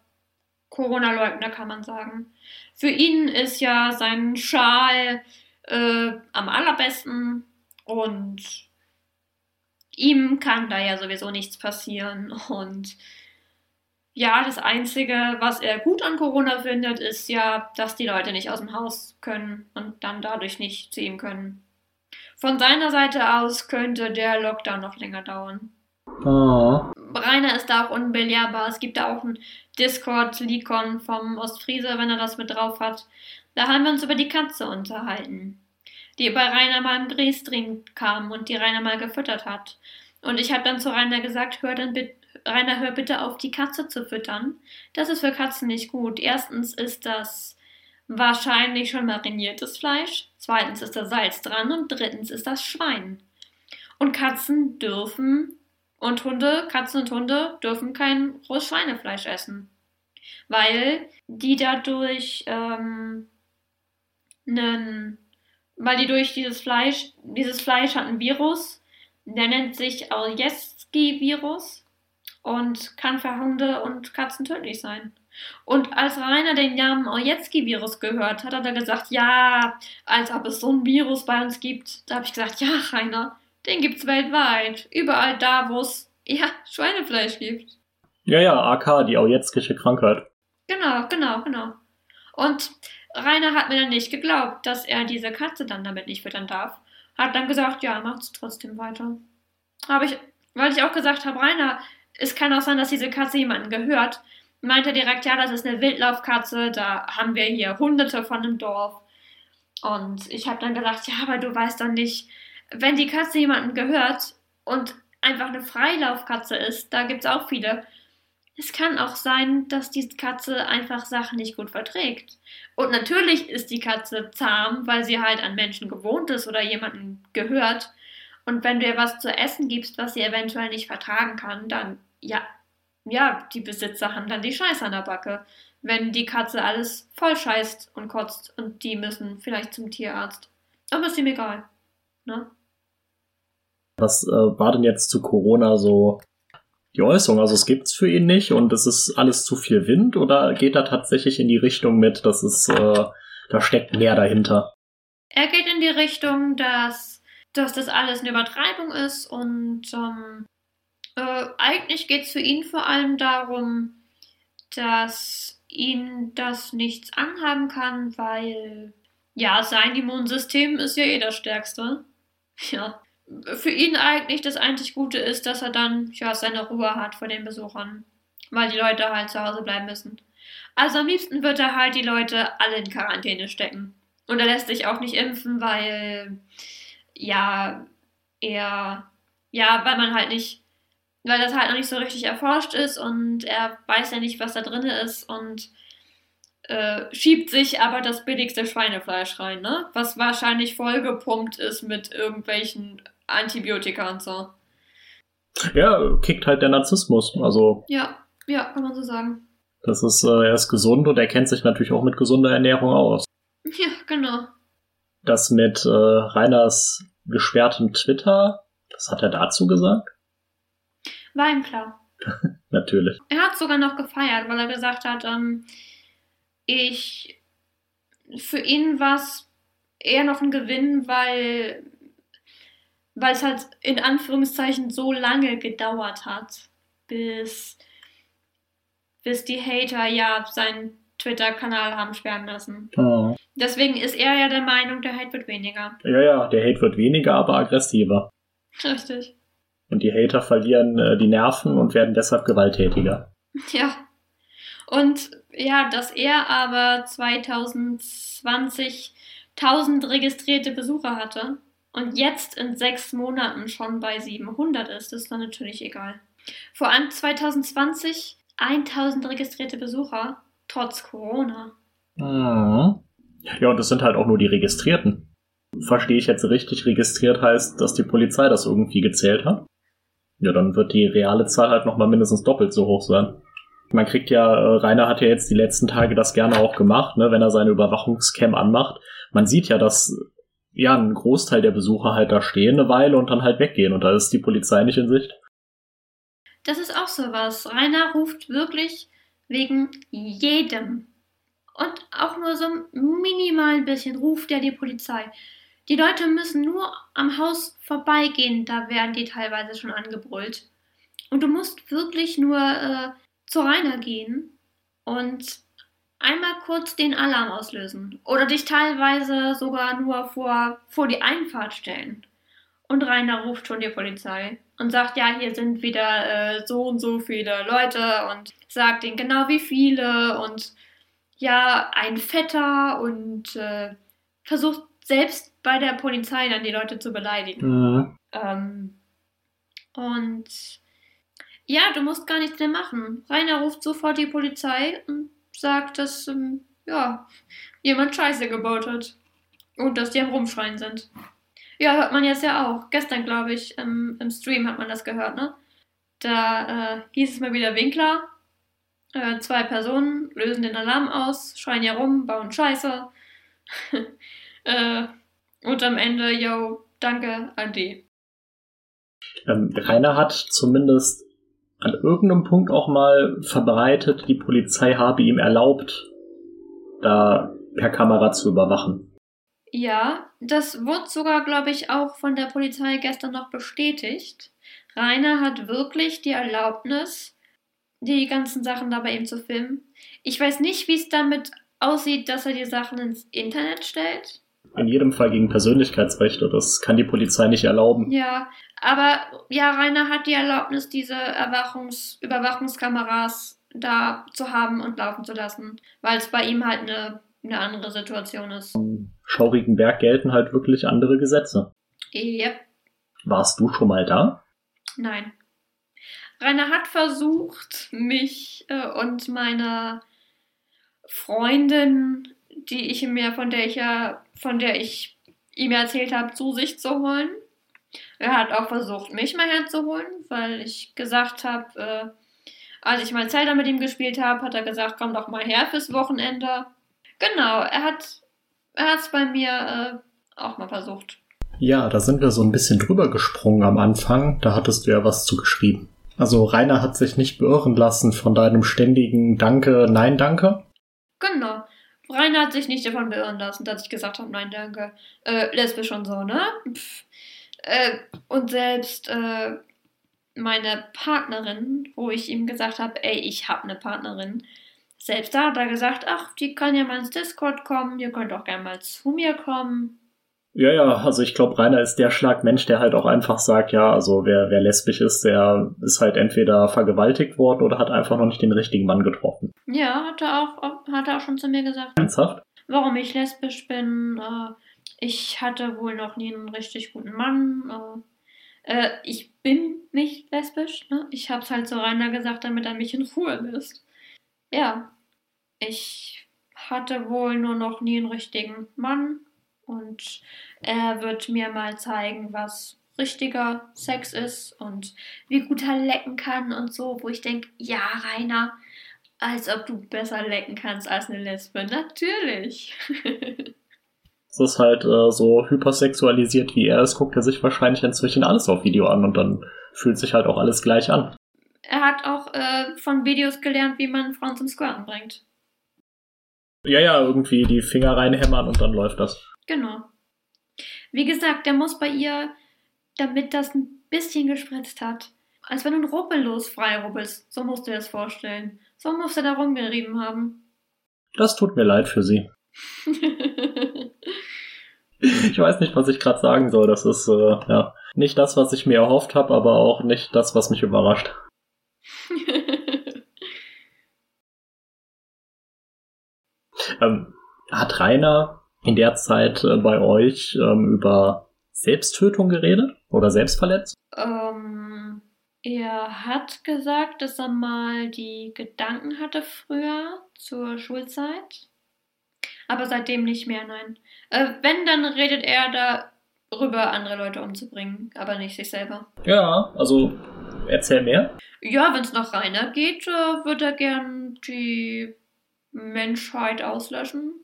Corona-Leugner, kann man sagen. Für ihn ist ja sein Schal äh, am allerbesten und ihm kann da ja sowieso nichts passieren. Und ja, das Einzige, was er gut an Corona findet, ist ja, dass die Leute nicht aus dem Haus können und dann dadurch nicht zu ihm können. Von seiner Seite aus könnte der Lockdown noch länger dauern. Oh. Rainer ist da auch unbelehrbar. Es gibt da auch ein Discord-Likon vom Ostfriese, wenn er das mit drauf hat. Da haben wir uns über die Katze unterhalten, die bei Rainer mal im Drehstream kam und die Rainer mal gefüttert hat. Und ich habe dann zu Rainer gesagt, hör dann bitte, Rainer, hör bitte auf, die Katze zu füttern. Das ist für Katzen nicht gut. Erstens ist das wahrscheinlich schon mariniertes Fleisch. Zweitens ist da Salz dran und drittens ist das Schwein. Und Katzen dürfen und Hunde, Katzen und Hunde dürfen kein rohes Schweinefleisch essen, weil die dadurch ähm, einen, weil die durch dieses Fleisch, dieses Fleisch hat ein Virus, der nennt sich Aljeski-Virus und kann für Hunde und Katzen tödlich sein. Und als Rainer den Namen Ojetski-Virus gehört hat, hat er gesagt, ja, als ob es so ein Virus bei uns gibt. Da habe ich gesagt, ja, Rainer, den gibt's weltweit. Überall da, wo es ja, Schweinefleisch gibt. Ja, ja, AK, die Aujetzkische Krankheit. Genau, genau, genau. Und Rainer hat mir dann nicht geglaubt, dass er diese Katze dann damit nicht füttern darf. Hat dann gesagt, ja, macht's trotzdem weiter. Habe ich, weil ich auch gesagt habe, Rainer, es kann auch sein, dass diese Katze jemanden gehört, meinte direkt, ja, das ist eine Wildlaufkatze, da haben wir hier hunderte von im Dorf. Und ich habe dann gesagt, ja, aber du weißt doch nicht, wenn die Katze jemanden gehört und einfach eine Freilaufkatze ist, da gibt es auch viele, Es kann auch sein, dass die Katze einfach Sachen nicht gut verträgt. Und natürlich ist die Katze zahm, weil sie halt an Menschen gewohnt ist oder jemandem gehört. Und wenn du ihr was zu essen gibst, was sie eventuell nicht vertragen kann, dann ja, ja, die Besitzer haben dann die Scheiße an der Backe. Wenn die Katze alles voll scheißt und kotzt und die müssen vielleicht zum Tierarzt. Aber ist ihm egal. Ne? Was äh, war denn jetzt zu Corona so die Äußerung? Also es gibt's für ihn nicht und es ist alles zu viel Wind oder geht er tatsächlich in die Richtung mit, dass es äh, da steckt mehr dahinter? Er geht in die Richtung, dass, dass das alles eine Übertreibung ist und ähm, äh, eigentlich geht es für ihn vor allem darum, dass ihn das nichts anhaben kann, weil ja, sein Immunsystem ist ja eh das stärkste. (laughs) Ja. Für ihn eigentlich das einzig Gute ist, dass er dann ja seine Ruhe hat vor den Besuchern, weil die Leute halt zu Hause bleiben müssen. Also am liebsten wird er halt die Leute alle in Quarantäne stecken. Und er lässt sich auch nicht impfen, weil ja, er ja, weil man halt nicht weil das halt noch nicht so richtig erforscht ist und er weiß ja nicht, was da drin ist und äh, schiebt sich aber das billigste Schweinefleisch rein, ne? Was wahrscheinlich vollgepumpt ist mit irgendwelchen Antibiotika und so. Ja, kickt halt der Narzissmus. Also. Ja, ja, kann man so sagen. Das ist, äh, er ist gesund und er kennt sich natürlich auch mit gesunder Ernährung aus. Ja, genau. Das mit äh, Reiners gesperrtem Twitter, was hat er dazu gesagt? War ihm klar. (laughs) Natürlich. Er hat sogar noch gefeiert, weil er gesagt hat, ähm, ich für ihn war es eher noch ein Gewinn, weil weil es halt in Anführungszeichen so lange gedauert hat, bis, bis die Hater ja seinen Twitter-Kanal haben sperren lassen. Oh. Deswegen ist er ja der Meinung, der Hate wird weniger. Ja, ja, der Hate wird weniger, aber aggressiver. Richtig. Und die Hater verlieren äh, die Nerven und werden deshalb gewalttätiger. Ja. Und ja, dass er aber 2020 1000 registrierte Besucher hatte und jetzt in sechs Monaten schon bei 700 ist, ist dann natürlich egal. Vor allem 2020 1000 registrierte Besucher, trotz Corona. Mhm. Ja, und das sind halt auch nur die Registrierten. Verstehe ich jetzt richtig, registriert heißt, dass die Polizei das irgendwie gezählt hat? Ja, dann wird die reale Zahl halt nochmal mindestens doppelt so hoch sein. Man kriegt ja, äh, Rainer hat ja jetzt die letzten Tage das gerne auch gemacht, ne, wenn er seine Überwachungscam anmacht. Man sieht ja, dass ja ein Großteil der Besucher halt da stehen eine Weile und dann halt weggehen und da ist die Polizei nicht in Sicht. Das ist auch so was. Rainer ruft wirklich wegen jedem. Und auch nur so minimal ein bisschen ruft er die Polizei. Die Leute müssen nur am Haus vorbeigehen, da werden die teilweise schon angebrüllt. Und du musst wirklich nur äh, zu Rainer gehen und einmal kurz den Alarm auslösen. Oder dich teilweise sogar nur vor, vor die Einfahrt stellen. Und Rainer ruft schon die Polizei und sagt, ja, hier sind wieder äh, so und so viele Leute und sagt ihnen genau wie viele und ja, ein Vetter und äh, versucht selbst bei der Polizei dann die Leute zu beleidigen. Mhm. Ähm, und ja, du musst gar nichts mehr machen. Rainer ruft sofort die Polizei und sagt, dass ähm, ja, jemand Scheiße gebaut hat. Und dass die am Rumschreien sind. Ja, hört man jetzt ja auch. Gestern, glaube ich, im, im Stream hat man das gehört, ne? Da äh, hieß es mal wieder Winkler. Äh, zwei Personen lösen den Alarm aus, schreien ja rum, bauen Scheiße. (laughs) äh, und am Ende, yo, danke, Adi. Ähm, Rainer hat zumindest an irgendeinem Punkt auch mal verbreitet, die Polizei habe ihm erlaubt, da per Kamera zu überwachen. Ja, das wurde sogar, glaube ich, auch von der Polizei gestern noch bestätigt. Rainer hat wirklich die Erlaubnis, die ganzen Sachen da bei ihm zu filmen. Ich weiß nicht, wie es damit aussieht, dass er die Sachen ins Internet stellt in jedem Fall gegen Persönlichkeitsrechte. Das kann die Polizei nicht erlauben. Ja, aber ja, Rainer hat die Erlaubnis, diese Erwachungs Überwachungskameras da zu haben und laufen zu lassen, weil es bei ihm halt eine, eine andere Situation ist. Am Schaurigen Berg gelten halt wirklich andere Gesetze. Yep. Warst du schon mal da? Nein. Rainer hat versucht, mich äh, und meine Freundin, die ich mir, von der ich ja, von der ich ihm erzählt habe, zu sich zu holen. Er hat auch versucht, mich mal herzuholen, weil ich gesagt habe, äh, als ich mal Zelda mit ihm gespielt habe, hat er gesagt, komm doch mal her fürs Wochenende. Genau, er hat er es bei mir äh, auch mal versucht. Ja, da sind wir so ein bisschen drüber gesprungen am Anfang. Da hattest du ja was zu geschrieben. Also Rainer hat sich nicht beirren lassen von deinem ständigen Danke, Nein, danke. Genau. Rainer hat sich nicht davon beirren lassen, dass ich gesagt habe, nein, danke. Äh, lesbisch und so, ne? Pff. Äh, und selbst äh, meine Partnerin, wo ich ihm gesagt habe, ey, ich habe eine Partnerin, selbst da hat er gesagt, ach, die kann ja mal ins Discord kommen, ihr könnt auch gerne mal zu mir kommen. Ja, ja, also ich glaube, Rainer ist der Schlagmensch, der halt auch einfach sagt, ja, also wer, wer lesbisch ist, der ist halt entweder vergewaltigt worden oder hat einfach noch nicht den richtigen Mann getroffen. Ja, hat er auch, hat er auch schon zu mir gesagt. Ernsthaft? Warum ich lesbisch bin, äh, ich hatte wohl noch nie einen richtig guten Mann. Äh, äh, ich bin nicht lesbisch, ne? Ich hab's halt zu Rainer gesagt, damit er mich in Ruhe lässt. Ja, ich hatte wohl nur noch nie einen richtigen Mann und er wird mir mal zeigen, was richtiger Sex ist und wie gut er lecken kann und so, wo ich denke, ja, Rainer, als ob du besser lecken kannst als eine Lesbe. Natürlich. (laughs) Es ist halt äh, so hypersexualisiert wie er ist, guckt er sich wahrscheinlich inzwischen alles auf Video an und dann fühlt sich halt auch alles gleich an. Er hat auch äh, von Videos gelernt, wie man Frauen zum Squirten bringt. Ja, ja, irgendwie die Finger reinhämmern und dann läuft das. Genau. Wie gesagt, der muss bei ihr, damit das ein bisschen gespritzt hat. Als wenn du ein Ruppellos freirubbelst. So musst du dir das vorstellen. So muss er da rumgerieben haben. Das tut mir leid für sie. (laughs) ich weiß nicht, was ich gerade sagen soll. Das ist äh, ja nicht das, was ich mir erhofft habe, aber auch nicht das, was mich überrascht. (laughs) ähm, hat Rainer in der Zeit äh, bei euch ähm, über Selbsttötung geredet oder Selbstverletzung? Ähm, er hat gesagt, dass er mal die Gedanken hatte früher zur Schulzeit. Aber seitdem nicht mehr, nein. Äh, wenn, dann redet er darüber, andere Leute umzubringen, aber nicht sich selber. Ja, also erzähl mehr. Ja, wenn es nach Rainer geht, äh, würde er gern die Menschheit auslöschen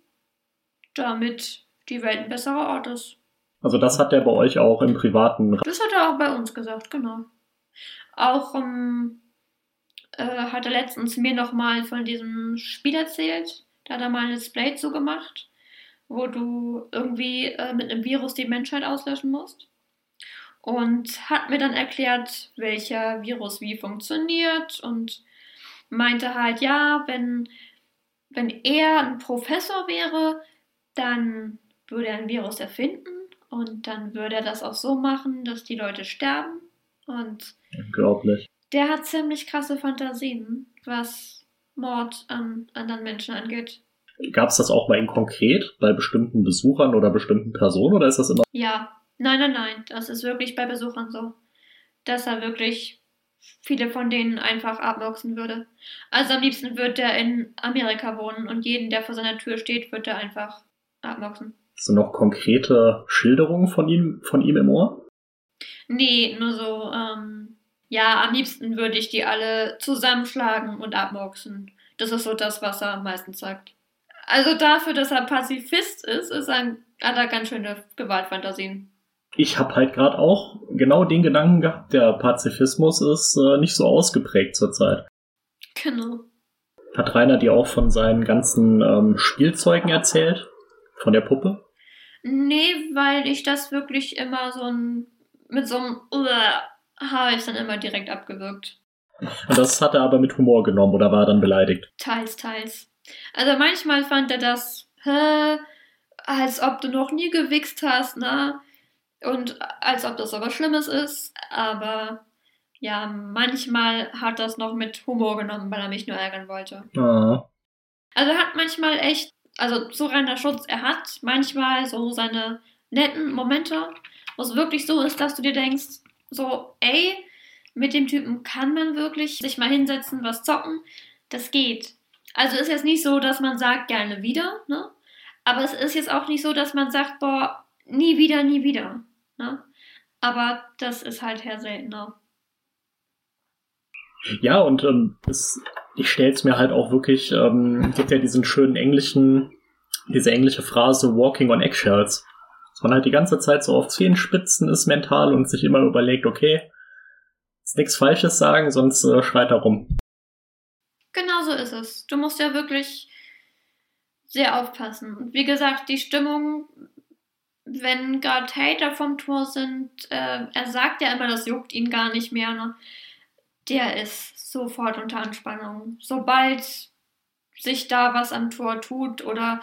damit die Welt ein besserer Ort ist. Also das hat er bei euch auch im privaten. Das hat er auch bei uns gesagt, genau. Auch ähm, äh, hat er letztens mir nochmal von diesem Spiel erzählt. Da hat er mal ein Display zugemacht, wo du irgendwie äh, mit einem Virus die Menschheit auslöschen musst. Und hat mir dann erklärt, welcher Virus wie funktioniert und meinte halt, ja, wenn, wenn er ein Professor wäre, dann würde er ein Virus erfinden und dann würde er das auch so machen, dass die Leute sterben. Und Unglaublich. Der hat ziemlich krasse Fantasien, was Mord an anderen Menschen angeht. Gab es das auch bei ihm konkret, bei bestimmten Besuchern oder bestimmten Personen oder ist das immer? Ja, nein, nein, nein, das ist wirklich bei Besuchern so, dass er wirklich viele von denen einfach abboxen würde. Also am liebsten würde er in Amerika wohnen und jeden, der vor seiner Tür steht, würde er einfach abboxen. Hast du noch konkrete Schilderungen von ihm, von ihm im Ohr? Nee, nur so, ähm, ja, am liebsten würde ich die alle zusammenschlagen und abboxen. Das ist so das, was er meistens sagt. Also dafür, dass er Pazifist ist, ist er, hat er ganz schöne Gewaltfantasien. Ich habe halt gerade auch genau den Gedanken gehabt, der Pazifismus ist äh, nicht so ausgeprägt zurzeit. Genau. Hat Rainer dir auch von seinen ganzen ähm, Spielzeugen erzählt? Von der Puppe? Nee, weil ich das wirklich immer so ein, mit so einem habe ich dann immer direkt abgewürgt. Und das hat er aber mit Humor genommen oder war er dann beleidigt? Teils, teils. Also manchmal fand er das, hä, als ob du noch nie gewichst hast, ne? Und als ob das aber Schlimmes ist. Aber ja, manchmal hat das noch mit Humor genommen, weil er mich nur ärgern wollte. Ah. Also er hat manchmal echt also so reiner Schutz, er hat manchmal so seine netten Momente, wo es wirklich so ist, dass du dir denkst, so, ey, mit dem Typen kann man wirklich sich mal hinsetzen, was zocken. Das geht. Also ist jetzt nicht so, dass man sagt, gerne wieder, ne? Aber es ist jetzt auch nicht so, dass man sagt, boah, nie wieder, nie wieder. Ne? Aber das ist halt eher seltener. Ja, und ähm, es, ich stelle es mir halt auch wirklich, ähm, gibt ja diesen schönen englischen, diese englische Phrase Walking on Eggshells. Man halt die ganze Zeit so auf Zehenspitzen ist mental und sich immer überlegt, okay, ist nichts Falsches sagen, sonst äh, schreit er rum. Genau so ist es. Du musst ja wirklich sehr aufpassen. Und wie gesagt, die Stimmung, wenn gerade Hater vom Tor sind, äh, er sagt ja immer, das juckt ihn gar nicht mehr. Ne? Der ist sofort unter Anspannung. Sobald sich da was am Tor tut oder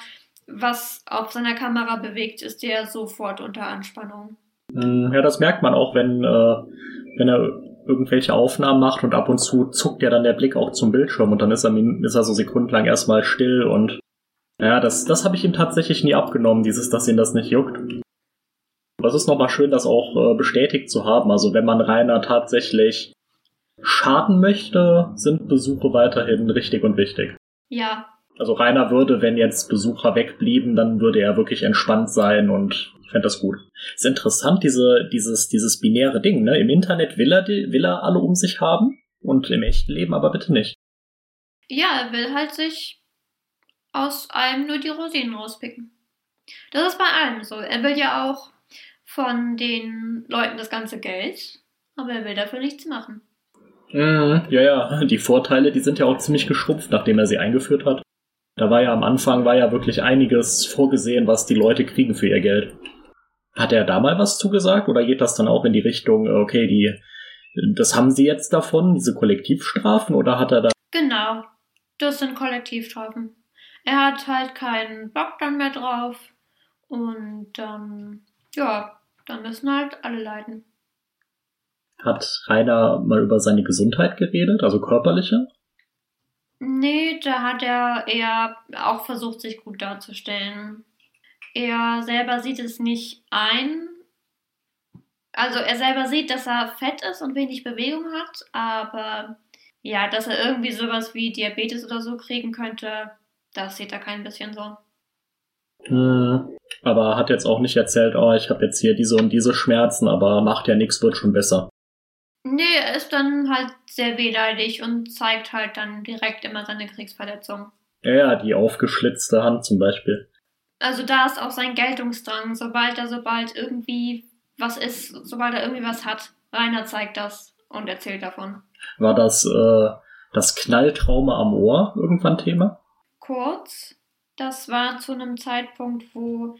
was auf seiner Kamera bewegt, ist der sofort unter Anspannung. Mm, ja, das merkt man auch, wenn, äh, wenn er irgendwelche Aufnahmen macht und ab und zu zuckt ja dann der Blick auch zum Bildschirm und dann ist er, ist er so sekundenlang erstmal still und ja, das, das habe ich ihm tatsächlich nie abgenommen, dieses, dass ihn das nicht juckt. Aber es ist nochmal schön, das auch äh, bestätigt zu haben. Also wenn man Rainer tatsächlich schaden möchte, sind Besuche weiterhin richtig und wichtig. Ja. Also Rainer würde, wenn jetzt Besucher wegblieben, dann würde er wirklich entspannt sein und ich fände das gut. Ist interessant, diese, dieses, dieses binäre Ding, ne? Im Internet will er, will er alle um sich haben und im echten Leben aber bitte nicht. Ja, er will halt sich aus allem nur die Rosinen rauspicken. Das ist bei allem so. Er will ja auch von den Leuten das ganze Geld, aber er will dafür nichts machen. Mhm, ja, ja, die Vorteile, die sind ja auch ziemlich geschrumpft, nachdem er sie eingeführt hat. Da war ja am Anfang war ja wirklich einiges vorgesehen, was die Leute kriegen für ihr Geld. Hat er da mal was zugesagt oder geht das dann auch in die Richtung, okay, die, das haben sie jetzt davon, diese Kollektivstrafen oder hat er da? Genau, das sind Kollektivstrafen er hat halt keinen Bock dann mehr drauf und ähm, ja, dann müssen halt alle leiden. Hat Rainer mal über seine Gesundheit geredet, also körperliche? Nee, da hat er eher auch versucht, sich gut darzustellen. Er selber sieht es nicht ein. Also er selber sieht, dass er fett ist und wenig Bewegung hat, aber ja, dass er irgendwie sowas wie Diabetes oder so kriegen könnte, das sieht er kein bisschen so. Hm, aber hat jetzt auch nicht erzählt, oh, ich habe jetzt hier diese und diese Schmerzen, aber macht ja nichts, wird schon besser. Nee, er ist dann halt sehr wehleidig und zeigt halt dann direkt immer seine Kriegsverletzung. Ja, ja, die aufgeschlitzte Hand zum Beispiel. Also da ist auch sein Geltungsdrang. Sobald er, sobald irgendwie was ist, sobald er irgendwie was hat, Rainer zeigt das und erzählt davon. War das äh, das Knalltrauma am Ohr irgendwann Thema? kurz. Das war zu einem Zeitpunkt, wo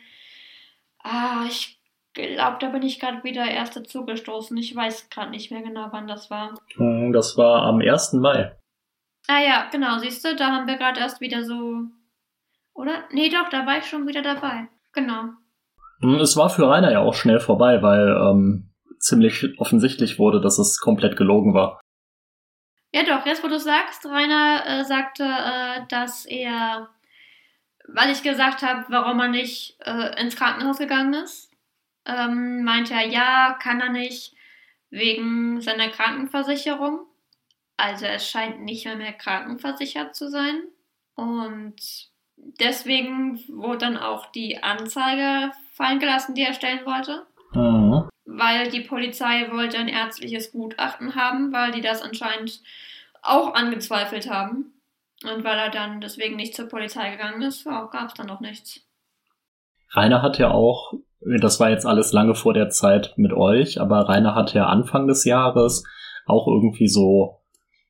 ah, ich glaube, da bin ich gerade wieder erst dazu gestoßen. Ich weiß gerade nicht mehr genau, wann das war. Hm, das war am 1. Mai. Ah ja, genau, siehst du, da haben wir gerade erst wieder so. Oder? Nee, doch, da war ich schon wieder dabei. Genau. Hm, es war für Rainer ja auch schnell vorbei, weil ähm, ziemlich offensichtlich wurde, dass es komplett gelogen war. Ja, doch, jetzt wo du sagst, Rainer äh, sagte, äh, dass er, weil ich gesagt habe, warum er nicht äh, ins Krankenhaus gegangen ist, ähm, meinte er, ja, kann er nicht, wegen seiner Krankenversicherung. Also er scheint nicht mehr, mehr krankenversichert zu sein. Und deswegen wurde dann auch die Anzeige fallen gelassen, die er stellen wollte. Mhm. Weil die Polizei wollte ein ärztliches Gutachten haben, weil die das anscheinend auch angezweifelt haben. Und weil er dann deswegen nicht zur Polizei gegangen ist, gab es dann noch nichts. Rainer hat ja auch, das war jetzt alles lange vor der Zeit mit euch, aber Rainer hat ja Anfang des Jahres auch irgendwie so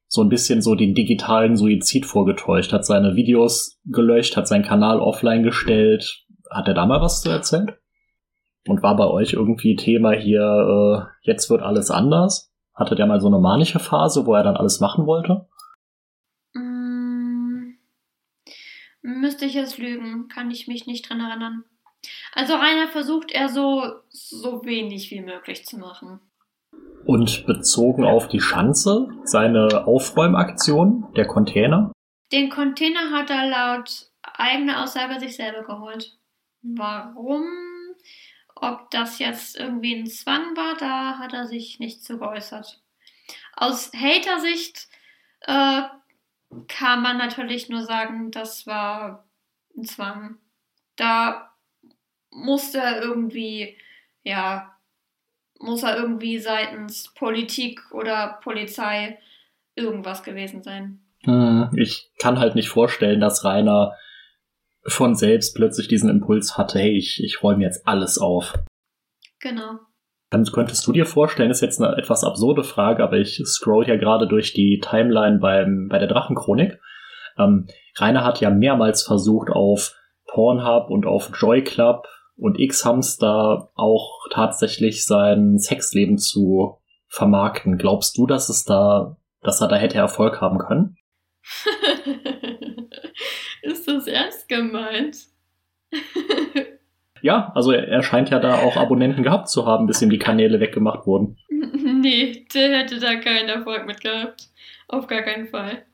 so ein bisschen so den digitalen Suizid vorgetäuscht, hat seine Videos gelöscht, hat seinen Kanal offline gestellt. Hat er da mal was zu erzählen? Und war bei euch irgendwie Thema hier, äh, jetzt wird alles anders? Hatte der mal so eine manische Phase, wo er dann alles machen wollte? Mm, müsste ich jetzt lügen, kann ich mich nicht dran erinnern. Also Rainer versucht er so, so wenig wie möglich zu machen. Und bezogen auf die Schanze, seine Aufräumaktion, der Container? Den Container hat er laut eigener Aussage sich selber geholt. Warum ob das jetzt irgendwie ein Zwang war, da hat er sich nicht zu geäußert. aus Hater-Sicht äh, kann man natürlich nur sagen, das war ein Zwang. Da musste er irgendwie, ja, muss er irgendwie seitens Politik oder Polizei irgendwas gewesen sein. Hm, ich kann halt nicht vorstellen, dass Rainer von selbst plötzlich diesen Impuls hatte, hey, ich, ich räume jetzt alles auf. Genau. Dann könntest du dir vorstellen, ist jetzt eine etwas absurde Frage, aber ich scroll ja gerade durch die Timeline beim, bei der Drachenchronik. Ähm, Rainer hat ja mehrmals versucht, auf Pornhub und auf Joy Club und X-Hamster auch tatsächlich sein Sexleben zu vermarkten. Glaubst du, dass es da, dass er da hätte Erfolg haben können? (laughs) Ist das ernst gemeint? ja, also er, er, scheint ja da auch Abonnenten gehabt zu haben, bis ihm die Kanäle weggemacht wurden. (laughs) Nee, der hätte da keinen Erfolg mit gehabt. Auf gar keinen Fall.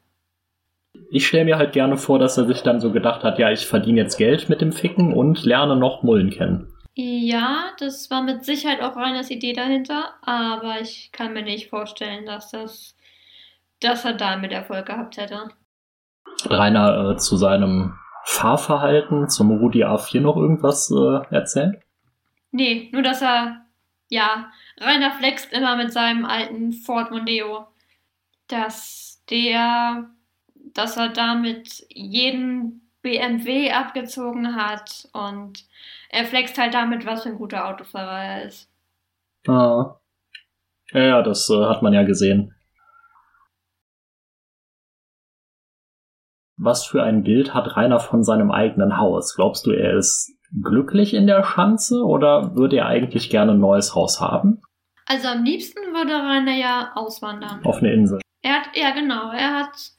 Ich stelle mir halt gerne vor, dass er sich dann so gedacht hat, ja, ich verdiene jetzt Geld mit dem Ficken und lerne noch Mullen kennen. Ja, das war mit Sicherheit auch Reiners Idee dahinter, aber ich kann mir nicht vorstellen, dass das, dass er damit Erfolg gehabt hätte. Rainer äh, zu seinem Fahrverhalten, zum Rudi A4 noch irgendwas äh, erzählen? Nee, nur dass er, ja, Rainer flext immer mit seinem alten Ford Mondeo. Dass der, dass er damit jeden BMW abgezogen hat und er flext halt damit, was für ein guter Autofahrer er ist. Ah. Ja, das äh, hat man ja gesehen. Was für ein Bild hat Rainer von seinem eigenen Haus? Glaubst du, er ist glücklich in der Schanze oder würde er eigentlich gerne ein neues Haus haben? Also am liebsten würde Rainer ja auswandern. Auf eine Insel. Er hat, ja genau, er hat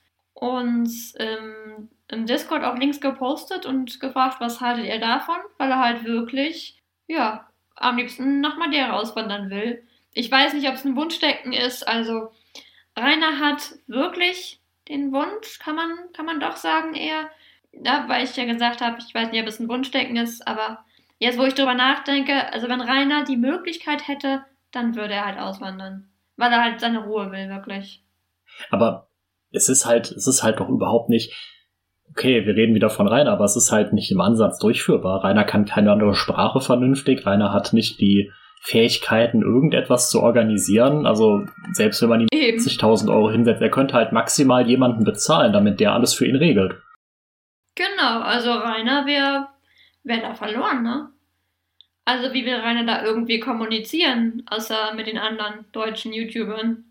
uns im, im Discord auch Links gepostet und gefragt, was haltet ihr davon, weil er halt wirklich, ja, am liebsten nach Madeira auswandern will. Ich weiß nicht, ob es ein Wunschdecken ist, also Rainer hat wirklich den Wunsch, kann man, kann man doch sagen eher. Ja, weil ich ja gesagt habe, ich weiß nicht, ob es ein Wunschdenken ist, aber jetzt, wo ich drüber nachdenke, also wenn Rainer die Möglichkeit hätte, dann würde er halt auswandern. Weil er halt seine Ruhe will, wirklich. Aber es ist halt, es ist halt doch überhaupt nicht, okay, wir reden wieder von Rainer, aber es ist halt nicht im Ansatz durchführbar. Rainer kann keine andere Sprache vernünftig, Rainer hat nicht die Fähigkeiten, irgendetwas zu organisieren. Also selbst wenn man ihm 50.000 Euro hinsetzt, er könnte halt maximal jemanden bezahlen, damit der alles für ihn regelt. Genau, also Rainer wäre wär da verloren, ne? Also wie will Rainer da irgendwie kommunizieren, außer mit den anderen deutschen YouTubern?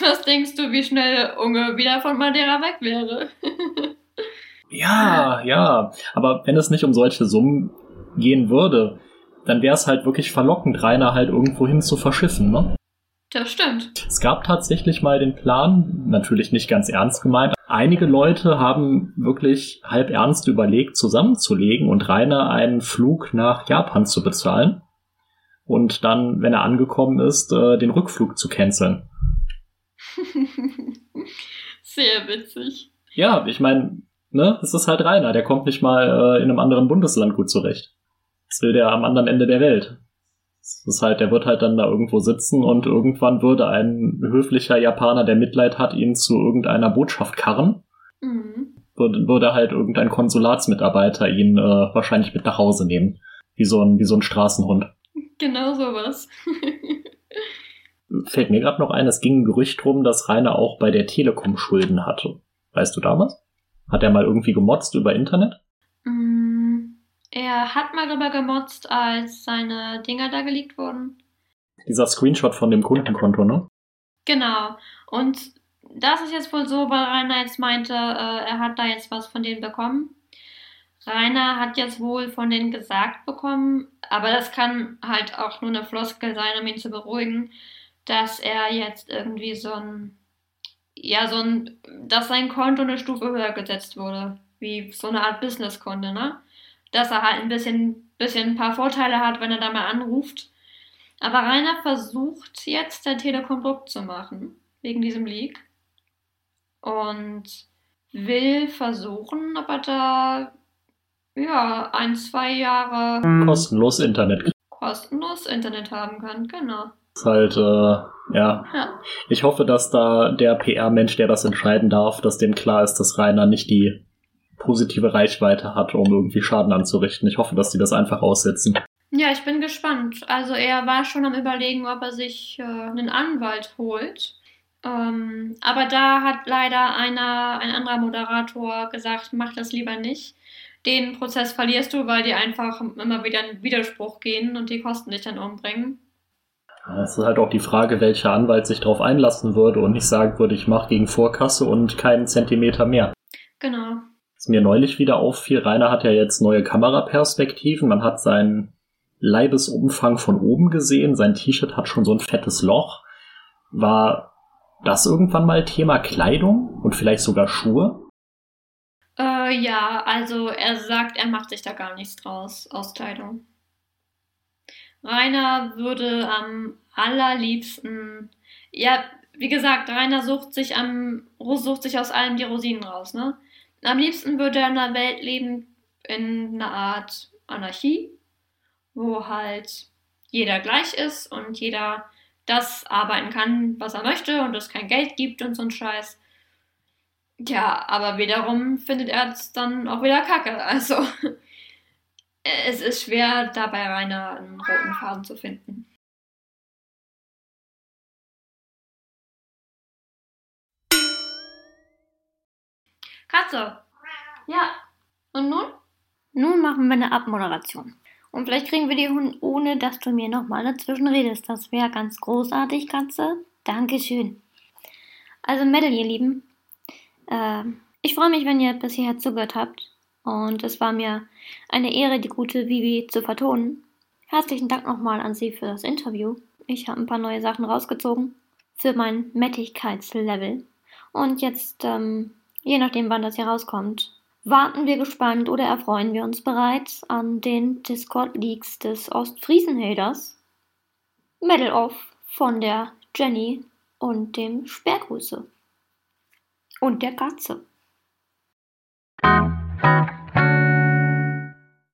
Was denkst du, wie schnell Unge wieder von Madeira weg wäre? (laughs) ja, ja, aber wenn es nicht um solche Summen gehen würde, dann wäre es halt wirklich verlockend, Rainer halt irgendwohin zu verschiffen, ne? Das stimmt. Es gab tatsächlich mal den Plan, natürlich nicht ganz ernst gemeint. Einige Leute haben wirklich halb ernst überlegt, zusammenzulegen und Rainer einen Flug nach Japan zu bezahlen und dann, wenn er angekommen ist, äh, den Rückflug zu canceln. (laughs) Sehr witzig. Ja, ich meine, ne, es ist halt Rainer, der kommt nicht mal äh, in einem anderen Bundesland gut zurecht. Das will der am anderen Ende der Welt. Das ist halt, der wird halt dann da irgendwo sitzen und irgendwann würde ein höflicher Japaner, der Mitleid hat, ihn zu irgendeiner Botschaft karren. Mhm. Würde, würde halt irgendein Konsulatsmitarbeiter ihn äh, wahrscheinlich mit nach Hause nehmen. Wie so ein, wie so ein Straßenhund. Genau sowas. (laughs) Fällt mir gerade noch ein, es ging ein Gerücht drum, dass Rainer auch bei der Telekom Schulden hatte. Weißt du damals? Hat er mal irgendwie gemotzt über Internet? Er hat mal drüber gemotzt, als seine Dinger da geleakt wurden. Dieser Screenshot von dem Kundenkonto, ne? Genau. Und das ist jetzt wohl so, weil Rainer jetzt meinte, äh, er hat da jetzt was von denen bekommen. Rainer hat jetzt wohl von denen gesagt bekommen, aber das kann halt auch nur eine Floskel sein, um ihn zu beruhigen, dass er jetzt irgendwie so ein, ja, so ein, dass sein Konto eine Stufe höher gesetzt wurde. Wie so eine Art Businesskonto, ne? dass er halt ein bisschen, bisschen ein paar Vorteile hat, wenn er da mal anruft. Aber Rainer versucht jetzt der Telekom Druck zu machen, wegen diesem Leak. Und will versuchen, ob er da ja, ein, zwei Jahre kostenlos Internet kostenlos Internet haben kann, genau. Ist halt, äh, ja. ja. Ich hoffe, dass da der PR-Mensch, der das entscheiden darf, dass dem klar ist, dass Rainer nicht die positive Reichweite hat, um irgendwie Schaden anzurichten. Ich hoffe, dass die das einfach aussetzen. Ja, ich bin gespannt. Also er war schon am überlegen, ob er sich äh, einen Anwalt holt. Ähm, aber da hat leider einer, ein anderer Moderator gesagt, mach das lieber nicht. Den Prozess verlierst du, weil die einfach immer wieder in Widerspruch gehen und die Kosten dich dann umbringen. Es ist halt auch die Frage, welcher Anwalt sich darauf einlassen würde und nicht sagen würde, ich mache gegen Vorkasse und keinen Zentimeter mehr. Genau. Was mir neulich wieder auffiel, Rainer hat ja jetzt neue Kameraperspektiven. Man hat seinen Leibesumfang von oben gesehen. Sein T-Shirt hat schon so ein fettes Loch. War das irgendwann mal Thema Kleidung und vielleicht sogar Schuhe? Äh, ja, also er sagt, er macht sich da gar nichts draus aus Kleidung. Rainer würde am allerliebsten, ja, wie gesagt, Rainer sucht sich am, sucht sich aus allem die Rosinen raus, ne? Am liebsten würde er in einer Welt leben, in einer Art Anarchie, wo halt jeder gleich ist und jeder das arbeiten kann, was er möchte und es kein Geld gibt und so ein Scheiß. Ja, aber wiederum findet er es dann auch wieder kacke. Also es ist schwer, dabei einen roten Faden zu finden. Katze. Ja. Und nun? Nun machen wir eine Abmoderation. Und vielleicht kriegen wir die Hund, ohne dass du mir nochmal dazwischen redest. Das wäre ganz großartig, Katze. Dankeschön. Also, Mädel, ihr Lieben. Äh, ich freue mich, wenn ihr bisher zugehört habt. Und es war mir eine Ehre, die gute Vivi zu vertonen. Herzlichen Dank nochmal an Sie für das Interview. Ich habe ein paar neue Sachen rausgezogen für mein Mättigkeitslevel. Und jetzt, ähm, je nachdem, wann das hier rauskommt, warten wir gespannt oder erfreuen wir uns bereits an den Discord-Leaks des Ostfriesen-Haters. Medal Off von der Jenny und dem Sperrgrüße. Und der Katze.